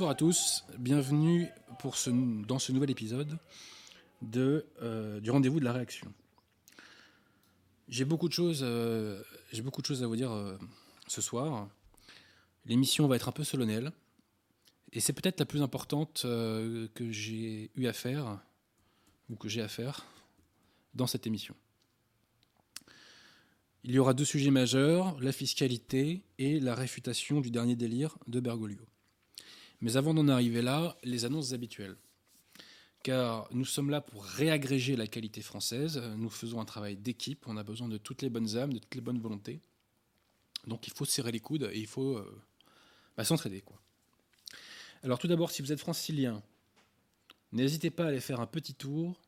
Bonsoir à tous, bienvenue pour ce, dans ce nouvel épisode de, euh, du rendez-vous de la réaction. J'ai beaucoup, de choses, euh, beaucoup de choses à vous dire euh, ce soir. L'émission va être un peu solennelle et c'est peut-être la plus importante que j'ai eu à faire ou que j'ai à faire dans cette émission. Il y aura deux sujets majeurs, la fiscalité et la réfutation du dernier délire de Bergoglio. Mais avant d'en arriver là, les annonces habituelles. Car nous sommes là pour réagréger la qualité française, nous faisons un travail d'équipe, on a besoin de toutes les bonnes âmes, de toutes les bonnes volontés. Donc il faut serrer les coudes et il faut euh, bah, s'entraider. Alors tout d'abord, si vous êtes francilien, n'hésitez pas à aller faire un petit tour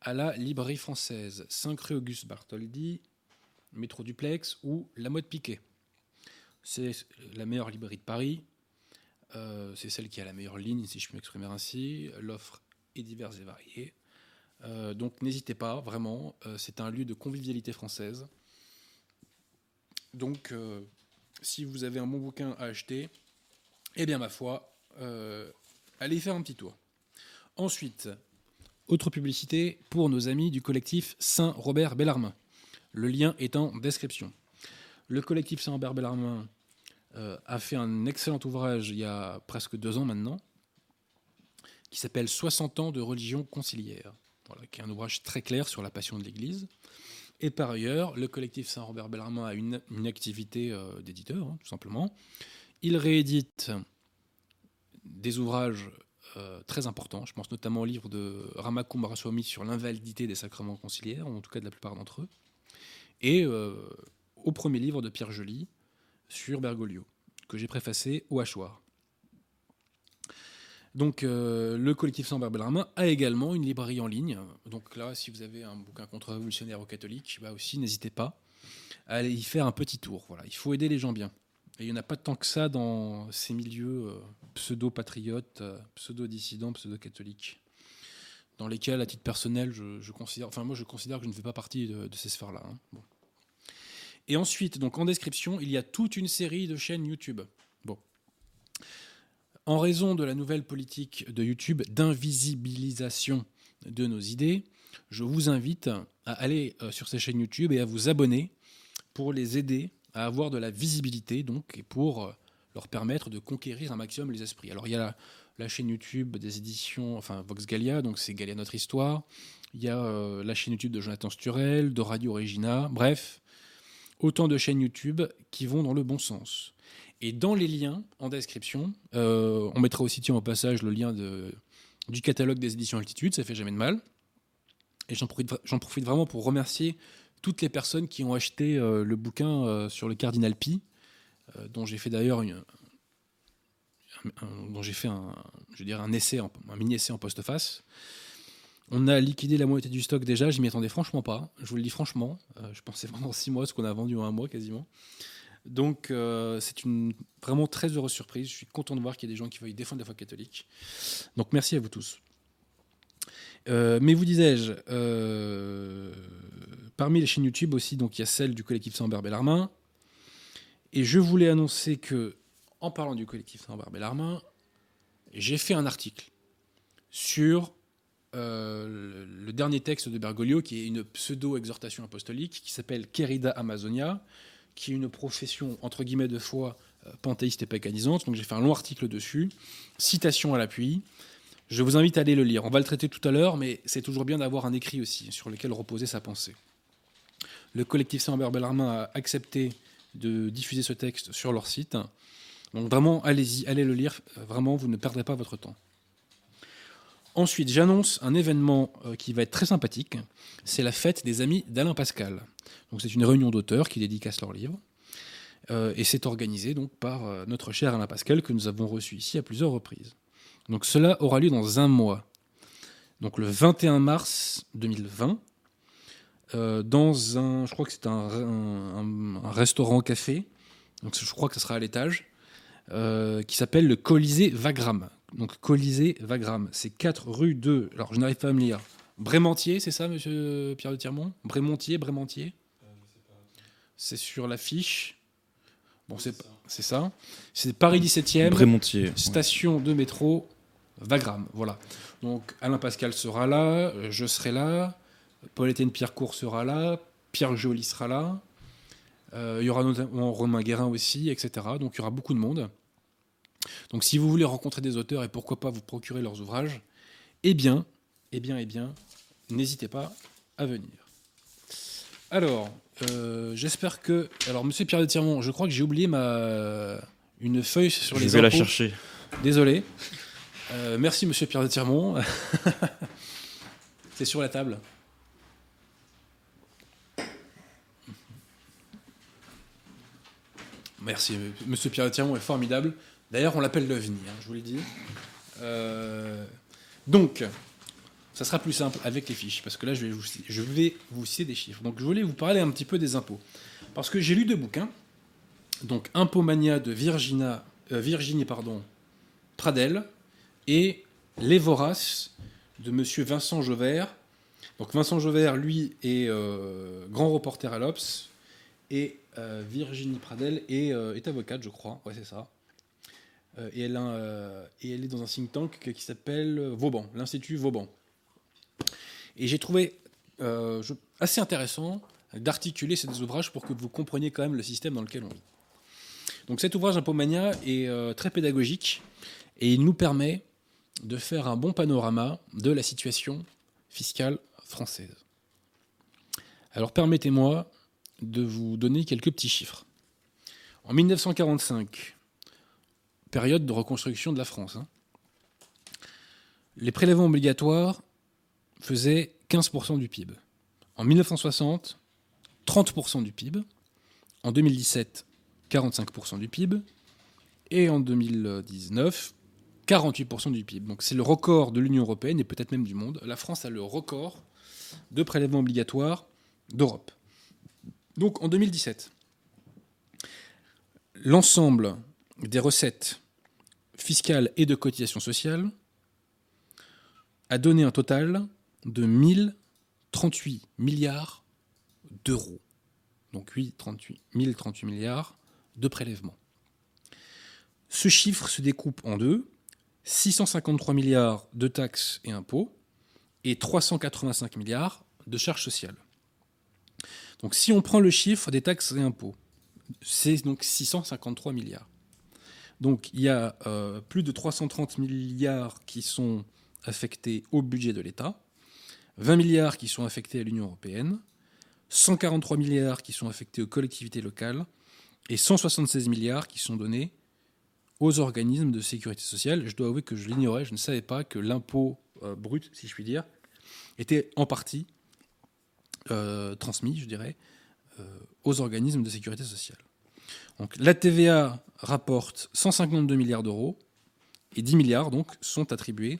à la librairie française, 5 rue Auguste Bartholdi, métro duplex ou la mode Piquet. C'est la meilleure librairie de Paris. Euh, c'est celle qui a la meilleure ligne, si je puis m'exprimer ainsi. L'offre est diverse et variée. Euh, donc n'hésitez pas, vraiment. Euh, c'est un lieu de convivialité française. Donc, si vous avez un bon bouquin à acheter, eh bien, ma foi, allez faire un petit tour. Ensuite, autre publicité pour nos amis du collectif Saint-Robert Bellarmin. Le lien est en description. Le collectif Saint-Robert Bellarmin euh, a fait un excellent ouvrage il y a presque deux ans maintenant, qui s'appelle 60 ans de religion conciliaire, voilà, qui est un ouvrage très clair sur la passion de l'Église. Et par ailleurs, le collectif Saint-Robert Bellarmin a une, activité euh, d'éditeur, hein, tout simplement. Il réédite des ouvrages euh, très importants. Je pense notamment au livre de Rama Kumaraswamy sur l'invalidité des sacrements conciliaires, en tout cas de la plupart d'entre eux, et euh, au premier livre de Pierre Joly sur Bergoglio, que j'ai préfacé au hachoir. Donc euh, le collectif Saint Bellarmin a également une librairie en ligne. Donc là, si vous avez un bouquin contre-révolutionnaire ou catholique, bah aussi n'hésitez pas à aller y faire un petit tour. Voilà, il faut aider les gens bien. Et il n'y en a pas tant que ça dans ces milieux euh, pseudo-patriotes, euh, pseudo-dissidents, pseudo-catholiques, dans lesquels, à titre personnel, je, considère, enfin je considère que je ne fais pas partie de, ces sphères-là. hein. Et ensuite, donc en description, il y a toute une série de chaînes YouTube. Bon. En raison de la nouvelle politique de YouTube d'invisibilisation de nos idées, je vous invite à aller euh, sur ces chaînes YouTube et à vous abonner pour les aider à avoir de la visibilité, donc, et pour euh, leur permettre de conquérir un maximum les esprits. Alors il y a la, chaîne YouTube des éditions, enfin Vox Gallia, donc c'est Gallia Notre Histoire. Il y a euh, la chaîne YouTube de Jonathan Sturel, de Radio Regina, bref, autant de chaînes YouTube qui vont dans le bon sens. Et dans les liens en description, euh, on mettra aussi tiens, au passage le lien du catalogue des éditions Altitude, ça fait jamais de mal. Et j'en profite, vraiment pour remercier toutes les personnes qui ont acheté euh, le bouquin euh, sur le cardinal Pi, dont j'ai fait d'ailleurs dont j'ai fait un, je dire un essai, un mini essai en postface. On a liquidé la moitié du stock déjà, je m'y attendais franchement pas. Je vous le dis franchement, euh, je pensais vraiment six mois ce qu'on a vendu en un mois quasiment. Donc euh, c'est une vraiment très heureuse surprise. Je suis content de voir qu'il y a des gens qui veuillent défendre la foi catholique. Donc merci à vous tous. Euh, mais vous disais-je, parmi les chaînes YouTube aussi, donc il y a celle du collectif Saint-Hubert Bellarmin. Et je voulais annoncer que, en parlant du collectif Saint-Hubert Bellarmin, j'ai fait un article sur euh, le, dernier texte de Bergoglio, qui est une pseudo-exhortation apostolique, qui s'appelle Querida Amazonia, qui est une profession, entre guillemets, de foi euh, panthéiste et paganisante. Donc j'ai fait un long article dessus, citation à l'appui. Je vous invite à aller le lire. On va le traiter tout à l'heure, mais c'est toujours bien d'avoir un écrit aussi sur lequel reposer sa pensée. Le collectif Saint-Hubert Bellarmin a accepté de diffuser ce texte sur leur site. Donc vraiment, allez-y, allez le lire. Vraiment, vous ne perdrez pas votre temps. Ensuite, j'annonce un événement euh, qui va être très sympathique. C'est la fête des amis d'Alain Pascal. Donc c'est une réunion d'auteurs qui dédicacent leurs livres. Euh, et c'est organisé donc par euh, notre cher Alain Pascal que nous avons reçu ici à plusieurs reprises. Donc cela aura lieu dans un mois. Donc le 21 mars 2020, euh, dans un, je crois que c'est un, restaurant-café, donc je crois que ce sera à l'étage, qui s'appelle le Colisée Wagram. Donc Colisée Wagram, c'est 4 rue de, alors je n'arrive pas à me lire, Brémentier, c'est ça, monsieur Pierre de Tirmont? Brémontier, Brémentier C'est sur l'affiche. Bon, c'est pas- c'est ça. C'est Paris 17e, Brémontier. station de métro Wagram. Voilà. Donc Alain Pascal sera là, euh, je serai là, Paul-Étienne Pierrecourt sera là, Pierre Joly sera là, euh, il y aura notamment Romain Guérin aussi, etc. Donc il y aura beaucoup de monde. Donc si vous voulez rencontrer des auteurs et pourquoi pas vous procurer leurs ouvrages, eh bien, eh bien, eh bien, n'hésitez pas à venir. Alors, euh, j'espère que. Alors, Monsieur Pierre de Tirmont, je crois que j'ai oublié ma une feuille sur Je les vais la chercher. Désolé. Euh, merci, monsieur Pierre de Tirmont. C'est sur la table. Merci. Monsieur Pierre de Tirmont est formidable. D'ailleurs, on l'appelle l'OVNI, hein, je vous l'ai dit. Euh, donc, ça sera plus simple avec les fiches, parce que là, je vais, vous, citer des chiffres. Donc, je voulais vous parler un petit peu des impôts. Parce que j'ai lu deux bouquins. Donc, Impomania de Virginia, euh, Virginie pardon, Pradel et Les Voraces de Monsieur Vincent Jauvert. Donc Vincent Jauvert, lui, est euh, grand reporter à l'Obs et Virginie Pradel est, est avocate, je crois. Ouais, c'est ça. Euh, et, elle a, euh, et elle est dans un think tank qui s'appelle Vauban, l'Institut Vauban. Et j'ai trouvé euh, assez intéressant d'articuler ces deux ouvrages pour que vous compreniez quand même le système dans lequel on vit. Donc cet ouvrage Impomania est très pédagogique et il nous permet de faire un bon panorama de la situation fiscale française. Alors permettez-moi de vous donner quelques petits chiffres. En 1945, période de reconstruction de la France, hein, les prélèvements obligatoires faisaient 15% du PIB. En 1960, 30% du PIB. En 2017, 45% du PIB. Et en 2019, 48% du PIB. Donc c'est le record de l'Union européenne et peut-être même du monde. La France a le record de prélèvements obligatoires d'Europe. Donc en 2017, l'ensemble des recettes fiscales et de cotisations sociales a donné un total de 1038 milliards d'euros. Donc 8, 38, 1038 milliards de prélèvements. Ce chiffre se découpe en deux 653 milliards de taxes et impôts et 385 milliards de charges sociales. Donc si on prend le chiffre des taxes et impôts, c'est donc 653 milliards. Donc il y a euh, plus de 330 milliards qui sont affectés au budget de l'État, 20 milliards qui sont affectés à l'Union européenne, 143 milliards qui sont affectés aux collectivités locales et 176 milliards qui sont donnés aux organismes de sécurité sociale. Je dois avouer que je l'ignorais, je ne savais pas que l'impôt euh, brut, si je puis dire, était en partie euh, transmis, je dirais, aux organismes de sécurité sociale. Donc la TVA rapporte 152 milliards d'euros et 10 milliards donc sont attribués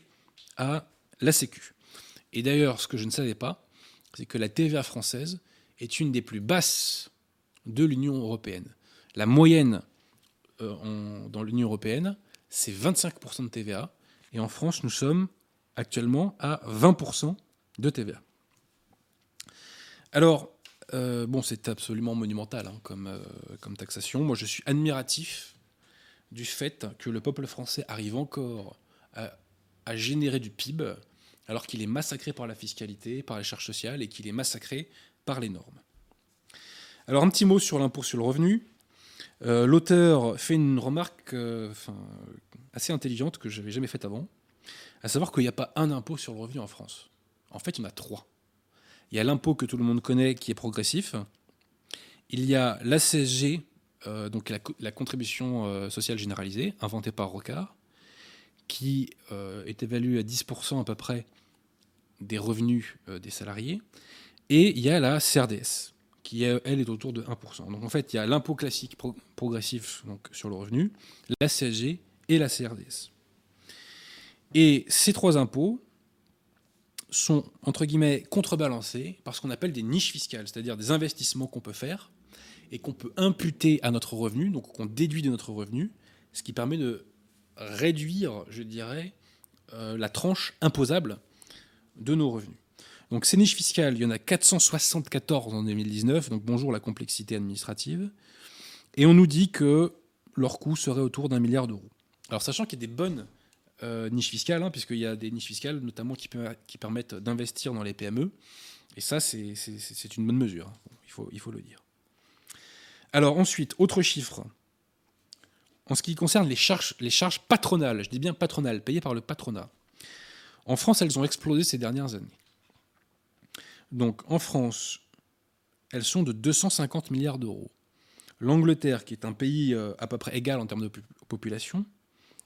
à la Sécu. Et d'ailleurs, ce que je ne savais pas, c'est que la TVA française est une des plus basses de l'Union européenne. La moyenne euh, dans l'Union européenne, c'est 25% de TVA. Et en France, nous sommes actuellement à 20% de TVA. Alors, euh, bon, c'est absolument monumental hein, comme, euh, comme taxation. Moi, je suis admiratif du fait que le peuple français arrive encore à, générer du PIB alors qu'il est massacré par la fiscalité, par les charges sociales et qu'il est massacré par les normes. Alors, un petit mot sur l'impôt sur le revenu. Euh, L'auteur fait une remarque assez intelligente que je n'avais jamais faite avant, à savoir qu'il n'y a pas un impôt sur le revenu en France. En fait, il y en a trois. Il y a l'impôt que tout le monde connaît qui est progressif. Il y a la CSG, euh, donc la, co- la contribution euh, sociale généralisée, inventée par Rocard, qui euh, est évaluée à 10% à peu près des revenus des salariés. Et il y a la CRDS, qui elle est autour de 1%. Donc en fait, il y a l'impôt classique pro- progressif donc, sur le revenu, la CSG et la CRDS. Et ces trois impôts sont, entre guillemets, contrebalancés par ce qu'on appelle des niches fiscales, c'est-à-dire des investissements qu'on peut faire et qu'on peut imputer à notre revenu, donc qu'on déduit de notre revenu, ce qui permet de réduire, je dirais, euh, la tranche imposable de nos revenus. Donc ces niches fiscales, il y en a 474 en 2019, donc bonjour la complexité administrative. Et on nous dit que leur coût serait autour d'un milliard d'euros. Alors sachant qu'il y a des bonnes euh, niches fiscales, hein, puisqu'il y a des niches fiscales notamment qui, permettent d'investir dans les PME, et ça c'est une bonne mesure, hein. il, faut, le dire. Alors ensuite, autre chiffre. En ce qui concerne les charges, les charges patronales, je dis bien patronales, payées par le patronat. En France, elles ont explosé ces dernières années. Donc en France, elles sont de 250 milliards d'euros. L'Angleterre, qui est un pays euh, à peu près égal en termes de population,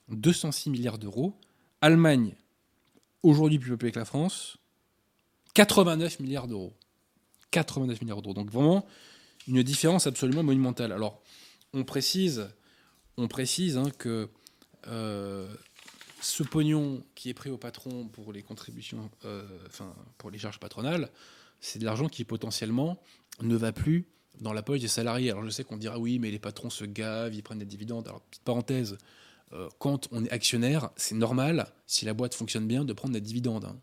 206 milliards d'euros. Allemagne, aujourd'hui plus peuplée que la France, 89 milliards d'euros. 89 milliards d'euros. Donc vraiment une différence absolument monumentale. Alors, on précise, on précise hein, que euh, ce pognon qui est pris au patron pour les contributions, euh, enfin pour les charges patronales, c'est de l'argent qui potentiellement ne va plus dans la poche des salariés. Alors je sais qu'on dira oui, mais les patrons se gavent, ils prennent des dividendes. Alors petite parenthèse, euh, quand on est actionnaire, c'est normal, si la boîte fonctionne bien, de prendre des dividendes. Hein.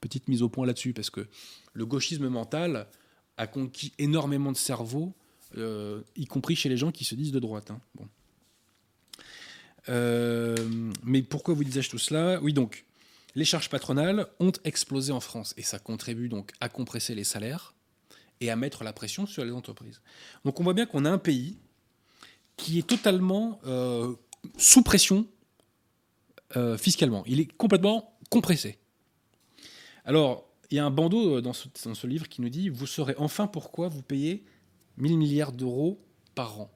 Petite mise au point là-dessus, parce que le gauchisme mental a conquis énormément de cerveau, euh, y compris chez les gens qui se disent de droite. Hein. Euh, mais pourquoi vous disais-je tout cela? Oui, donc, les charges patronales ont explosé en France, et ça contribue donc à compresser les salaires et à mettre la pression sur les entreprises. Donc on voit bien qu'on a un pays qui est totalement sous pression euh, fiscalement. Il est complètement compressé. Alors, il y a un bandeau euh, dans ce, livre qui nous dit Vous saurez enfin pourquoi vous payez 1000 milliards d'euros par an.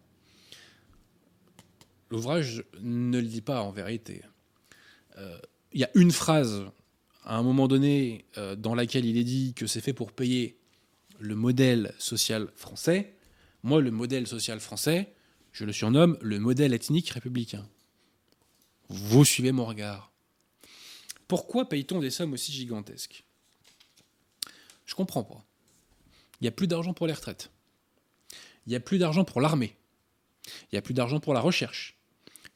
L'ouvrage ne le dit pas en vérité. Euh, il y a une phrase à un moment donné dans laquelle il est dit que c'est fait pour payer le modèle social français. Moi, le modèle social français, je le surnomme le modèle ethnique républicain. Vous suivez mon regard. Pourquoi paye-t-on des sommes aussi gigantesques? Je comprends pas. Il n'y a plus d'argent pour les retraites. Il n'y a plus d'argent pour l'armée. Il n'y a plus d'argent pour la recherche.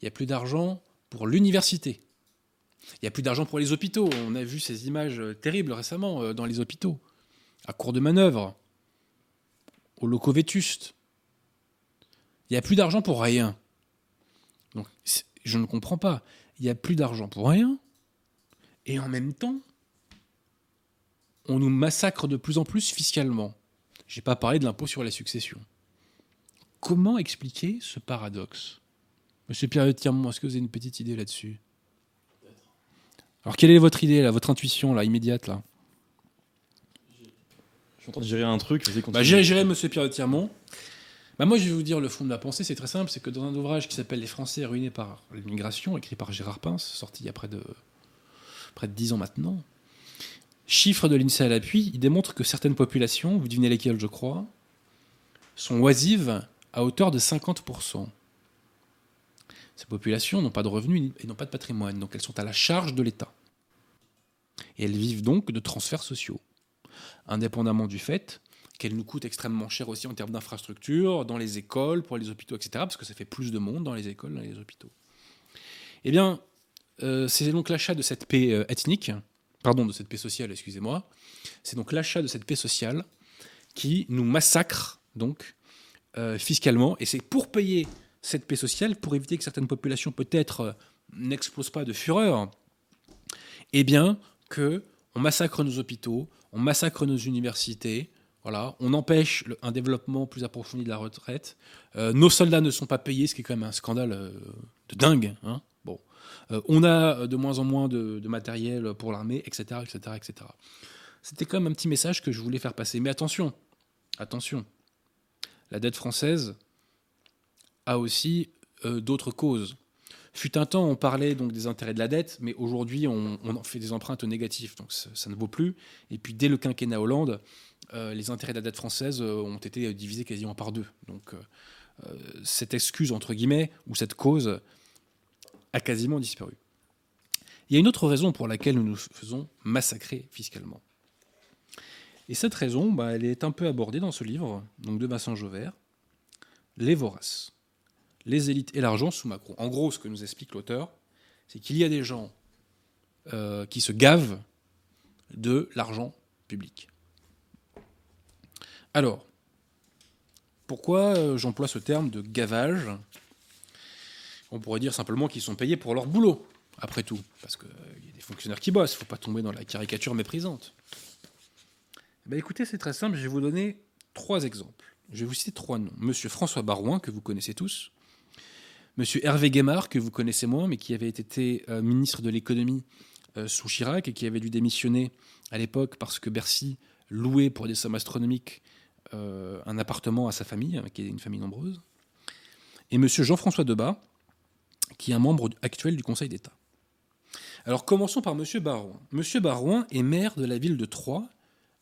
Il n'y a plus d'argent pour l'université. Il n'y a plus d'argent pour les hôpitaux. On a vu ces images terribles récemment euh, dans les hôpitaux, à court de manœuvre, aux locaux vétustes. Il n'y a plus d'argent pour rien. Donc, je ne comprends pas. Il n'y a plus d'argent pour rien. Et en même temps, on nous massacre de plus en plus fiscalement. Je n'ai pas parlé de l'impôt sur la succession. Comment expliquer ce paradoxe? Monsieur Pierre Tirmont, est-ce que vous avez une petite idée là-dessus? Alors, quelle est votre idée, là, votre intuition, là, immédiate, là? Je suis en train de gérer un truc. Bah, gérer, monsieur Pierre Tirmont. Bah moi, je vais vous dire le fond de ma pensée, c'est très simple, c'est que dans un ouvrage qui s'appelle Les Français ruinés par l'immigration, écrit par Gérard Pince, sorti il y a près de, près de 10 ans maintenant, chiffre de l'INSEE à l'appui, il démontre que certaines populations, vous devinez lesquelles je crois, sont oisives à hauteur de 50%. Ces populations n'ont pas de revenus et n'ont pas de patrimoine, donc elles sont à la charge de l'État. Et elles vivent donc de transferts sociaux, indépendamment du fait qu'elle nous coûte extrêmement cher aussi en termes d'infrastructures, dans les écoles, pour les hôpitaux, etc., parce que ça fait plus de monde dans les écoles, dans les hôpitaux. Eh bien, euh, c'est donc l'achat de cette paix euh, ethnique, pardon, de cette paix sociale, excusez-moi, c'est donc l'achat de cette paix sociale qui nous massacre, donc, euh, fiscalement, et c'est pour payer cette paix sociale, pour éviter que certaines populations peut-être n'explosent pas de fureur, eh bien, que on massacre nos hôpitaux, on massacre nos universités, on empêche un développement plus approfondi de la retraite. Euh, nos soldats ne sont pas payés, ce qui est quand même un scandale euh, de dingue. Hein. bon. Euh, on a de moins en moins de, matériel pour l'armée, etc., etc., etc. C'était quand même un petit message que je voulais faire passer. Mais attention, attention, la dette française a aussi d'autres causes. Fut un temps, on parlait donc des intérêts de la dette, mais aujourd'hui, on, on, fait des empruntes négatifs, donc ça, ça, ne vaut plus. Et puis, dès le quinquennat Hollande, les intérêts de la dette française euh, ont été divisés quasiment par deux. Donc euh, cette excuse, entre guillemets, ou cette cause a quasiment disparu. Il y a une autre raison pour laquelle nous nous faisons massacrer fiscalement. Et cette raison, bah, elle est un peu abordée dans ce livre, donc de Vincent Jauvert, Les voraces, les élites et l'argent sous Macron. En gros, ce que nous explique l'auteur, c'est qu'il y a des gens qui se gavent de l'argent public. Alors, pourquoi euh, j'emploie ce terme de gavage? On pourrait dire simplement qu'ils sont payés pour leur boulot, après tout, parce qu'il y a des fonctionnaires qui bossent, il ne faut pas tomber dans la caricature méprisante. Ben écoutez, c'est très simple, je vais vous donner trois exemples. Je vais vous citer trois noms. Monsieur François Barouin, que vous connaissez tous. Monsieur Hervé Guémard, que vous connaissez moins, mais qui avait été euh, ministre de l'économie euh, sous Chirac et qui avait dû démissionner à l'époque parce que Bercy louait pour des sommes astronomiques euh, un appartement à sa famille, qui est une famille nombreuse. Et monsieur Jean-François Debat, qui est un membre actuel du Conseil d'État. Alors commençons par monsieur Barouin. Monsieur Barouin est maire de la ville de Troyes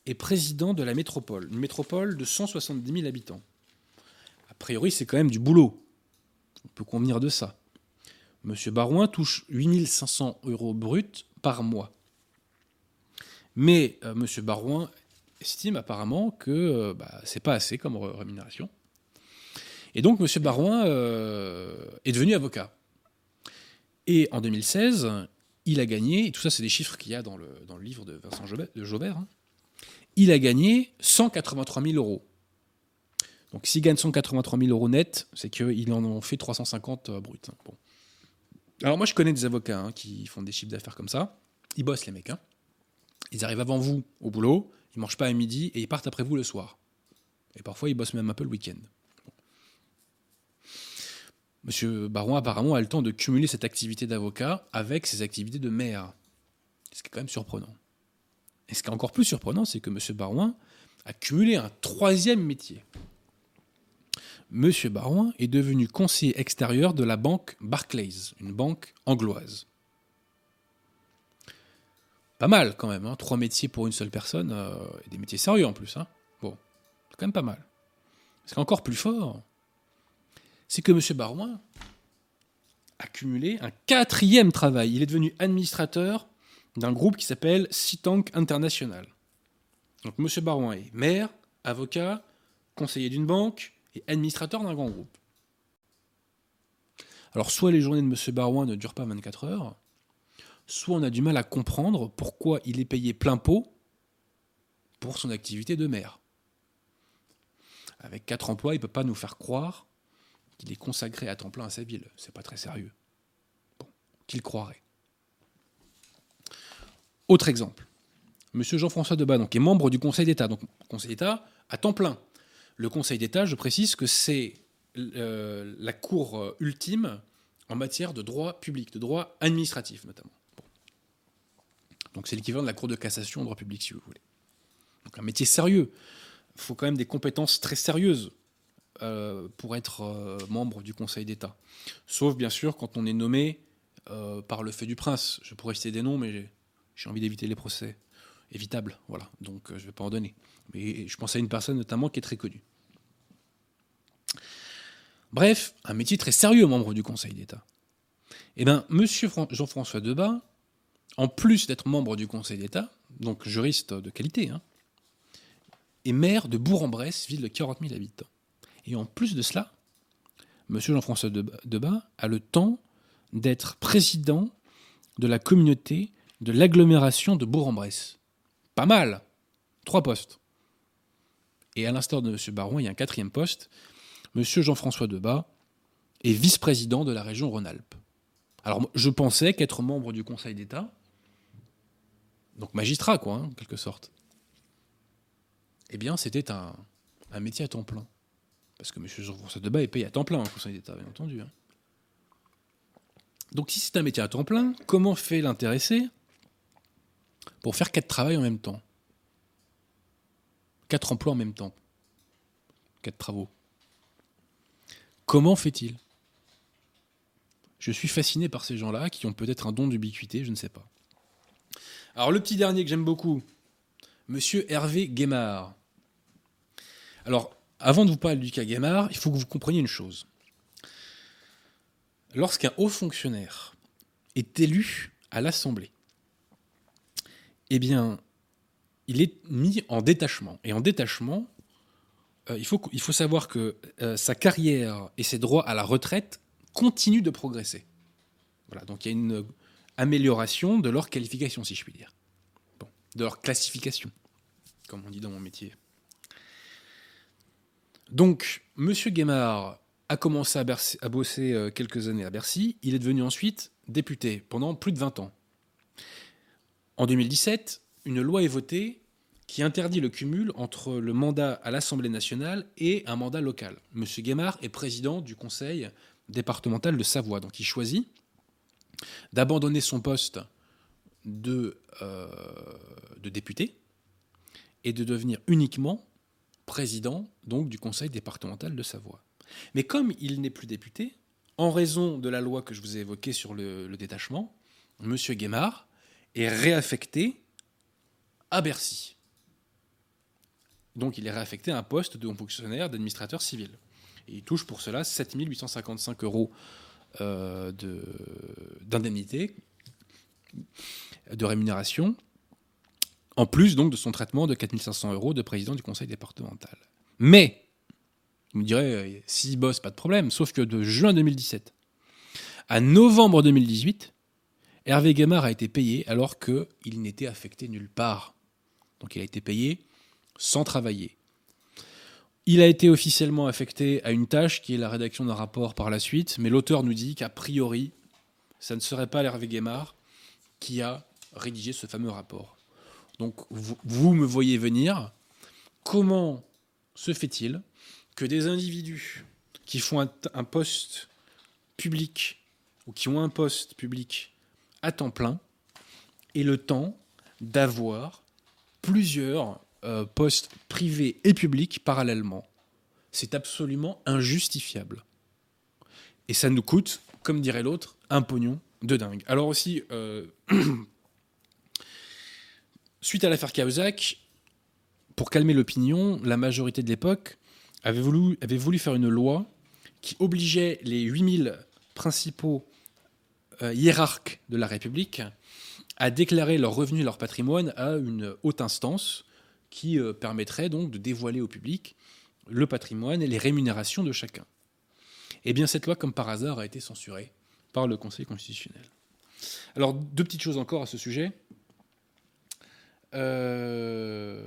et président de la métropole, une métropole de 170 000 habitants. A priori, c'est quand même du boulot. On peut convenir de ça. Monsieur Barouin touche 8500 euros bruts par mois. Mais euh, Monsieur Barouin estime apparemment que euh, bah, c'est pas assez comme rémunération. Et donc Monsieur Barouin euh, est devenu avocat. Et en 2016, il a gagné, et tout ça c'est des chiffres qu'il y a dans le, livre de Vincent Jobert hein, il a gagné 183 000 euros. Donc s'il gagne 183 000 euros net, c'est qu'il en a fait 350 euh, brut. Hein. Bon. Alors moi je connais des avocats hein, qui font des chiffres d'affaires comme ça. Ils bossent les mecs. Ils arrivent avant vous au boulot, ils mangent pas à midi et ils partent après vous le soir. Et parfois ils bossent même un peu le week-end. Monsieur Baron apparemment a le temps de cumuler cette activité d'avocat avec ses activités de maire. Ce qui est quand même surprenant. Et ce qui est encore plus surprenant, c'est que M. Barouin a cumulé un troisième métier. M. Barouin est devenu conseiller extérieur de la banque Barclays, une banque angloise. Pas mal quand même, hein. trois métiers pour une seule personne, euh, et des métiers sérieux en plus. Hein. Bon, c'est quand même pas mal. Ce qui est encore plus fort, c'est que M. Barouin a cumulé un quatrième travail. Il est devenu administrateur d'un groupe qui s'appelle Citank International. Donc M. Barouin est maire, avocat, conseiller d'une banque et administrateur d'un grand groupe. Alors soit les journées de M. Barouin ne durent pas 24 heures, soit on a du mal à comprendre pourquoi il est payé plein pot pour son activité de maire. Avec quatre emplois, il ne peut pas nous faire croire qu'il est consacré à temps plein à sa ville. C'est pas très sérieux. Bon, qu'il croirait. Autre exemple. Monsieur Jean-François Debat, donc, est membre du Conseil d'État. Donc, Conseil d'État à temps plein. Le Conseil d'État, je précise que c'est euh, la cour ultime en matière de droit public, de droit administratif notamment. Donc c'est l'équivalent de la cour de cassation en droit public, si vous voulez. Donc un métier sérieux. Il faut quand même des compétences très sérieuses euh, pour être membre du Conseil d'État. Sauf bien sûr quand on est nommé par le fait du prince. Je pourrais citer des noms, mais j'ai envie d'éviter les procès évitables, voilà. Donc euh, je ne vais pas en donner. Mais je pense à une personne notamment qui est très connue. Bref, un métier très sérieux, membre du Conseil d'État. Eh bien, Monsieur Jean-François Debat, en plus d'être membre du Conseil d'État, donc juriste de qualité, hein, est maire de Bourg-en-Bresse, ville de 40 000 habitants. Et en plus de cela, Monsieur Jean-François Debat a le temps d'être président de la communauté de l'agglomération de Bourg-en-Bresse. Pas mal Trois postes. Et à l'instar de M. Baron, il y a un quatrième poste. M. Jean-François Debat est vice-président de la région Rhône-Alpes. Alors, je pensais qu'être membre du Conseil d'État, donc magistrat, quoi, hein, en quelque sorte, eh bien, c'était un, métier à temps plein. Parce que M. Jean-François Debat est payé à temps plein au Conseil d'État, bien entendu. Hein. Donc, si c'est un métier à temps plein, comment fait l'intéressé pour faire quatre travaux en même temps? Quatre emplois en même temps. Quatre travaux. Comment fait-il? Je suis fasciné par ces gens-là qui ont peut-être un don d'ubiquité, je ne sais pas. Alors le petit dernier que j'aime beaucoup, Monsieur Hervé Guémard. Alors, avant de vous parler du cas Guémard, il faut que vous compreniez une chose. Lorsqu'un haut fonctionnaire est élu à l'Assemblée, eh bien, il est mis en détachement. Et en détachement, euh, il, faut, il faut savoir que euh, sa carrière et ses droits à la retraite continuent de progresser. Voilà, donc il y a une amélioration de leur qualification, si je puis dire. De leur classification, comme on dit dans mon métier. Donc, M. Guémard a commencé à, bosser euh, quelques années à Bercy. Il est devenu ensuite député pendant plus de 20 ans. En 2017, une loi est votée qui interdit le cumul entre le mandat à l'Assemblée nationale et un mandat local. Monsieur Guémard est président du conseil départemental de Savoie, donc il choisit d'abandonner son poste de, euh, de député et de devenir uniquement président donc du conseil départemental de Savoie. Mais comme il n'est plus député, en raison de la loi que je vous ai évoquée sur le, détachement, M. Guémard est réaffecté à Bercy. Donc il est réaffecté à un poste de fonctionnaire d'administrateur civil. Il touche pour cela 7 855 euros d'indemnité, de, de, rémunération, en plus donc de son traitement de 4500 euros de président du conseil départemental. Mais, vous me direz, euh, s'il bosse, pas de problème, sauf que de juin 2017 à novembre 2018, Hervé Gamard a été payé alors qu'il n'était affecté nulle part. Donc il a été payé sans travailler. Il a été officiellement affecté à une tâche qui est la rédaction d'un rapport par la suite, mais l'auteur nous dit qu'a priori, ça ne serait pas Hervé Guémard qui a rédigé ce fameux rapport. Donc vous, me voyez venir. Comment se fait-il que des individus qui font un, poste public ou qui ont un poste public à temps plein aient le temps d'avoir plusieurs euh, postes privés et publics parallèlement. C'est absolument injustifiable. Et ça nous coûte, comme dirait l'autre, un pognon de dingue. Alors aussi, euh, suite à l'affaire Cahuzac, pour calmer l'opinion, la majorité de l'époque avait voulu, faire une loi qui obligeait les 8000 principaux euh, hiérarques de la République à déclarer leurs revenus et leur patrimoine à une haute instance qui euh, permettrait donc de dévoiler au public le patrimoine et les rémunérations de chacun. Eh bien, cette loi, comme par hasard, a été censurée par le Conseil constitutionnel. Alors, deux petites choses encore à ce sujet. Euh,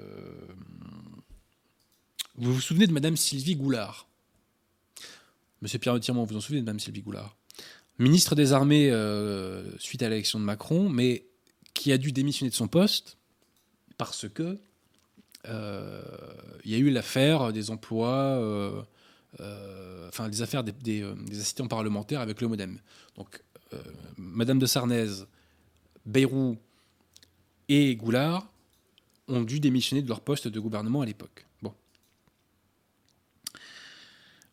vous vous souvenez de Madame Sylvie Goulard? Monsieur Pierre Tirmont, vous vous en souvenez de Madame Sylvie Goulard? Ministre des Armées euh, suite à l'élection de Macron, mais qui a dû démissionner de son poste parce que il y a eu l'affaire des emplois, euh, euh, enfin des affaires des, des, assistants parlementaires avec le MoDem. Donc, Madame de Sarnez, Bayrou et Goulard ont dû démissionner de leur poste de gouvernement à l'époque. Bon.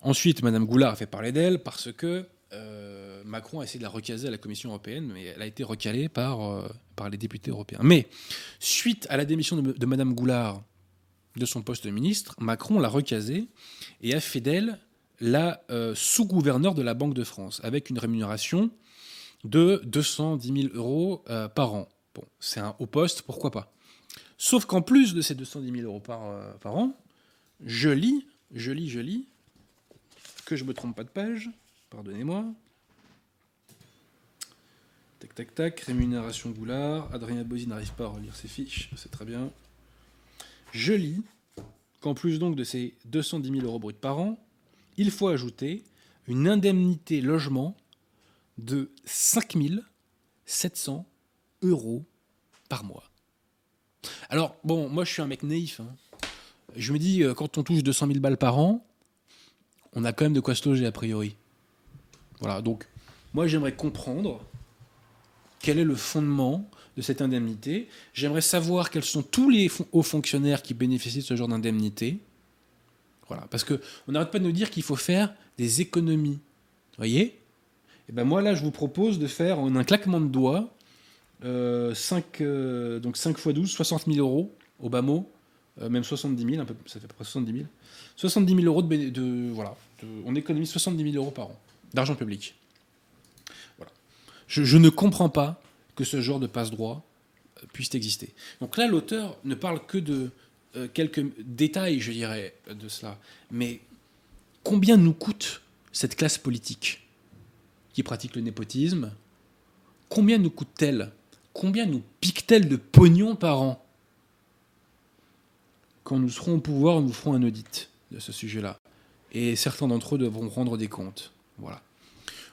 Ensuite, Madame Goulard a fait parler d'elle parce que euh, Macron a essayé de la recaser à la Commission européenne, mais elle a été recalée par, euh, par les députés européens. Mais, suite à la démission de, de Madame Goulard de son poste de ministre, Macron l'a recasée et a fait d'elle la euh, sous-gouverneure de la Banque de France, avec une rémunération de 210 000 euros euh, par an. Bon, c'est un haut poste, pourquoi pas. Sauf qu'en plus de ces 210 000 euros par, euh, par an, je lis, je lis, je lis, que je me trompe pas de page, pardonnez-moi. Tac, tac, tac, rémunération Goulard. Adrien Bozzi n'arrive pas à relire ses fiches, c'est très bien. Je lis qu'en plus donc de ces 210 000 euros bruts par an, il faut ajouter une indemnité logement de 5 700 euros par mois. Alors, bon, moi je suis un mec naïf. Hein. Je me dis, euh, quand on touche 200 000 balles par an, on a quand même de quoi se loger a priori. Voilà, donc moi j'aimerais comprendre quel est le fondement de cette indemnité. J'aimerais savoir quels sont tous les hauts fonctionnaires qui bénéficient de ce genre d'indemnité. Voilà, parce qu'on n'arrête pas de nous dire qu'il faut faire des économies. Vous voyez? Et eh ben moi là, je vous propose de faire en un claquement de doigts euh, 5, euh, donc 5 x 12, 60 000 euros au bas mot, euh, même 70 000, un peu, ça fait près 70 000. 70 000 euros de, de voilà, on économise 70 000 euros par an d'argent public. Voilà. Je ne comprends pas que ce genre de passe-droit euh, puisse exister. Donc là, l'auteur ne parle que de euh, quelques détails, je dirais, de cela. Mais combien nous coûte cette classe politique qui pratique le népotisme? Combien nous coûte-t-elle? Combien nous pique-t-elle de pognon par an? Quand nous serons au pouvoir, nous ferons un audit de ce sujet-là. et certains d'entre eux devront rendre des comptes. Voilà.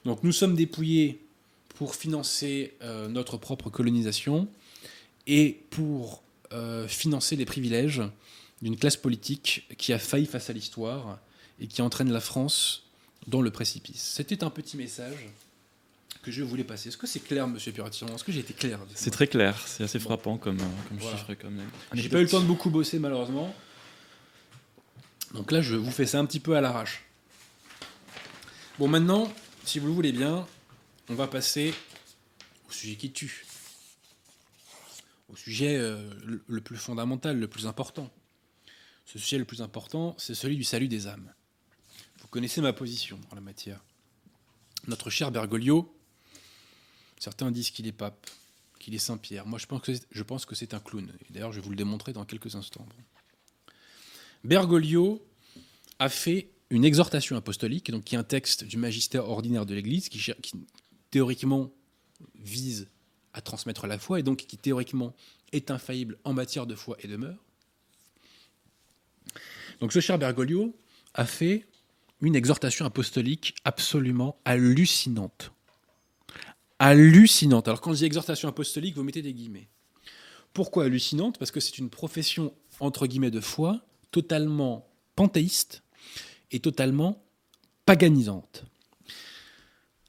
Donc nous sommes dépouillés pour financer euh, notre propre colonisation et pour euh, financer les privilèges d'une classe politique qui a failli face à l'histoire et qui entraîne la France dans le précipice. C'était un petit message que je voulais passer. Est-ce que c'est clair, monsieur Piratiron Est-ce que j'ai été clair? C'est très clair, c'est assez frappant comme, euh, comme Voilà. chiffre. Comme... J'ai pas eu le temps de beaucoup bosser, malheureusement. Donc là, je vous fais ça un petit peu à l'arrache. Bon, maintenant, si vous le voulez bien, on va passer au sujet qui tue. Au sujet euh, le- plus fondamental, le plus important. Ce sujet le plus important, c'est celui du salut des âmes. Vous connaissez ma position en la matière. Notre cher Bergoglio, certains disent qu'il est pape, qu'il est Saint-Pierre. Moi, je pense que c'est- un clown. D'ailleurs, je vais vous le démontrer dans quelques instants. Bergoglio a fait une exhortation apostolique, donc qui est un texte du magistère ordinaire de l'Église, qui, qui théoriquement vise à transmettre la foi, et donc qui théoriquement est infaillible en matière de foi et de mœurs. Donc ce cher Bergoglio a fait une exhortation apostolique absolument hallucinante. Hallucinante. Alors quand je dis exhortation apostolique, vous mettez des guillemets. Pourquoi hallucinante? Parce que c'est une profession, entre guillemets, de foi totalement panthéiste et totalement paganisante.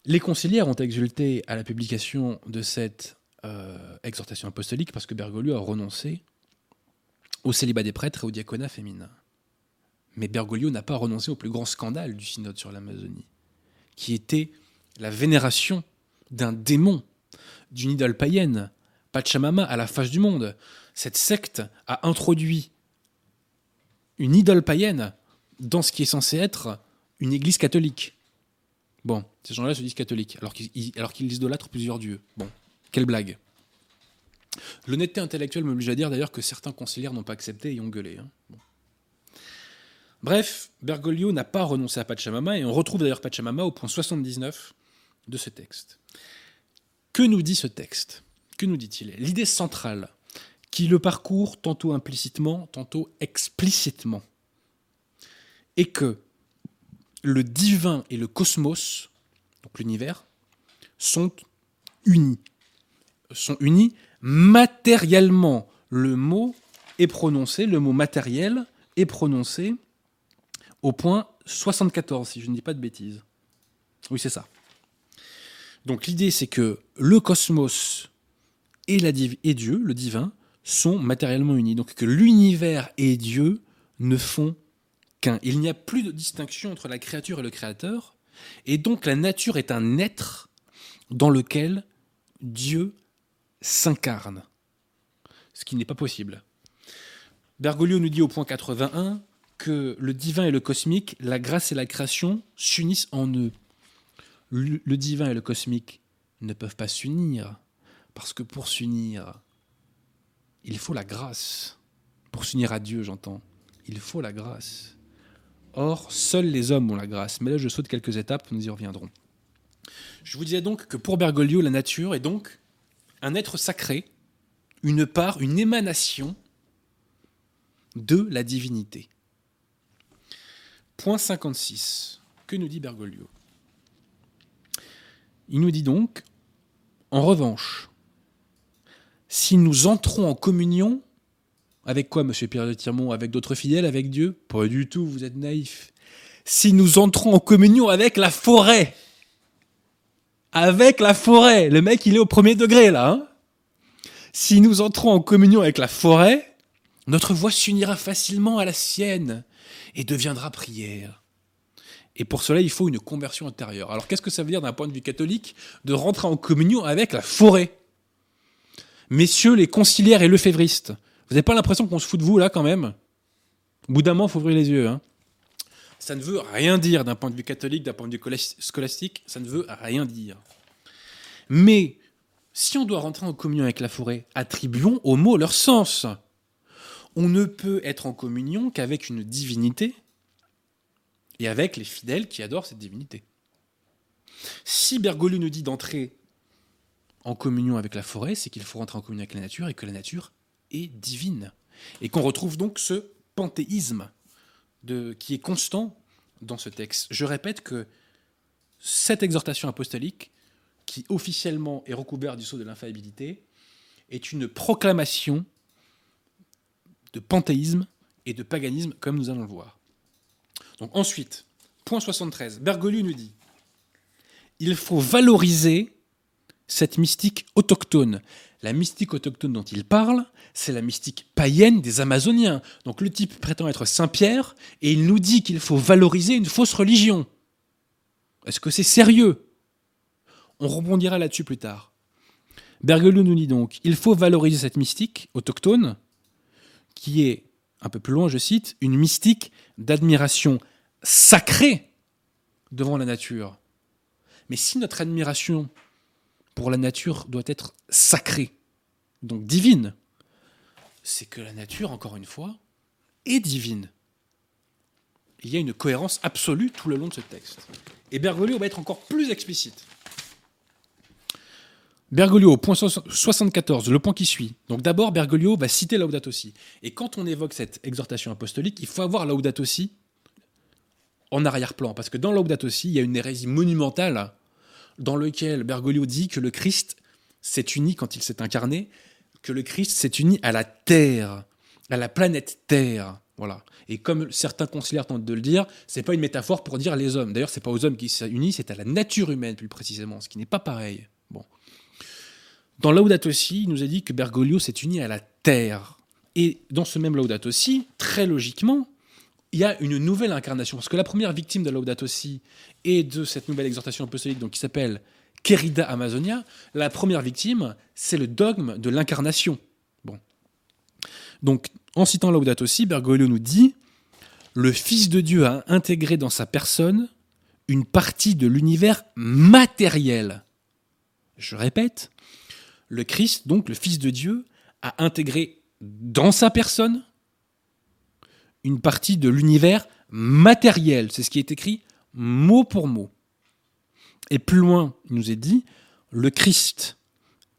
Les conciliaires ont exulté à la publication de cette euh, exhortation apostolique parce que Bergoglio a renoncé au célibat des prêtres et au diaconat féminin. Mais Bergoglio n'a pas renoncé au plus grand scandale du synode sur l'Amazonie, qui était la vénération d'un démon, d'une idole païenne, Pachamama à la face du monde. Cette secte a introduit une idole païenne dans ce qui est censé être une église catholique. Bon, ces gens-là se disent catholiques, alors qu'ils ils- alors idolâtrent plusieurs dieux. Bon, quelle blague. L'honnêteté intellectuelle m'oblige à dire d'ailleurs que certains conciliaires n'ont pas accepté et ont gueulé. hein. Bref, Bergoglio n'a pas renoncé à Pachamama, et on retrouve d'ailleurs Pachamama au point 79 de ce texte. Que nous dit ce texte? Que nous dit-il? L'idée centrale, qui le parcourt tantôt implicitement, tantôt explicitement, est que le divin et le cosmos, donc l'univers, sont unis. Sont unis matériellement. Le mot est prononcé, le mot matériel est prononcé au point 74, si je ne dis pas de bêtises. Oui, c'est ça. Donc l'idée, c'est que le cosmos et, la et Dieu, le divin, sont matériellement unis. Donc que l'univers et Dieu ne font Il n'y a plus de distinction entre la créature et le créateur. Et donc la nature est un être dans lequel Dieu s'incarne. Ce qui n'est pas possible. Bergoglio nous dit au point 81 que le divin et le cosmique, la grâce et la création s'unissent en eux. Le divin et le cosmique ne peuvent pas s'unir, parce que pour s'unir, il faut la grâce. Pour s'unir à Dieu, j'entends. Il faut la grâce. Or, seuls les hommes ont la grâce. Mais là, je saute quelques étapes, nous y reviendrons. Je vous disais donc que pour Bergoglio, la nature est donc un être sacré, une part, une émanation de la divinité. Point 56. Que nous dit Bergoglio? Il nous dit donc, en revanche, si nous entrons en communion, avec quoi, monsieur Pierre de Tirmont? Avec d'autres fidèles? Avec Dieu? Pas du tout, vous êtes naïf. Si nous entrons en communion avec la forêt, avec la forêt, le mec il est au premier degré là, hein si nous entrons en communion avec la forêt, notre voix s'unira facilement à la sienne et deviendra prière. Et pour cela, il faut une conversion intérieure. Alors qu'est-ce que ça veut dire d'un point de vue catholique de rentrer en communion avec la forêt? Messieurs les conciliaires et lefévristes, vous n'avez pas l'impression qu'on se fout de vous là quand même? Au il faut ouvrir les yeux. hein. Ça ne veut rien dire d'un point de vue catholique, d'un point de vue colas- scolastique, ça ne veut rien dire. Mais si on doit rentrer en communion avec la forêt, attribuons aux mots leur sens. On ne peut être en communion qu'avec une divinité et avec les fidèles qui adorent cette divinité. Si Bergoglio nous dit d'entrer en communion avec la forêt, c'est qu'il faut rentrer en communion avec la nature et que la nature est divine. Et qu'on retrouve donc ce panthéisme de, qui est constant dans ce texte. Je répète que cette exhortation apostolique, qui officiellement est recouverte du sceau de l'infaillibilité, est une proclamation de panthéisme et de paganisme, comme nous allons le voir. Donc ensuite, point 73, Bergoglio nous dit il faut valoriser cette mystique autochtone. La mystique autochtone dont il parle, c'est la mystique païenne des Amazoniens. Donc le type prétend être Saint-Pierre et il nous dit qu'il faut valoriser une fausse religion. Est-ce que c'est sérieux? On rebondira là-dessus plus tard. Bergoglio nous dit donc il faut valoriser cette mystique autochtone qui est, un peu plus loin, je cite, une mystique d'admiration sacrée devant la nature. Mais si notre admiration la nature doit être sacrée, donc divine, c'est que la nature, encore une fois, est divine. Il y a une cohérence absolue tout le long de ce texte. Et Bergoglio va être encore plus explicite. Bergoglio, point 74, le point qui suit. Donc d'abord, Bergoglio va citer Laudato Si. Et quand on évoque cette exhortation apostolique, il faut avoir Laudato Si en arrière-plan. Parce que dans Laudato Si, il y a une hérésie monumentale dans laquelle Bergoglio dit que le Christ s'est uni quand il s'est incarné, que le Christ s'est uni à la Terre, à la planète Terre. Voilà. Et comme certains conciliaires tentent de le dire, c'est pas une métaphore pour dire les hommes. D'ailleurs, c'est pas aux hommes qui s'unissent, c'est à la nature humaine plus précisément, ce qui n'est pas pareil. Bon. Dans Laudato Si, il nous a dit que Bergoglio s'est uni à la terre. Et dans ce même Laudato Si, très logiquement, il y a une nouvelle incarnation. Parce que la première victime de Laudato Si et de cette nouvelle exhortation apostolique donc, qui s'appelle Querida Amazonia, la première victime, c'est le dogme de l'incarnation. Bon. Donc, en citant Laudato Si, Bergoglio nous dit Le Fils de Dieu a intégré dans sa personne une partie de l'univers matériel. Je répète, le Christ, donc le Fils de Dieu, a intégré dans sa personne une partie de l'univers matériel. C'est ce qui est écrit mot pour mot. Et plus loin, il nous est dit, le Christ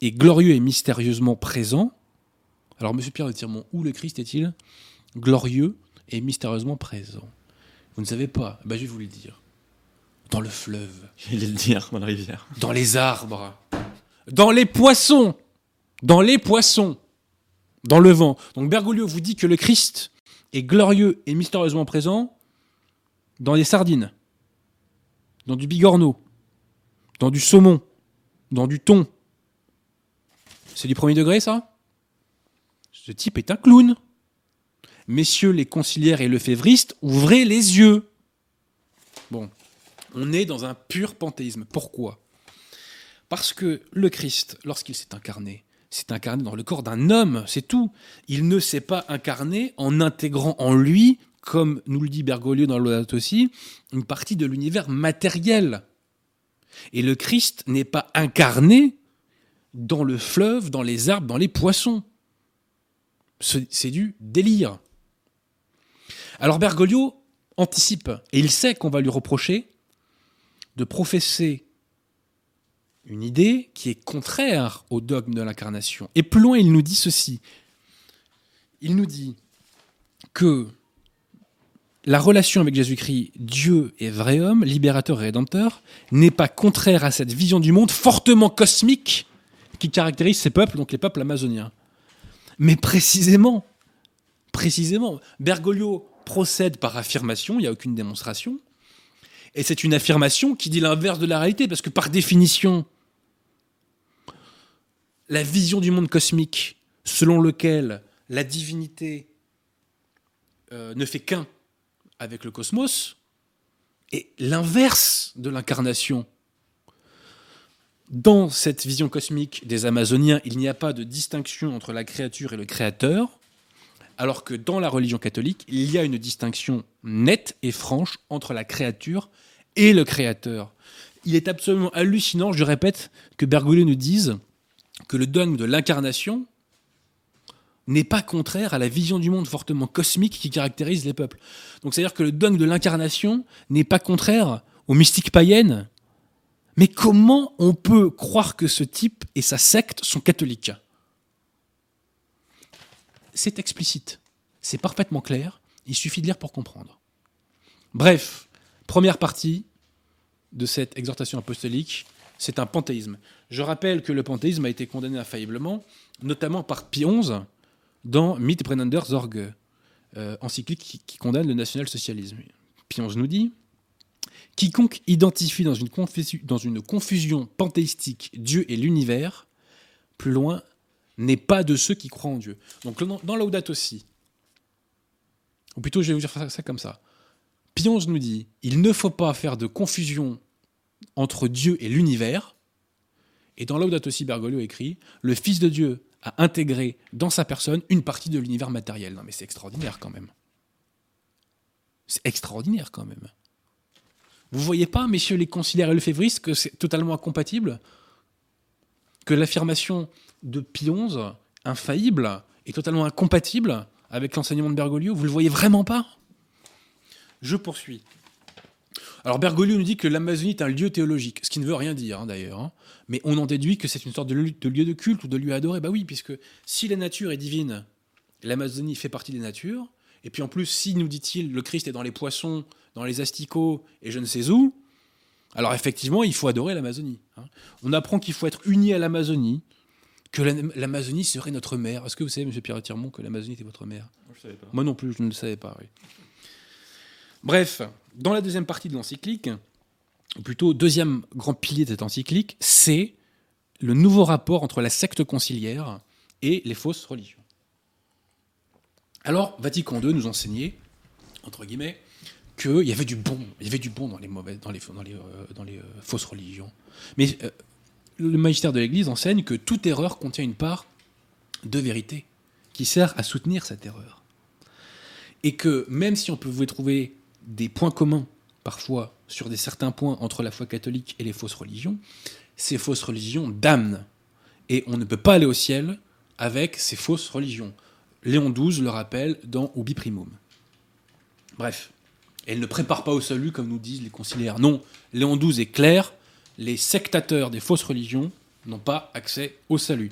est glorieux et mystérieusement présent. Alors, Monsieur Pierre de Tirmont, où le Christ est-il glorieux et mystérieusement présent? Vous ne savez pas ben, Je vais vous le dire. Dans le fleuve. Il le dire, dans la rivière. Dans les arbres dans les poissons, dans les poissons, dans le vent. Donc Bergoglio vous dit que le Christ est glorieux et mystérieusement présent dans les sardines, dans du bigorneau, dans du saumon, dans du thon. C'est du premier degré ça? Ce type est un clown. Messieurs les conciliaires et lefévristes, ouvrez les yeux. Bon, on est dans un pur panthéisme. Pourquoi? Parce que le Christ, lorsqu'il s'est incarné, s'est incarné dans le corps d'un homme, c'est tout. Il ne s'est pas incarné en intégrant en lui, comme nous le dit Bergoglio dans l'Odat aussi, une partie de l'univers matériel. Et le Christ n'est pas incarné dans le fleuve, dans les arbres, dans les poissons. C'est du délire. Alors Bergoglio anticipe, et il sait qu'on va lui reprocher de professer une idée qui est contraire au dogme de l'incarnation. Et plus loin, il nous dit ceci. Il nous dit que la relation avec Jésus-Christ, Dieu et vrai homme, libérateur et rédempteur, n'est pas contraire à cette vision du monde fortement cosmique qui caractérise ces peuples, donc les peuples amazoniens. Mais précisément, précisément, Bergoglio procède par affirmation, il n'y a aucune démonstration, et c'est une affirmation qui dit l'inverse de la réalité, parce que par définition, la vision du monde cosmique selon lequel la divinité euh, ne fait qu'un avec le cosmos est l'inverse de l'incarnation. Dans cette vision cosmique des Amazoniens, il n'y a pas de distinction entre la créature et le créateur, alors que dans la religion catholique, il y a une distinction nette et franche entre la créature et le créateur. Il est absolument hallucinant, je répète, que Bergoglio nous dise que le dogme de l'incarnation n'est pas contraire à la vision du monde fortement cosmique qui caractérise les peuples. Donc c'est-à-dire que le dogme de l'incarnation n'est pas contraire aux mystiques païennes. Mais comment on peut croire que ce type et sa secte sont catholiques? C'est explicite, c'est parfaitement clair, il suffit de lire pour comprendre. Bref, Première partie de cette exhortation apostolique, c'est un panthéisme. Je rappelle que le panthéisme a été condamné infailliblement, notamment par Pie XI dans Mitbrennender Sorge, euh, encyclique qui, condamne le national-socialisme. Pie XI nous dit Quiconque identifie dans une, confusion, panthéistique Dieu et l'univers, plus loin, n'est pas de ceux qui croient en Dieu. Donc dans, Laudato aussi, ou plutôt je vais vous dire ça, comme ça. Pion nous dit il ne faut pas faire de confusion entre Dieu et l'univers. Et dans Laudato si Bergoglio écrit le Fils de Dieu a intégré dans sa personne une partie de l'univers matériel. Non mais c'est extraordinaire quand même. C'est extraordinaire quand même. Vous voyez pas, messieurs les conciliaires et le févristes, que c'est totalement incompatible? Que l'affirmation de Pie infaillible, est totalement incompatible avec l'enseignement de Bergoglio? Vous le voyez vraiment pas? Je poursuis. Alors Bergoglio nous dit que l'Amazonie est un lieu théologique, ce qui ne veut rien dire hein, d'ailleurs, hein. mais on en déduit que c'est une sorte de, lieu- de lieu de culte ou de lieu adoré. Bah oui, puisque si la nature est divine, l'Amazonie fait partie des natures, et puis en plus, si, nous dit-il, le Christ est dans les poissons, dans les asticots et je ne sais où, alors effectivement, il faut adorer l'Amazonie. hein. On apprend qu'il faut être uni à l'Amazonie, que la- l'Amazonie serait notre mère. Est-ce que vous savez, M. Pierre Tirmont, que l'Amazonie était votre mère? Je savais pas. Moi non plus, je ne le savais pas. oui. Bref, dans la deuxième partie de l'encyclique, ou plutôt deuxième grand pilier de cette encyclique, c'est le nouveau rapport entre la secte conciliaire et les fausses religions. Alors, Vatican II nous enseignait, entre guillemets, qu'il y avait du bon, il y avait du bon dans les mauvaises, dans les, euh, euh, fausses religions. Mais euh, le magistère de l'Église enseigne que toute erreur contient une part de vérité qui sert à soutenir cette erreur. Et que même si on vous trouver des points communs parfois sur des certains points entre la foi catholique et les fausses religions, ces fausses religions damnent. Et on ne peut pas aller au ciel avec ces fausses religions. Léon XII le rappelle dans Ubi Primum. Bref, elle ne prépare pas au salut comme nous disent les conciliaires. Non, Léon XII est clair, les sectateurs des fausses religions n'ont pas accès au salut.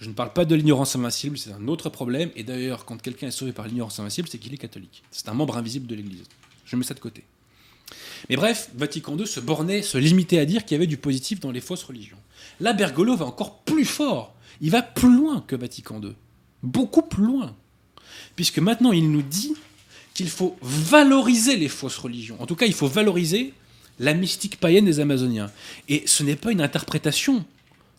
Je ne parle pas de l'ignorance invincible, c'est un autre problème. Et d'ailleurs, quand quelqu'un est sauvé par l'ignorance invincible, c'est qu'il est catholique. C'est un membre invisible de l'Église. Je mets ça de côté. Mais bref, Vatican II se bornait, se limitait à dire qu'il y avait du positif dans les fausses religions. Là, Bergoglio va encore plus fort. Il va plus loin que Vatican II. Beaucoup plus loin. Puisque maintenant, il nous dit qu'il faut valoriser les fausses religions. En tout cas, il faut valoriser la mystique païenne des Amazoniens. Et ce n'est pas une interprétation.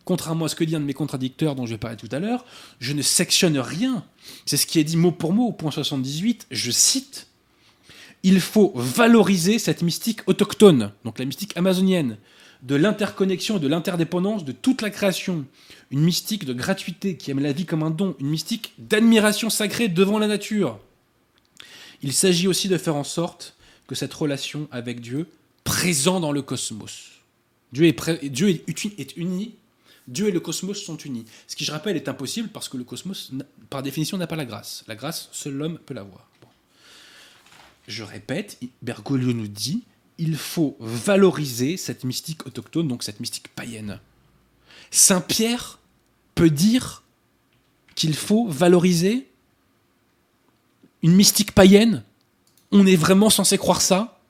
Contrairement à ce que dit un de mes contradicteurs dont je vais parler tout à l'heure, je ne sectionne rien. C'est ce qui est dit mot pour mot au point 78. Je cite Il faut valoriser cette mystique autochtone, donc la mystique amazonienne, de l'interconnexion et de l'interdépendance de toute la création. Une mystique de gratuité qui aime la vie comme un don. Une mystique d'admiration sacrée devant la nature. Il s'agit aussi de faire en sorte que cette relation avec Dieu, présent dans le cosmos, Dieu est, Dieu est uni, Dieu et le cosmos sont unis. Ce qui, je rappelle, est impossible parce que le cosmos, par définition, n'a pas la grâce. La grâce, seul l'homme peut l'avoir. Je répète, Bergoglio nous dit, il faut valoriser cette mystique autochtone, donc cette mystique païenne. Saint Pierre peut dire qu'il faut valoriser une mystique païenne? On est vraiment censé croire ça?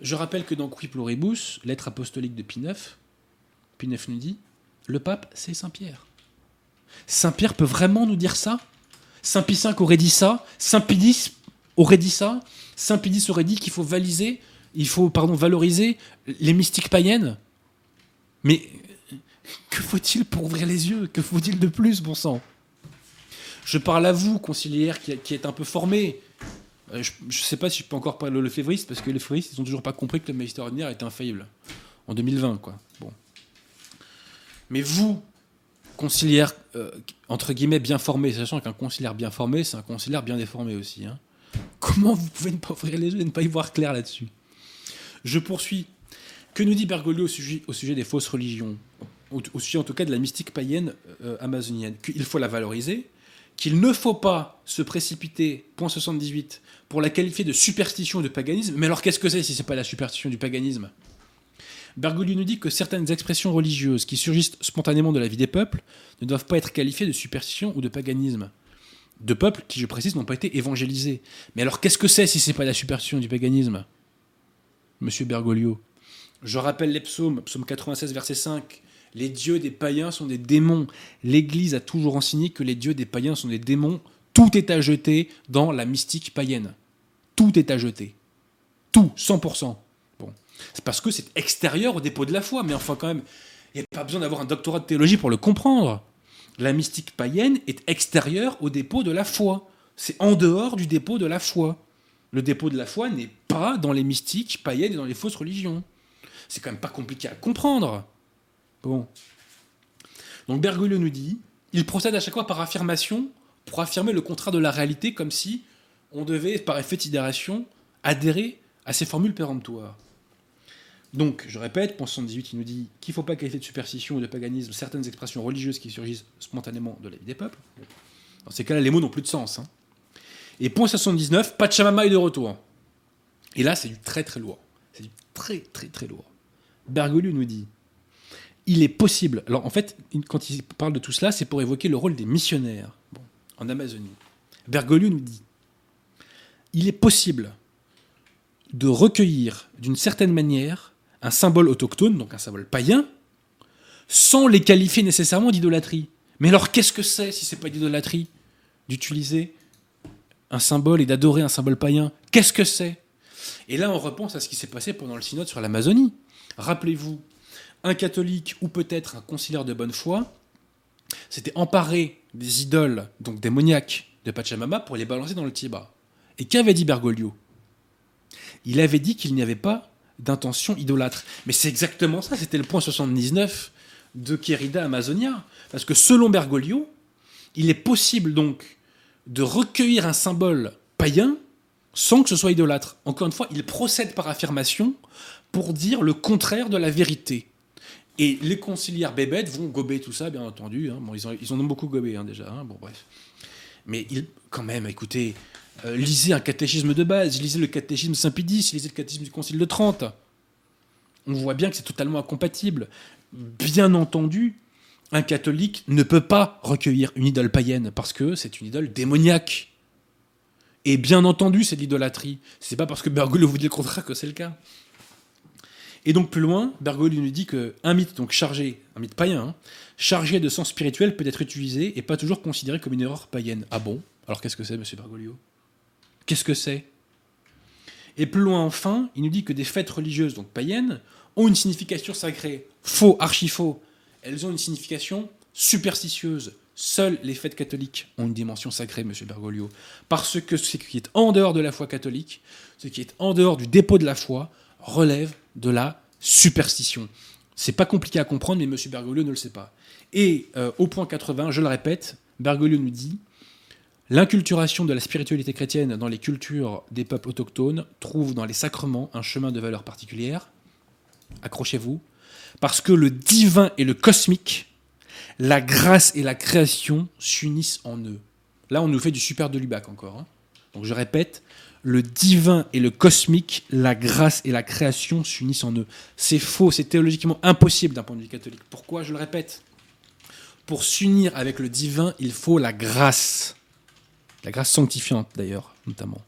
Je rappelle que dans Qui Pluribus, lettre apostolique de Pie IX, Pie IX nous dit le pape, c'est Saint Pierre. Saint Pierre peut vraiment nous dire ça? Saint Pie V aurait dit ça? Saint Pie X aurait dit ça Saint Pie X aurait dit qu'il faut valiser, il faut pardon valoriser les mystiques païennes Mais que faut-il pour ouvrir les yeux? Que faut-il de plus, bon sang? Je parle à vous, conciliaire, qui, qui êtes un peu formé. Euh, Je ne sais pas si je peux encore parler le févriste, parce que les févristes, ils n'ont toujours pas compris que le magistère ordinaire est infaillible. En 2020, quoi. Bon. Mais vous, conciliaire, euh, entre guillemets, bien formé, sachant qu'un conciliaire bien formé, c'est un conciliaire bien déformé aussi. hein. Comment vous pouvez ne pas ouvrir les yeux et ne pas y voir clair là-dessus? Je poursuis. Que nous dit Bergoglio au sujet, des fausses religions? Au, sujet en tout cas de la mystique païenne euh, amazonienne Qu'il faut la valoriser, qu'il ne faut pas se précipiter, point 78, pour la qualifier de superstition ou de paganisme. Mais alors qu'est-ce que c'est si c'est pas la superstition du paganisme? Bergoglio nous dit que certaines expressions religieuses qui surgissent spontanément de la vie des peuples ne doivent pas être qualifiées de superstition ou de paganisme. De peuples qui, je précise, n'ont pas été évangélisés. Mais alors qu'est-ce que c'est si c'est pas la superstition du paganisme monsieur Bergoglio? Je rappelle les psaumes, psaume 96, verset 5. Les dieux des païens sont des démons. L'Église a toujours enseigné que les dieux des païens sont des démons. Tout est à jeter dans la mystique païenne. Tout est à jeter. Tout, 100%. Bon. C'est parce que c'est extérieur au dépôt de la foi. Mais enfin, quand même, il n'y a pas besoin d'avoir un doctorat de théologie pour le comprendre. La mystique païenne est extérieure au dépôt de la foi. C'est en dehors du dépôt de la foi. Le dépôt de la foi n'est pas dans les mystiques païennes et dans les fausses religions. C'est quand même pas compliqué à comprendre. Bon. Donc Bergoglio nous dit, il procède à chaque fois par affirmation pour affirmer le contraire de la réalité, comme si on devait, par effet de adhérer à ces formules péremptoires. Donc, je répète, point 78, il nous dit qu'il ne faut pas qualifier de superstition ou de paganisme certaines expressions religieuses qui surgissent spontanément de la vie des peuples. Dans ces cas-là, les mots n'ont plus de sens. Hein. Et point 79, Pachamama est de retour. Et là, c'est du très très lourd. C'est du très très très lourd. Bergoglio nous dit il est possible. Alors en fait, quand il parle de tout cela, c'est pour évoquer le rôle des missionnaires en Amazonie. Bergoglio nous dit il est possible de recueillir d'une certaine manière un symbole autochtone, donc un symbole païen, sans les qualifier nécessairement d'idolâtrie. Mais alors qu'est-ce que c'est si c'est pas d'idolâtrie d'utiliser un symbole et d'adorer un symbole païen? Qu'est-ce que c'est? Et là, on repense à ce qui s'est passé pendant le synode sur l'Amazonie. Rappelez-vous, un catholique ou peut-être un conciliaire de bonne foi s'était emparé des idoles, donc démoniaques, de Pachamama pour les balancer dans le Tiba. Et qu'avait dit Bergoglio? Il avait dit qu'il n'y avait pas d'intention idolâtre. Mais c'est exactement ça, c'était le point 79 de Querida Amazonia. Parce que selon Bergoglio, il est possible donc de recueillir un symbole païen sans que ce soit idolâtre. Encore une fois, il procède par affirmation pour dire le contraire de la vérité. Et les conciliaires bébêtes vont gober tout ça, bien entendu. Hein. Bon, ils, en ont beaucoup gobé hein, déjà. Hein. Bon, bref. Mais il, quand même, écoutez, euh, lisez un catéchisme de base, lisez le catéchisme Saint-Pédis, lisez le catéchisme du Concile de Trente. On voit bien que c'est totalement incompatible. Bien entendu, un catholique ne peut pas recueillir une idole païenne parce que c'est une idole démoniaque. Et bien entendu, c'est l'idolâtrie. C'est pas parce que Bergoglio vous dit le contraire que c'est le cas. Et donc plus loin, Bergoglio nous dit qu'un mythe donc chargé, un mythe païen, hein, chargé de sens spirituel peut être utilisé et pas toujours considéré comme une erreur païenne. Ah bon? Alors qu'est-ce que c'est, monsieur Bergoglio? Qu'est-ce que c'est? Et plus loin enfin, il nous dit que des fêtes religieuses, donc païennes, ont une signification sacrée. Faux, archi faux. Elles ont une signification superstitieuse. Seules les fêtes catholiques ont une dimension sacrée, monsieur Bergoglio. Parce que ce qui est en dehors de la foi catholique, ce qui est en dehors du dépôt de la foi, relève de la superstition. C'est pas compliqué à comprendre, mais M. Bergoglio ne le sait pas. Et euh, au point 80, je le répète, Bergoglio nous dit L'inculturation de la spiritualité chrétienne dans les cultures des peuples autochtones trouve dans les sacrements un chemin de valeur particulière. Accrochez-vous. Parce que le divin et le cosmique, la grâce et la création s'unissent en eux. Là, on nous fait du super de Lubac encore. Hein. Donc je répète, le divin et le cosmique, la grâce et la création s'unissent en eux. C'est faux, c'est théologiquement impossible d'un point de vue catholique. Pourquoi? Je le répète. Pour s'unir avec le divin, il faut la grâce. La grâce sanctifiante d'ailleurs, notamment.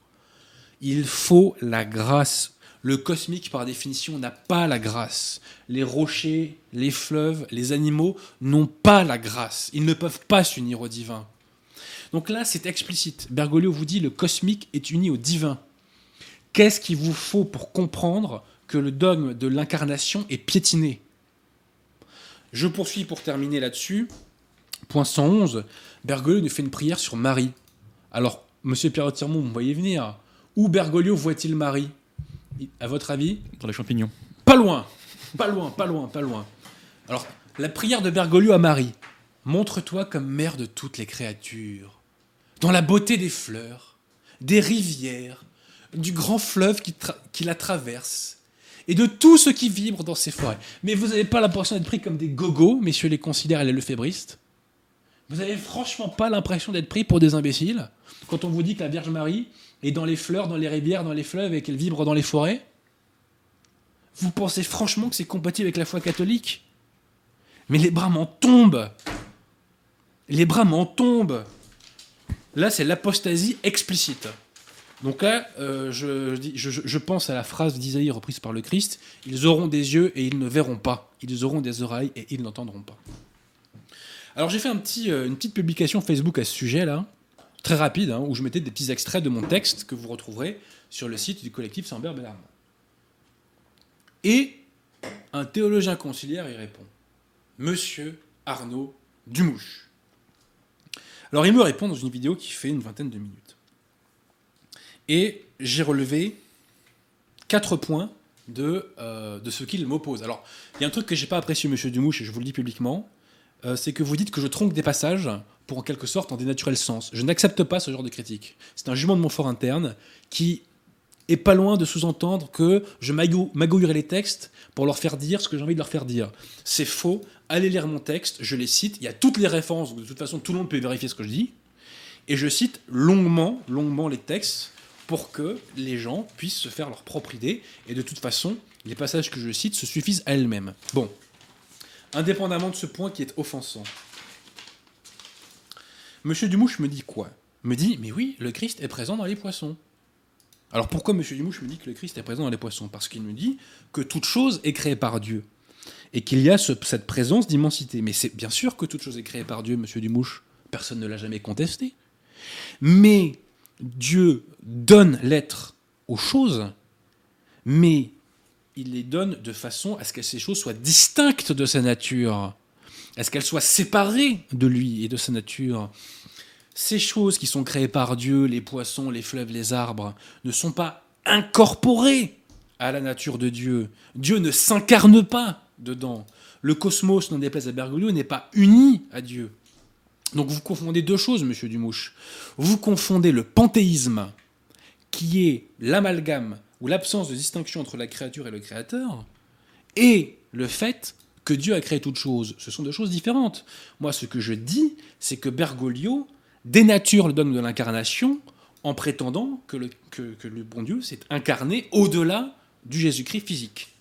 Il faut la grâce. Le cosmique, par définition, n'a pas la grâce. Les rochers, les fleuves, les animaux n'ont pas la grâce. Ils ne peuvent pas s'unir au divin. Donc là, c'est explicite. Bergoglio vous dit le cosmique est uni au divin. Qu'est-ce qu'il vous faut pour comprendre que le dogme de l'incarnation est piétiné? Je poursuis pour terminer là-dessus. Point 111. Bergoglio nous fait une prière sur Marie. Alors, monsieur Pierre Tirmont, vous voyez venir. Où Bergoglio voit-il Marie? À votre avis? Dans les champignons. Pas loin Pas loin, pas loin, pas loin. Alors, la prière de Bergoglio à Marie. Montre-toi comme mère de toutes les créatures dans la beauté des fleurs, des rivières, du grand fleuve qui, la traverse, et de tout ce qui vibre dans ces forêts. Mais vous n'avez pas l'impression d'être pris comme des gogos, messieurs les considères et les lefébristes? Vous n'avez franchement pas l'impression d'être pris pour des imbéciles? Quand on vous dit que la Vierge Marie est dans les fleurs, dans les rivières, dans les fleuves et qu'elle vibre dans les forêts Vous pensez franchement que c'est compatible avec la foi catholique? Mais les bras m'en tombent Les bras m'en tombent Là, c'est l'apostasie explicite. Donc là, euh, je, pense à la phrase d'Isaïe reprise par le Christ Ils auront des yeux et ils ne verront pas. Ils auront des oreilles et ils n'entendront pas. Alors j'ai fait un petit, euh, une petite publication Facebook à ce sujet-là, très rapide, hein, où je mettais des petits extraits de mon texte que vous retrouverez sur le site du collectif Samber Bellarmine. Et un théologien conciliaire y répond Monsieur Arnaud Dumouche. Alors il me répond dans une vidéo qui fait une vingtaine de minutes. Et j'ai relevé quatre points de, euh, ce qu'il m'oppose. Alors, il y a un truc que j'ai pas apprécié, monsieur Dumouche, et je vous le dis publiquement, euh, c'est que vous dites que je tronque des passages pour en quelque sorte en dénaturer le sens. Je n'accepte pas ce genre de critique. C'est un jugement de mon fort interne qui est pas loin de sous-entendre que je magou- magouillerai les textes pour leur faire dire ce que j'ai envie de leur faire dire. C'est faux. Allez lire mon texte, je les cite. Il y a toutes les références, de toute façon tout le monde peut vérifier ce que je dis. Et je cite longuement, longuement les textes pour que les gens puissent se faire leur propre idée. Et de toute façon, les passages que je cite se suffisent à elles-mêmes. Bon, indépendamment de ce point qui est offensant. Monsieur Dumouche me dit quoi? Me dit, mais oui, le Christ est présent dans les poissons. Alors pourquoi Monsieur Dumouche me dit que le Christ est présent dans les poissons? Parce qu'il me dit que toute chose est créée par Dieu. Et qu'il y a ce- cette présence d'immensité. Mais c'est bien sûr que toute chose est créée par Dieu, Monsieur Dumouche. Personne ne l'a jamais contesté. Mais Dieu donne l'être aux choses, mais il les donne de façon à ce que ces choses soient distinctes de sa nature, à ce qu'elles soient séparées de lui et de sa nature. Ces choses qui sont créées par Dieu, les poissons, les fleuves, les arbres, ne sont pas incorporées à la nature de Dieu. Dieu ne s'incarne pas dedans. Le cosmos, n'en déplaise à Bergoglio, n'est pas uni à Dieu. Donc vous confondez deux choses, monsieur Dumouche. Vous confondez le panthéisme, qui est l'amalgame l'absence de distinction entre la créature et le créateur, et le fait que Dieu a créé toute chose. Ce sont deux choses différentes. Moi, ce que je dis, c'est que Bergoglio dénature le dogme de l'incarnation en prétendant que le, bon Dieu s'est incarné au-delà du Jésus-Christ physique.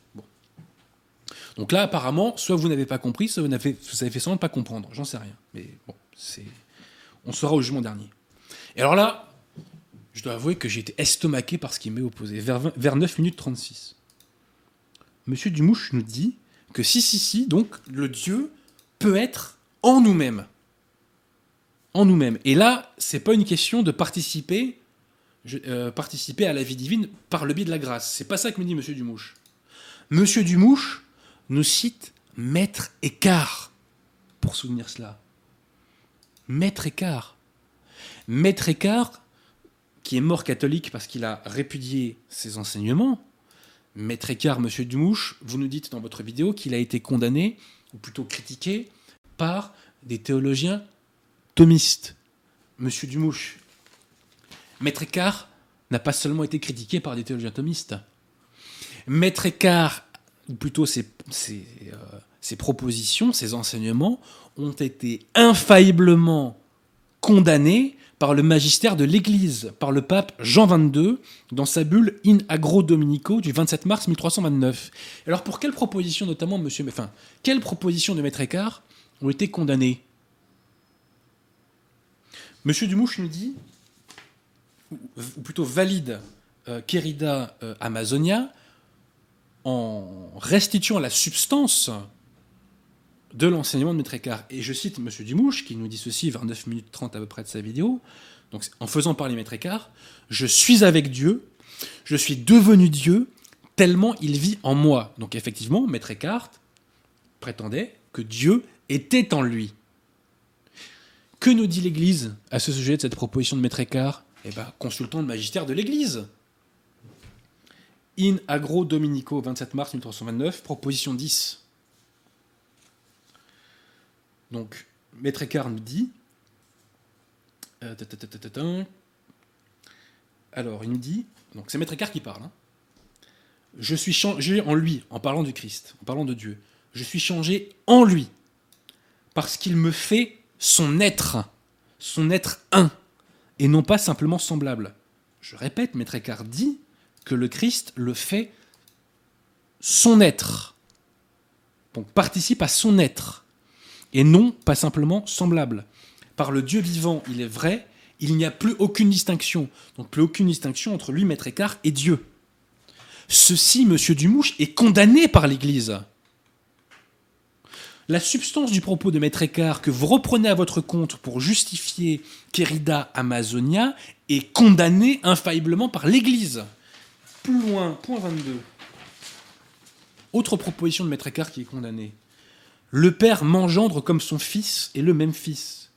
Donc là, apparemment, soit vous n'avez pas compris, soit vous n'avez avez fait semblant de pas comprendre. J'en sais rien. Mais bon, c'est, on sera au jugement dernier. Et alors là, je dois avouer que j'ai été estomaqué par ce qui m'est opposé, vers, 20 vers 9 minutes 36. Monsieur Dumouche nous dit que si, si, si, donc le Dieu peut être en nous-mêmes. En nous-mêmes. Et là, c'est pas une question de participer, euh, participer à la vie divine par le biais de la grâce. C'est pas ça que me dit Monsieur Dumouche. Monsieur Dumouche nous cite Maître Écart pour soutenir cela. Maître Écart. Maître Écart, qui est mort catholique parce qu'il a répudié ses enseignements. Maître Écart, monsieur Dumouche, vous nous dites dans votre vidéo qu'il a été condamné, ou plutôt critiqué, par des théologiens thomistes. Monsieur Dumouche, Maître Écart n'a pas seulement été critiqué par des théologiens thomistes. Maître Écart, ou plutôt ses, euh, ses propositions, ses enseignements, ont été infailliblement condamnés par le magistère de l'Église, par le pape Jean XXII, dans sa bulle In Agro Dominico du 27 mars 1329. Alors pour quelles propositions, notamment, monsieur, enfin, quelles propositions de Maître Écart ont été condamnées? Monsieur Dumouche nous dit, ou, ou plutôt valide euh, Querida euh, Amazonia, en restituant la substance de l'enseignement de Maître Écart. Et je cite M. Dumouche, qui nous dit ceci vers 9 minutes 30 à peu près de sa vidéo, donc en faisant parler Maître Écart, je suis avec Dieu, je suis devenu Dieu, tellement il vit en moi. Donc effectivement, Maître Écart prétendait que Dieu était en lui. Que nous dit l'Église à ce sujet de cette proposition de Maître Écart Eh bien, consultons le magistère de l'Église. In Agro Dominico, 27 mars 1329, proposition 10. Donc, Maître Écart nous dit. euh. Alors, il nous dit. Donc, c'est Maître Écart qui parle. hein. Je suis changé en lui, en parlant du Christ, en parlant de Dieu. Je suis changé en lui, parce qu'il me fait son être, son être un, et non pas simplement semblable. Je répète, Maître Écart dit que le Christ le fait son être. Donc participe à son être. Et non pas simplement semblable. Par le Dieu vivant, il est vrai, Il n'y a plus aucune distinction. Donc plus aucune distinction entre lui, Maître Écart, et Dieu. Ceci, monsieur Dumouche, est condamné par l'Église. La substance du propos de Maître Écart que vous reprenez à votre compte pour justifier Querida Amazonia est condamnée infailliblement par l'Église. Plus loin, point 22. Autre proposition de Maître Écart qui est condamnée. Le Père m'engendre comme son Fils et le même Fils.